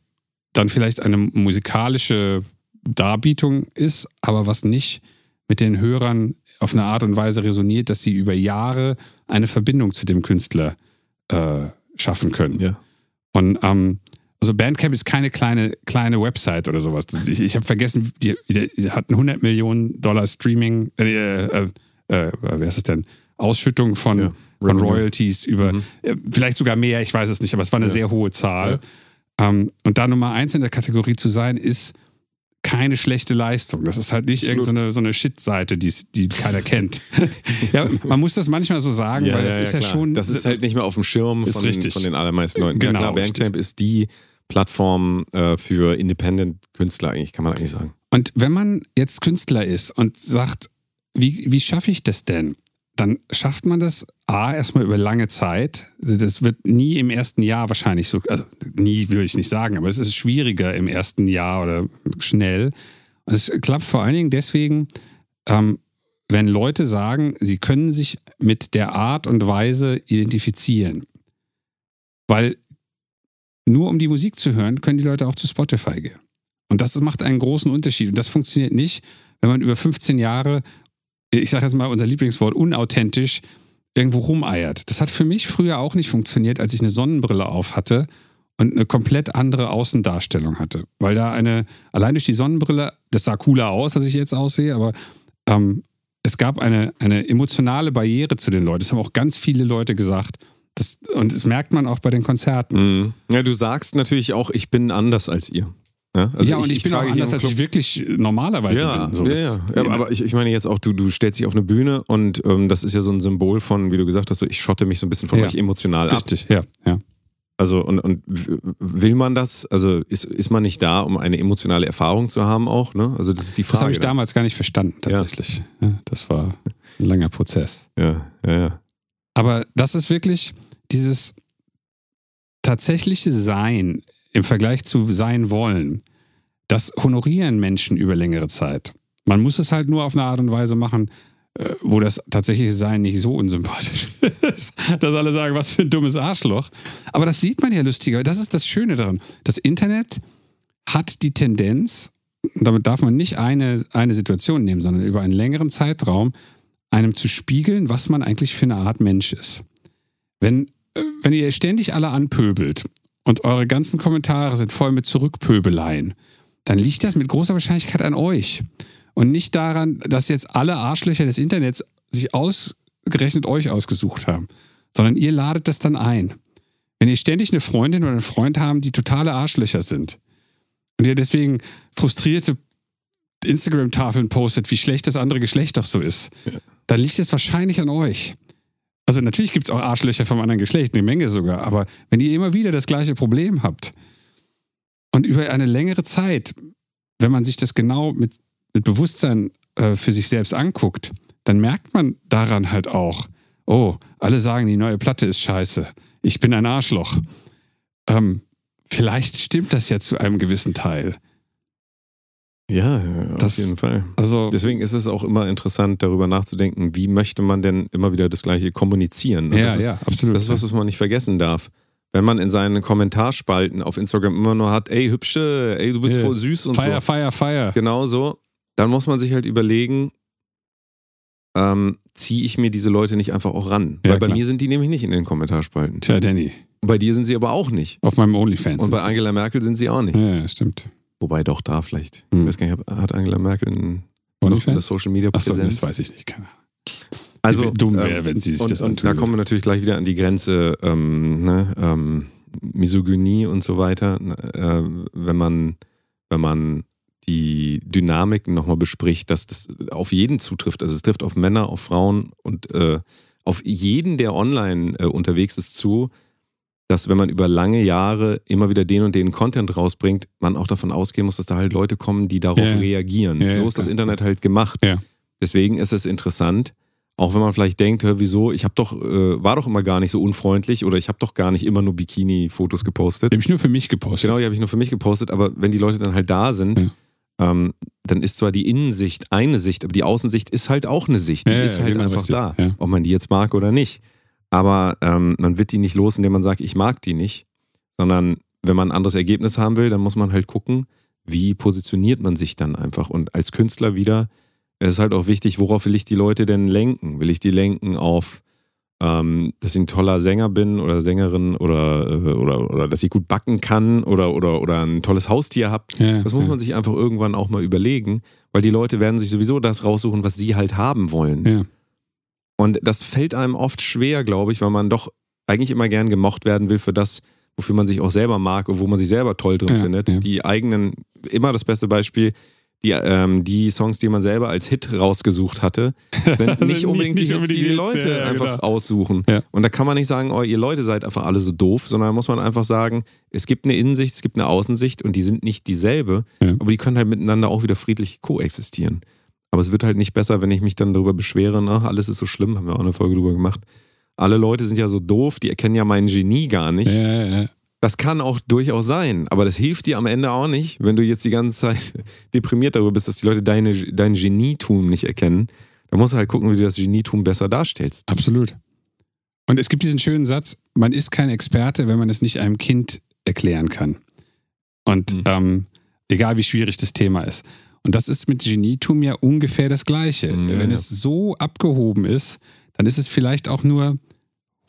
dann vielleicht eine musikalische Darbietung ist, aber was nicht mit den Hörern auf eine Art und Weise resoniert, dass sie über Jahre eine Verbindung zu dem Künstler äh, schaffen können. Ja. Und ähm, also Bandcamp ist keine kleine, kleine Website oder sowas. Ich, ich habe vergessen, die, die, die hat 100 Millionen Dollar Streaming, äh, äh, äh, wer ist es denn? Ausschüttung von, Ja. von. Royalties über, Mhm. äh, vielleicht sogar mehr, ich weiß es nicht, aber es war eine Ja. sehr hohe Zahl. Ähm, und da Nummer eins in der Kategorie zu sein, ist keine schlechte Leistung. Das ist halt nicht Absolut. irgendeine so eine Shit-Seite, die, die keiner kennt. ja, man muss das manchmal so sagen, weil das ist ja, klar. schon. Das ist halt nicht mehr auf dem Schirm Ist von, richtig. von den allermeisten Leuten. Genau, ja, klar, Bandcamp ist die Plattform äh, für Independent-Künstler, eigentlich, kann man eigentlich sagen. Und wenn man jetzt Künstler ist und sagt, wie, wie schaffe ich das denn? Dann schafft man das A, erstmal über lange Zeit. Das wird nie im ersten Jahr wahrscheinlich so, also nie will ich nicht sagen, aber es ist schwieriger im ersten Jahr oder schnell. Und es klappt vor allen Dingen deswegen, ähm, wenn Leute sagen, sie können sich mit der Art und Weise identifizieren. Weil nur um die Musik zu hören, können die Leute auch zu Spotify gehen. Und das macht einen großen Unterschied. Und das funktioniert nicht, wenn man über 15 Jahre, ich sage jetzt mal unser Lieblingswort, unauthentisch irgendwo rumeiert. Das hat für mich früher auch nicht funktioniert, als ich eine Sonnenbrille auf hatte und eine komplett andere Außendarstellung hatte. Weil da eine, allein durch die Sonnenbrille, das sah cooler aus, als ich jetzt aussehe, aber ähm, es gab eine, eine emotionale Barriere zu den Leuten. Das haben auch ganz viele Leute gesagt. Das, und das merkt man auch bei den Konzerten. Mhm. Ja, du sagst natürlich auch, ich bin anders als ihr. Ja, also ja, und ich, bin auch anders, als ich wirklich normalerweise ja, bin. So, ja, das- ja. ja. Aber, ich, ich meine jetzt auch, du, du stellst dich auf eine Bühne und ähm, das ist ja so ein Symbol von, wie du gesagt hast, so, ich schotte mich so ein bisschen von Ja. euch emotional ab. Richtig, ja, ja. Also und, und will man das? Also ist, ist man nicht da, um eine emotionale Erfahrung zu haben auch? Ne? Also das ist die Das Frage. habe ich damals gar nicht verstanden, tatsächlich. Ja, das war ein langer Prozess. Ja, ja, ja. Aber das ist wirklich dieses, tatsächliche Sein im Vergleich zu sein wollen, das honorieren Menschen über längere Zeit. Man muss es halt nur auf eine Art und Weise machen, äh, wo das tatsächliche Sein nicht so unsympathisch ist, dass alle sagen, was für ein dummes Arschloch. Aber das sieht man ja lustiger. Das ist das Schöne daran. Das Internet hat die Tendenz, damit darf man nicht eine, eine Situation nehmen, sondern über einen längeren Zeitraum einem zu spiegeln, was man eigentlich für eine Art Mensch ist. Wenn, äh, wenn ihr ständig alle anpöbelt und eure ganzen Kommentare sind voll mit Zurückpöbeleien, dann liegt das mit großer Wahrscheinlichkeit an euch. Und nicht daran, dass jetzt alle Arschlöcher des Internets sich ausgerechnet euch ausgesucht haben, sondern ihr ladet das dann ein. Wenn ihr ständig eine Freundin oder einen Freund haben, die totale Arschlöcher sind und ihr deswegen frustrierte Instagram-Tafeln postet, wie schlecht das andere Geschlecht doch so ist, ja. dann liegt es wahrscheinlich an euch. Also natürlich gibt es auch Arschlöcher vom anderen Geschlecht, eine Menge sogar, aber wenn ihr immer wieder das gleiche Problem habt und über eine längere Zeit, wenn man sich das genau mit mit Bewusstsein äh, für sich selbst anguckt, dann merkt man daran halt auch, oh, alle sagen, die neue Platte ist scheiße. Ich bin ein Arschloch. Ähm, vielleicht stimmt das ja zu einem gewissen Teil. Ja, auf das, jeden Fall. Also, Deswegen ist es auch immer interessant, darüber nachzudenken, wie möchte man denn immer wieder das Gleiche kommunizieren. Und ja, ist, ja, absolut. Das ist was, was man nicht vergessen darf. Wenn man in seinen Kommentarspalten auf Instagram immer nur hat, ey, hübsche, ey, du bist yeah. voll süß und fire, so. Feier, Feier, Feier. Genau so dann muss man sich halt überlegen, ähm, ziehe ich mir diese Leute nicht einfach auch ran? Ja, Weil bei klar. mir sind die nämlich nicht in den Kommentarspalten. Tja, Danny. Bei dir sind sie aber auch nicht. Auf meinem OnlyFans. Und bei Angela Merkel sind sie auch nicht. Ja, stimmt. Wobei doch da vielleicht. Hm. Ich weiß gar nicht, hat Angela Merkel ein, eine Social Media Präsenz? Achso, das weiß ich nicht, keine Also dumm wäre, ähm, wenn sie sich und, das antun. Da kommen wir natürlich gleich wieder an die Grenze ähm, ne, ähm, Misogynie und so weiter. Äh, wenn man, wenn man die Dynamiken nochmal bespricht, dass das auf jeden zutrifft. Also es trifft auf Männer, auf Frauen und äh, auf jeden, der online äh, unterwegs ist, zu, dass wenn man über lange Jahre immer wieder den und den Content rausbringt, man auch davon ausgehen muss, dass da halt Leute kommen, die darauf ja. reagieren. Ja, so ist das Internet halt gemacht. Deswegen ist es interessant, auch wenn man vielleicht denkt, hör, wieso, ich habe doch, äh, war doch immer gar nicht so unfreundlich oder ich habe doch gar nicht immer nur Bikini-Fotos gepostet. Die habe ich nur für mich gepostet. Genau, die habe ich nur für mich gepostet, aber wenn die Leute dann halt da sind, ja ähm, dann ist zwar die Innensicht eine Sicht, aber die Außensicht ist halt auch eine Sicht. Die ja, ist ja, halt einfach richtig. da, ob man die jetzt mag oder nicht. Aber ähm, man wird die nicht los, indem man sagt, ich mag die nicht, sondern wenn man ein anderes Ergebnis haben will, dann muss man halt gucken, wie positioniert man sich dann einfach. Und als Künstler wieder ist halt auch wichtig, worauf will ich die Leute denn lenken? Will ich die lenken auf ähm, dass ich ein toller Sänger bin oder Sängerin oder, äh, oder, oder dass ich gut backen kann oder, oder, oder ein tolles Haustier habe. Ja, das muss ja. man sich einfach irgendwann auch mal überlegen, weil die Leute werden sich sowieso das raussuchen, was sie halt haben wollen. Ja. Und das fällt einem oft schwer, glaube ich, weil man doch eigentlich immer gern gemocht werden will für das, wofür man sich auch selber mag und wo man sich selber toll drin findet. Die eigenen, immer das beste Beispiel, die, ähm, die Songs, die man selber als Hit rausgesucht hatte, sind also nicht unbedingt nicht, die Hits, die die Leute ja, einfach genau. aussuchen. Ja. Und da kann man nicht sagen, oh, ihr Leute seid einfach alle so doof, sondern da muss man einfach sagen, es gibt eine Innensicht, es gibt eine Außensicht und die sind nicht dieselbe, ja. aber die können halt miteinander auch wieder friedlich koexistieren. Aber es wird halt nicht besser, wenn ich mich dann darüber beschwere, ach, alles ist so schlimm, haben wir auch eine Folge drüber gemacht. Alle Leute sind ja so doof, die erkennen ja mein Genie gar nicht. Ja, ja, ja. Das kann auch durchaus sein, aber das hilft dir am Ende auch nicht, wenn du jetzt die ganze Zeit deprimiert darüber bist, dass die Leute deine, dein Genietum nicht erkennen. Da musst du halt gucken, wie du das Genietum besser darstellst. Absolut. Und es gibt diesen schönen Satz, man ist kein Experte, wenn man es nicht einem Kind erklären kann. Und mhm. ähm, egal wie schwierig das Thema ist. Und das ist mit Genietum ja ungefähr das Gleiche. Mhm, wenn ja. es so abgehoben ist, dann ist es vielleicht auch nur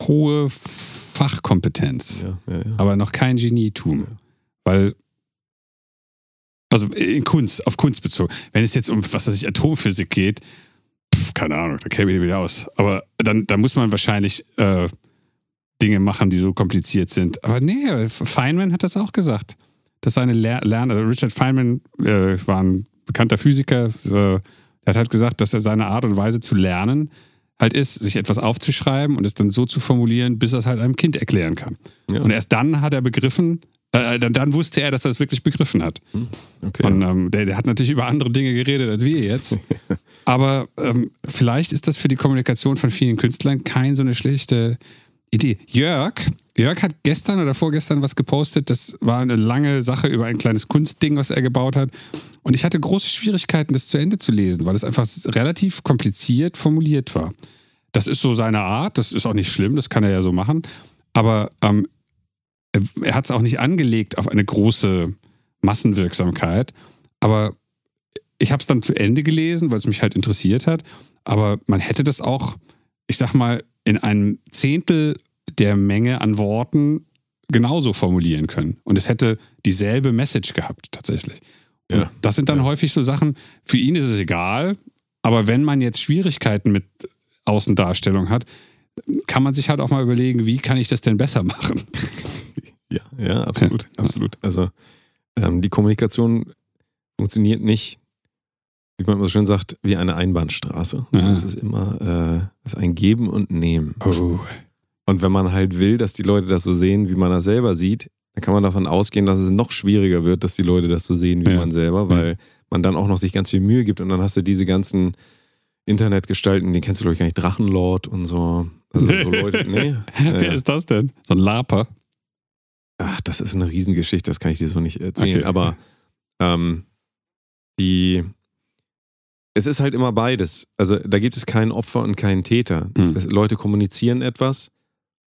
hohe Fachkompetenz, ja, ja. aber noch kein Genietum. Weil, also in Kunst, auf Kunst bezogen. Wenn es jetzt um, was weiß ich, Atomphysik geht, pf, keine Ahnung, da käme ich wieder aus. Aber dann, dann muss man wahrscheinlich äh, Dinge machen, die so kompliziert sind. Aber nee, Feynman hat das auch gesagt. Dass seine Lerner, also Richard Feynman äh, war ein bekannter Physiker, äh, der hat halt gesagt, dass er seine Art und Weise zu lernen halt ist, sich etwas aufzuschreiben und es dann so zu formulieren, bis er es halt einem Kind erklären kann. Ja. Und erst dann hat er begriffen, äh, dann, dann, wusste er, dass er es wirklich begriffen hat. Hm, okay. Und ähm, der, der, hat natürlich über andere Dinge geredet als wir jetzt. Aber ähm, vielleicht ist das für die Kommunikation von vielen Künstlern kein so eine schlechte Idee. Jörg, Jörg hat gestern oder vorgestern was gepostet. Das war eine lange Sache über ein kleines Kunstding, was er gebaut hat. Und ich hatte große Schwierigkeiten, das zu Ende zu lesen, weil es einfach relativ kompliziert formuliert war. Das ist so seine Art, das ist auch nicht schlimm, das kann er ja so machen. Aber ähm, er hat es auch nicht angelegt auf eine große Massenwirksamkeit. Aber ich habe es dann zu Ende gelesen, weil es mich halt interessiert hat. Aber man hätte das auch, ich sag mal, in einem Zehntel der Menge an Worten genauso formulieren können. Und es hätte dieselbe Message gehabt, tatsächlich. Ja. Das sind dann ja. häufig so Sachen, für ihn ist es egal, aber wenn man jetzt Schwierigkeiten mit Außendarstellung hat, kann man sich halt auch mal überlegen, wie kann ich das denn besser machen? Ja, ja, absolut, absolut. Also ähm, die Kommunikation funktioniert nicht, wie man so schön sagt, wie eine Einbahnstraße. Es ist immer äh, ist ein Geben und Nehmen. Oh. Und wenn man halt will, dass die Leute das so sehen, wie man das selber sieht, dann kann man davon ausgehen, dass es noch schwieriger wird, dass die Leute das so sehen wie ja. man selber, weil ja. man dann auch noch sich ganz viel Mühe gibt und dann hast du diese ganzen Internetgestalten, die kennst du, glaube ich, gar nicht, Drachenlord und so. Also so Leute, nee. Wer äh, ist das denn? So ein Laper? Ach, das ist eine Riesengeschichte, das kann ich dir so nicht erzählen. Okay. Aber ähm, die, es ist halt immer beides. Also da gibt es kein Opfer und keinen Täter. Mhm. Leute kommunizieren etwas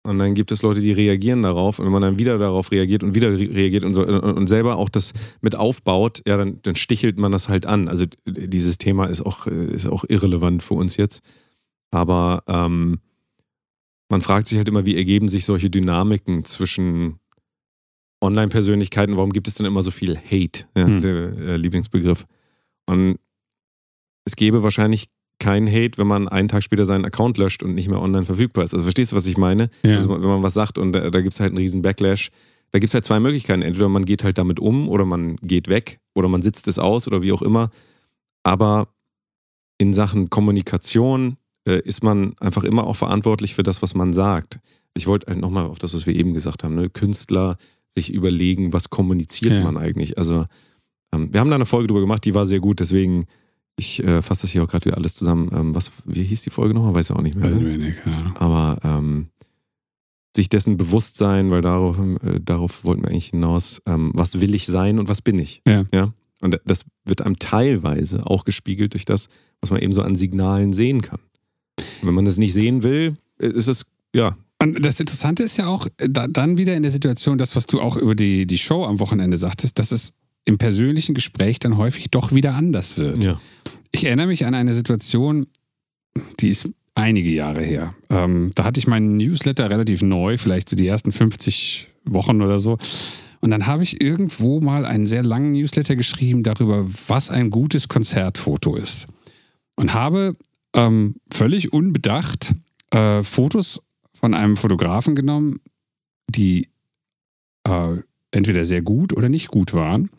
und dann gibt es Leute, die reagieren darauf. Und wenn man dann wieder darauf reagiert und wieder reagiert und, so, und selber auch das mit aufbaut, ja, dann, dann stichelt man das halt an. Also dieses Thema ist auch, ist auch irrelevant für uns jetzt. Aber ähm, man fragt sich halt immer, wie ergeben sich solche Dynamiken zwischen Online-Persönlichkeiten? Warum gibt es denn immer so viel Hate? Ja, hm. Der äh, Lieblingsbegriff. Und es gäbe wahrscheinlich kein Hate, wenn man einen Tag später seinen Account löscht und nicht mehr online verfügbar ist. Also verstehst du, was ich meine? Ja. Also wenn man was sagt und da, da gibt es halt einen riesen Backlash. Da gibt es halt zwei Möglichkeiten. Entweder man geht halt damit um oder man geht weg oder man sitzt es aus oder wie auch immer. Aber in Sachen Kommunikation äh, ist man einfach immer auch verantwortlich für das, was man sagt. Ich wollte halt nochmal auf das, was wir eben gesagt haben, ne? Künstler sich überlegen, was kommuniziert ja. man eigentlich. Also ähm, wir haben da eine Folge drüber gemacht, die war sehr gut, deswegen ich äh, fasse das hier auch gerade wieder alles zusammen. Ähm, was, wie hieß die Folge nochmal? Weiß ich auch nicht mehr. Wenig, ja. Aber ähm, sich dessen bewusst sein, weil darauf, äh, darauf wollten wir eigentlich hinaus, ähm, was will ich sein und was bin ich? Ja. ja. Und das wird einem teilweise auch gespiegelt durch das, was man eben so an Signalen sehen kann. Und wenn man das nicht sehen will, äh, ist es, ja. Und das Interessante ist ja auch da, dann wieder in der Situation, das, was du auch über die, die Show am Wochenende sagtest, dass es im persönlichen Gespräch dann häufig doch wieder anders wird. Ja. Ich erinnere mich an eine Situation, die ist einige Jahre her. Ähm, da hatte ich meinen Newsletter relativ neu, vielleicht so die ersten 50 Wochen oder so. Und dann habe ich irgendwo mal einen sehr langen Newsletter geschrieben darüber, was ein gutes Konzertfoto ist. Und habe ähm, völlig unbedacht äh, Fotos von einem Fotografen genommen, die äh, entweder sehr gut oder nicht gut waren.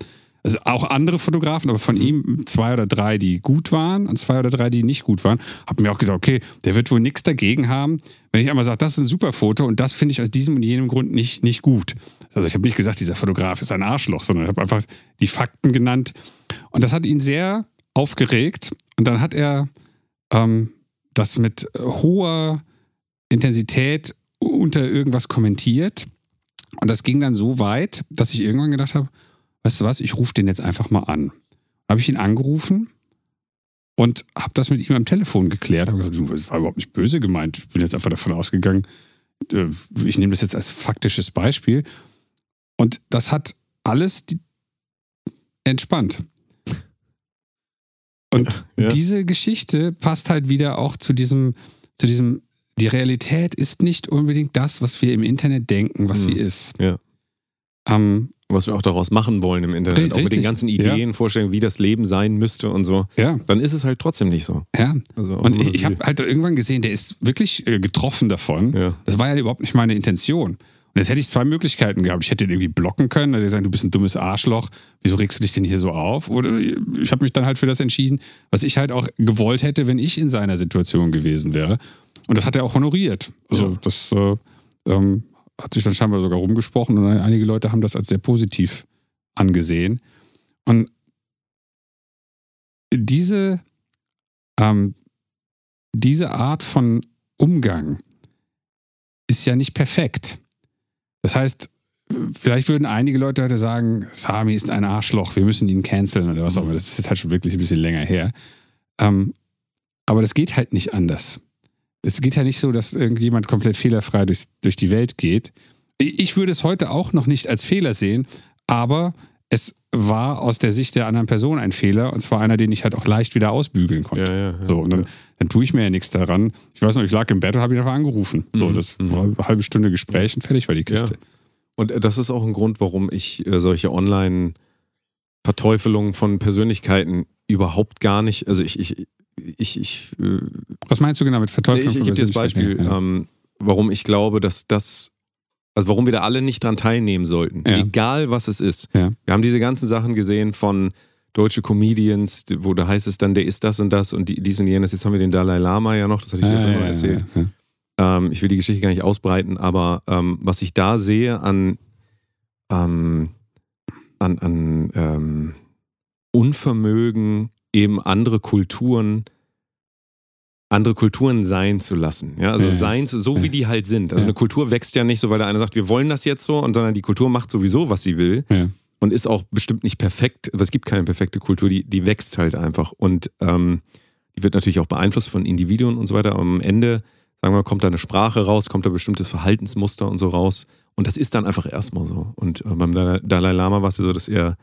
Also auch andere Fotografen, aber von ihm zwei oder drei, die gut waren und zwei oder drei, die nicht gut waren. Hab mir auch gedacht, okay, der wird wohl nichts dagegen haben, wenn ich einmal sage, das ist ein super Foto und das finde ich aus diesem und jenem Grund nicht, nicht gut. Also ich habe nicht gesagt, dieser Fotograf ist ein Arschloch, sondern ich habe einfach die Fakten genannt. Und das hat ihn sehr aufgeregt. Und dann hat er ähm, das mit hoher Intensität unter irgendwas kommentiert. Und das ging dann so weit, dass ich irgendwann gedacht habe, weißt du was, ich rufe den jetzt einfach mal an. Habe ich ihn angerufen und habe das mit ihm am Telefon geklärt. Habe gesagt, das war überhaupt nicht böse gemeint. Ich bin jetzt einfach davon ausgegangen, äh, ich nehme das jetzt als faktisches Beispiel. Und das hat alles entspannt. Und ja, ja. diese Geschichte passt halt wieder auch zu diesem, zu diesem, die Realität ist nicht unbedingt das, was wir im Internet denken, was hm. sie ist. Ja. Ähm, was wir auch daraus machen wollen im Internet, Richtig. auch mit den ganzen Ideen, ja. Vorstellungen, wie das Leben sein müsste und so, ja. dann ist es halt trotzdem nicht so. Ja. Also und ich, ich habe halt irgendwann gesehen, der ist wirklich äh, getroffen davon. Ja. Das war ja überhaupt nicht meine Intention. Und jetzt hätte ich zwei Möglichkeiten gehabt. Ich hätte ihn irgendwie blocken können, hätte gesagt, du bist ein dummes Arschloch, wieso regst du dich denn hier so auf? Oder ich habe mich dann halt für das entschieden, was ich halt auch gewollt hätte, wenn ich in seiner Situation gewesen wäre. Und das hat er auch honoriert. Also ja. das äh, ähm, hat sich dann scheinbar sogar rumgesprochen und einige Leute haben das als sehr positiv angesehen. Und diese, ähm, diese Art von Umgang ist ja nicht perfekt. Das heißt, vielleicht würden einige Leute heute sagen, Sami ist ein Arschloch, wir müssen ihn canceln oder was auch immer. Das ist jetzt halt schon wirklich ein bisschen länger her. Ähm, aber das geht halt nicht anders. Es geht ja nicht so, dass irgendjemand komplett fehlerfrei durch, durch die Welt geht. Ich würde es heute auch noch nicht als Fehler sehen, aber es war aus der Sicht der anderen Person ein Fehler und zwar einer, den ich halt auch leicht wieder ausbügeln konnte. Ja, ja, ja. so, und dann, dann tue ich mir ja nichts daran. Ich weiß noch, ich lag im Bett und habe ihn einfach angerufen. So, Mhm, das mhm. war eine halbe Stunde Gespräch und fertig war die Kiste. Und äh, das ist auch ein Grund, warum ich äh, solche Online-Verteufelungen von Persönlichkeiten überhaupt gar nicht, also ich, ich, ich, ich, äh, Was meinst du genau mit Verteuflung? ich, ich gebe dir das Beispiel? Ja. ähm, warum ich glaube, dass das, also warum wir da alle nicht dran teilnehmen sollten, Ja. egal was es ist. Ja. Wir haben diese ganzen Sachen gesehen von deutsche Comedians, wo da heißt es dann, der ist das und das und die, dies und jenes. Jetzt haben wir den Dalai Lama ja noch, das hatte ich dir Ja, schon ja, mal erzählt. Ähm, ich will die Geschichte gar nicht ausbreiten, aber ähm, was ich da sehe an, ähm, an, an ähm, Unvermögen, eben andere Kulturen, andere Kulturen sein zu lassen. Ja, also Ja. sein, zu- so wie Ja. die halt sind. Also Ja. eine Kultur wächst ja nicht so, weil der eine sagt, wir wollen das jetzt so, und sondern die Kultur macht sowieso, was sie will und ist auch bestimmt nicht perfekt. Aber es gibt keine perfekte Kultur, die, die wächst halt einfach. Und ähm, die wird natürlich auch beeinflusst von Individuen und so weiter. Aber am Ende, sagen wir, kommt da eine Sprache raus, kommt da bestimmtes Verhaltensmuster und so raus. Und das ist dann einfach erstmal so. Und äh, beim Dalai Lama war es so, dass er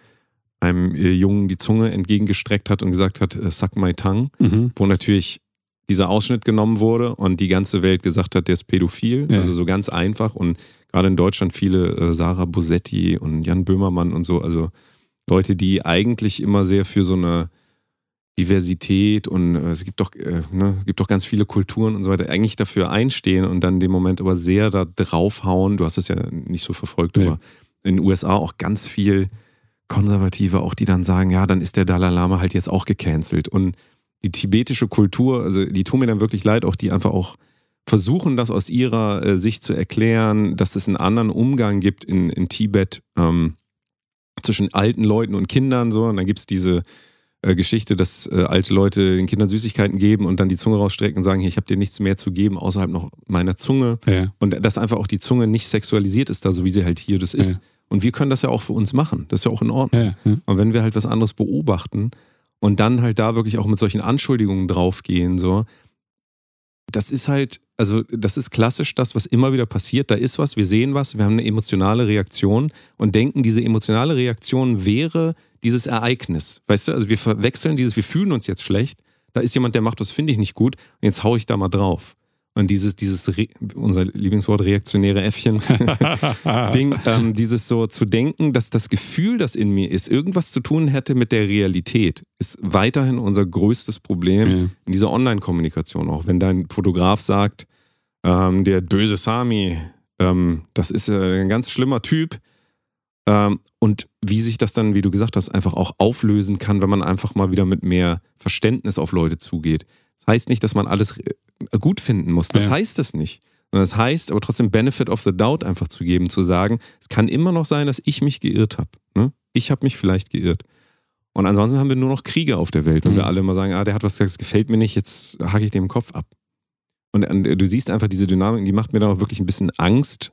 einem äh, Jungen die Zunge entgegengestreckt hat und gesagt hat, äh, suck my tongue, Mhm. wo natürlich dieser Ausschnitt genommen wurde und die ganze Welt gesagt hat, der ist pädophil. Ja. Also so ganz einfach. Und gerade in Deutschland viele äh, Sarah Bosetti und Jan Böhmermann und so, also Leute, die eigentlich immer sehr für so eine Diversität und äh, es gibt doch, äh, ne, gibt doch ganz viele Kulturen und so weiter, eigentlich dafür einstehen und dann dem Moment aber sehr da draufhauen. Du hast es ja nicht so verfolgt, Nee. aber in den USA auch ganz viel Konservative, auch die dann sagen, ja, dann ist der Dalai Lama halt jetzt auch gecancelt. Und die tibetische Kultur, also die tun mir dann wirklich leid, auch die einfach auch versuchen, das aus ihrer äh, Sicht zu erklären, dass es einen anderen Umgang gibt in, in Tibet ähm, zwischen alten Leuten und Kindern so. Und dann gibt es diese äh, Geschichte, dass äh, alte Leute den Kindern Süßigkeiten geben und dann die Zunge rausstrecken und sagen, hier, ich habe dir nichts mehr zu geben außerhalb noch meiner Zunge. Ja. Und dass einfach auch die Zunge nicht sexualisiert ist, da so wie sie halt hier das ist. Ja. Und wir können das ja auch für uns machen. Das ist ja auch in Ordnung. Ja, ja. Und wenn wir halt was anderes beobachten und dann halt da wirklich auch mit solchen Anschuldigungen draufgehen, so, das ist halt, also das ist klassisch das, was immer wieder passiert. Da ist was, wir sehen was, wir haben eine emotionale Reaktion und denken, diese emotionale Reaktion wäre dieses Ereignis. Weißt du, also wir verwechseln dieses, wir fühlen uns jetzt schlecht, da ist jemand, der macht, das finde ich nicht gut und jetzt hau ich da mal drauf. Und dieses, dieses, Re unser Lieblingswort, reaktionäre Äffchen, Ding, ähm, dieses so zu denken, dass das Gefühl, das in mir ist, irgendwas zu tun hätte mit der Realität, ist weiterhin unser größtes Problem Ja. in dieser Online-Kommunikation. Auch wenn dein Fotograf sagt, ähm, der böse Sami, ähm, das ist äh, ein ganz schlimmer Typ. Ähm, und wie sich das dann, wie du gesagt hast, einfach auch auflösen kann, wenn man einfach mal wieder mit mehr Verständnis auf Leute zugeht. Das heißt nicht, dass man alles äh, gut finden muss. Das Ja. heißt es nicht. Sondern das heißt aber trotzdem Benefit of the Doubt einfach zu geben, zu sagen, es kann immer noch sein, dass ich mich geirrt habe. Ne? Ich habe mich vielleicht geirrt. Und ansonsten haben wir nur noch Kriege auf der Welt, und Mhm. wir alle immer sagen, ah, der hat was gesagt, das gefällt mir nicht, jetzt hacke ich dem Kopf ab. Und äh, du siehst einfach diese Dynamik, die macht mir dann auch wirklich ein bisschen Angst,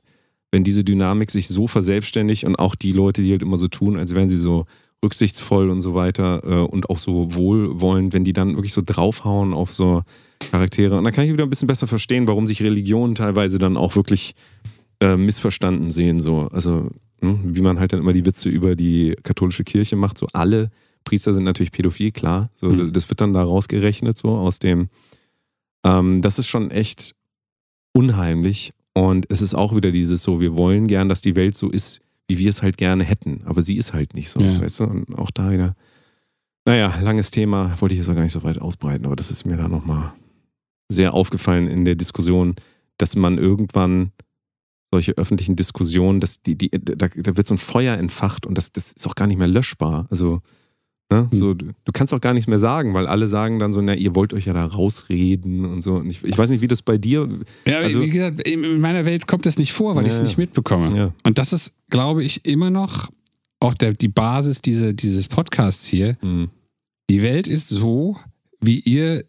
wenn diese Dynamik sich so verselbstständigt und auch die Leute, die halt immer so tun, als wären sie so rücksichtsvoll und so weiter äh, und auch so wohlwollend, wenn die dann wirklich so draufhauen auf so Charaktere. Und dann kann ich wieder ein bisschen besser verstehen, warum sich Religionen teilweise dann auch wirklich äh, missverstanden sehen. So. Also, hm, wie man halt dann immer die Witze über die katholische Kirche macht. So alle Priester sind natürlich pädophil, klar. So, Mhm. Das wird dann da rausgerechnet, so aus dem. Ähm, das ist schon echt unheimlich. Und es ist auch wieder dieses so, wir wollen gern, dass die Welt so ist, wie wir es halt gerne hätten. Aber sie ist halt nicht so, Ja. weißt du? Und auch da wieder. Naja, langes Thema, wollte ich jetzt auch gar nicht so weit ausbreiten, aber das ist mir da nochmal sehr aufgefallen in der Diskussion, dass man irgendwann solche öffentlichen Diskussionen, dass die, die, da, da wird so ein Feuer entfacht und das, das ist auch gar nicht mehr löschbar. Also, ne, Hm. so, du, du kannst auch gar nichts mehr sagen, weil alle sagen dann so, na, ihr wollt euch ja da rausreden und so. Und ich, ich weiß nicht, wie das bei dir. Ja, Also- wie gesagt, in in meiner Welt kommt das nicht vor, weil ich es Ja, nicht ja. mitbekomme. Ja. Und das ist, glaube ich, immer noch auch der, die Basis diese, dieses Podcasts hier. Hm. Die Welt ist so, wie ihr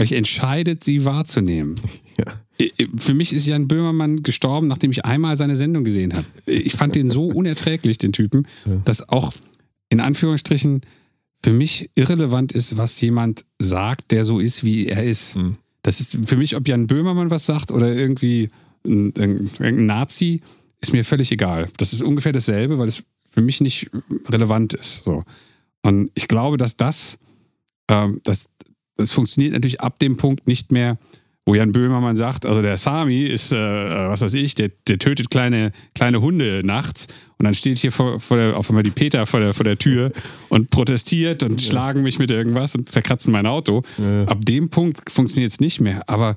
euch entscheidet, sie wahrzunehmen. Ja. Für mich ist Jan Böhmermann gestorben, nachdem ich einmal seine Sendung gesehen habe. Ich fand den so unerträglich, den Typen, Ja. dass auch in Anführungsstrichen für mich irrelevant ist, was jemand sagt, der so ist, wie er ist. Mhm. Das ist für mich, ob Jan Böhmermann was sagt oder irgendwie ein, ein, ein Nazi, ist mir völlig egal. Das ist ungefähr dasselbe, weil es für mich nicht relevant ist. So. Und ich glaube, dass das, ähm, das, das funktioniert natürlich ab dem Punkt nicht mehr, wo Jan Böhmermann sagt, also der Sami ist, äh, was weiß ich, der, der tötet kleine, kleine Hunde nachts und dann steht hier vor, vor der, auf einmal die Peter vor der, vor der Tür und protestiert und schlagen mich mit irgendwas und zerkratzen mein Auto. Ja. Ab dem Punkt funktioniert es nicht mehr. Aber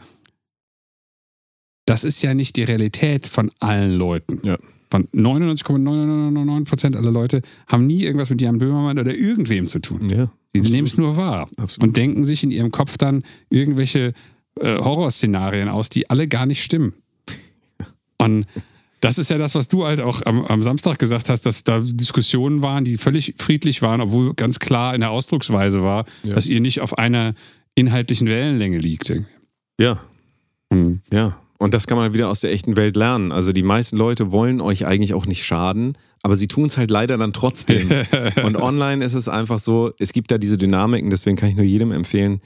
das ist ja nicht die Realität von allen Leuten. Ja. Von 99,999 Prozent aller Leute haben nie irgendwas mit Jan Böhmermann oder irgendwem zu tun. ja. Sie nehmen es nur wahr Absolut. und denken sich in ihrem Kopf dann irgendwelche äh, Horrorszenarien aus, die alle gar nicht stimmen. Und das ist ja das, was du halt auch am, am Samstag gesagt hast, dass da Diskussionen waren, die völlig friedlich waren, obwohl ganz klar in der Ausdrucksweise war, Ja. dass ihr nicht auf einer inhaltlichen Wellenlänge liegt. Ja, Mhm. ja. Und das kann man wieder aus der echten Welt lernen. Also die meisten Leute wollen euch eigentlich auch nicht schaden, aber sie tun es halt leider dann trotzdem. Und online ist es einfach so, es gibt da diese Dynamiken, deswegen kann ich nur jedem empfehlen,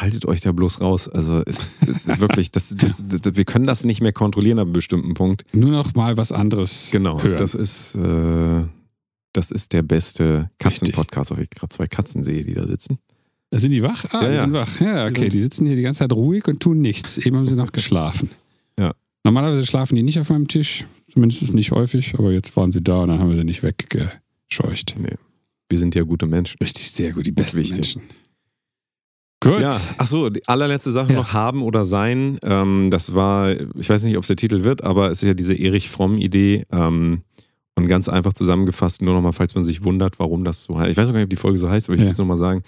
haltet euch da bloß raus. Also es, es ist wirklich, das, das, das, wir können das nicht mehr kontrollieren ab einem bestimmten Punkt. Nur noch mal was anderes Genau, hören. das ist, äh, das ist der beste Katzenpodcast, auf ich gerade zwei Katzen sehe, die da sitzen. sind die wach? Ah, Ja, die ja. sind wach. Ja, okay. sind- Die sitzen hier die ganze Zeit ruhig und tun nichts. Eben haben sie noch geschlafen. Ja. Normalerweise schlafen die nicht auf meinem Tisch. Zumindest nicht häufig. Aber jetzt waren sie da und dann haben wir sie nicht weggescheucht. Wir sind ja gute Menschen. Richtig, sehr gut. Die besten. Menschen. Gut. Ja, achso, die allerletzte Sache Ja. noch haben oder sein. Ähm, das war, ich weiß nicht, ob es der Titel wird, aber es ist ja diese Erich Fromm-Idee. Ähm, und ganz einfach zusammengefasst, nur nochmal, falls man sich wundert, warum das so heißt. Ich weiß noch gar nicht, ob die Folge so heißt, aber ich Ja. will es nochmal sagen.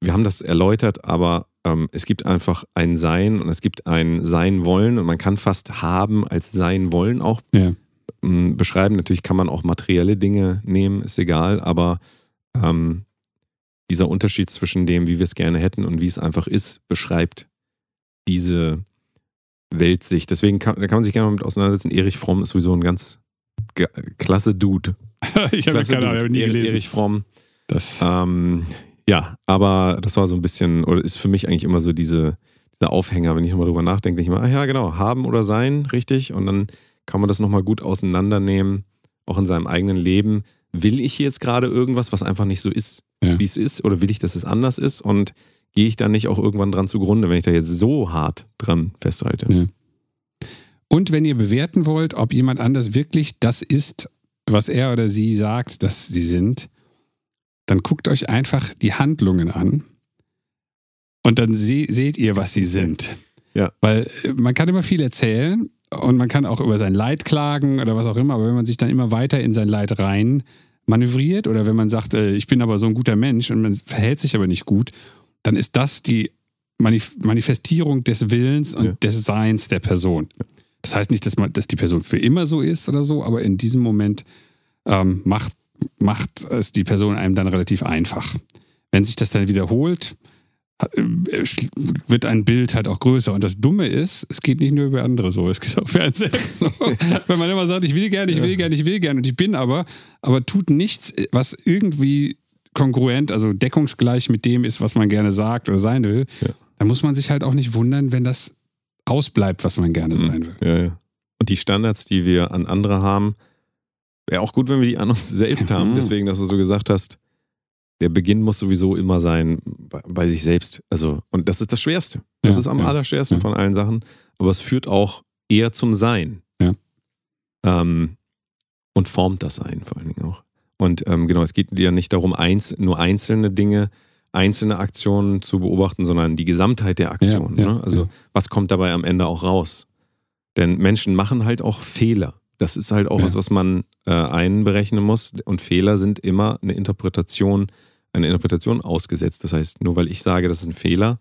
Wir haben das erläutert, aber ähm, es gibt einfach ein Sein und es gibt ein Sein wollen und man kann fast haben als Sein wollen auch Ja. ähm, beschreiben. Natürlich kann man auch materielle Dinge nehmen, ist egal, aber ähm, dieser Unterschied zwischen dem, wie wir es gerne hätten und wie es einfach ist, beschreibt diese Weltsicht. Deswegen kann, da kann man sich gerne mal mit auseinandersetzen. Erich Fromm ist sowieso ein ganz klasse Dude. ich habe keine Ahnung, ich habe nie gelesen. Erich Fromm. Das, Ähm, ja, aber das war so ein bisschen, oder ist für mich eigentlich immer so diese, dieser Aufhänger, wenn ich nochmal drüber nachdenke, denke ich mal, ah ja, genau, haben oder sein, richtig. Und dann kann man das nochmal gut auseinandernehmen, auch in seinem eigenen Leben. Will ich jetzt gerade irgendwas, was einfach nicht so ist, Ja. wie es ist, oder will ich, dass es anders ist? Und gehe ich dann nicht auch irgendwann dran zugrunde, wenn ich da jetzt so hart dran festhalte? Ja. Und wenn ihr bewerten wollt, ob jemand anders wirklich das ist, was er oder sie sagt, dass sie sind, dann guckt euch einfach die Handlungen an und dann se seht ihr, was sie sind. Ja. Weil äh, man kann immer viel erzählen und man kann auch über sein Leid klagen oder was auch immer, aber wenn man sich dann immer weiter in sein Leid rein manövriert oder wenn man sagt, äh, ich bin aber so ein guter Mensch und man verhält sich aber nicht gut, dann ist das die Manif Manifestierung des Willens und Ja. des Seins der Person. Das heißt nicht, dass, man, dass die Person für immer so ist oder so, aber in diesem Moment ähm, macht, macht es die Person einem dann relativ einfach. Wenn sich das dann wiederholt, wird ein Bild halt auch größer. Und das Dumme ist, es geht nicht nur über andere so, es geht auch für einen selbst so. Wenn man immer sagt, ich will gerne, ich will gerne, ich will gerne und ich bin aber, aber tut nichts, was irgendwie kongruent, also deckungsgleich mit dem ist, was man gerne sagt oder sein will, Ja. dann muss man sich halt auch nicht wundern, wenn das ausbleibt, was man gerne sein will. Ja, ja. Und die Standards, die wir an andere haben, wäre auch gut, wenn wir die an uns selbst haben. Mhm. Deswegen, dass du so gesagt hast, der Beginn muss sowieso immer sein bei, bei sich selbst. Also, und das ist das Schwerste. Das Ja, ist am ja, allerschwersten ja. von allen Sachen. Aber es führt auch eher zum Sein. Ähm, und formt das Sein vor allen Dingen auch. Und ähm, genau, es geht ja nicht darum, eins, nur einzelne Dinge, einzelne Aktionen zu beobachten, sondern die Gesamtheit der Aktion. Ne? Also was kommt dabei am Ende auch raus? Denn Menschen machen halt auch Fehler. Das ist halt auch was, was man äh, einberechnen muss. Und Fehler sind immer eine Interpretation, eine Interpretation ausgesetzt. Das heißt, nur weil ich sage, das ist ein Fehler,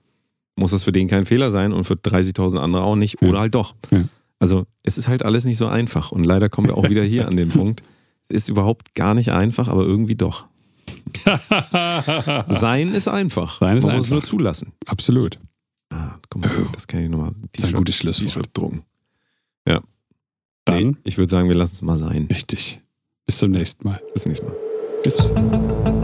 muss das für den kein Fehler sein und für 30.000 andere auch nicht. Ja. Oder halt doch. Ja. Also es ist halt alles nicht so einfach. Und leider kommen wir auch wieder hier an den Punkt. Es ist überhaupt gar nicht einfach, aber irgendwie doch. Sein ist einfach. Sein ist Man muss es einfach. nur zulassen. Absolut. Ah, guck mal, das das kann ich nochmal Das ist ein gutes Schlusswort. T-Shirt drucken. Dann, Nee, ich würde sagen, wir lassen es mal sein. richtig. Bis zum nächsten Mal. Bis zum nächsten Mal. Tschüss.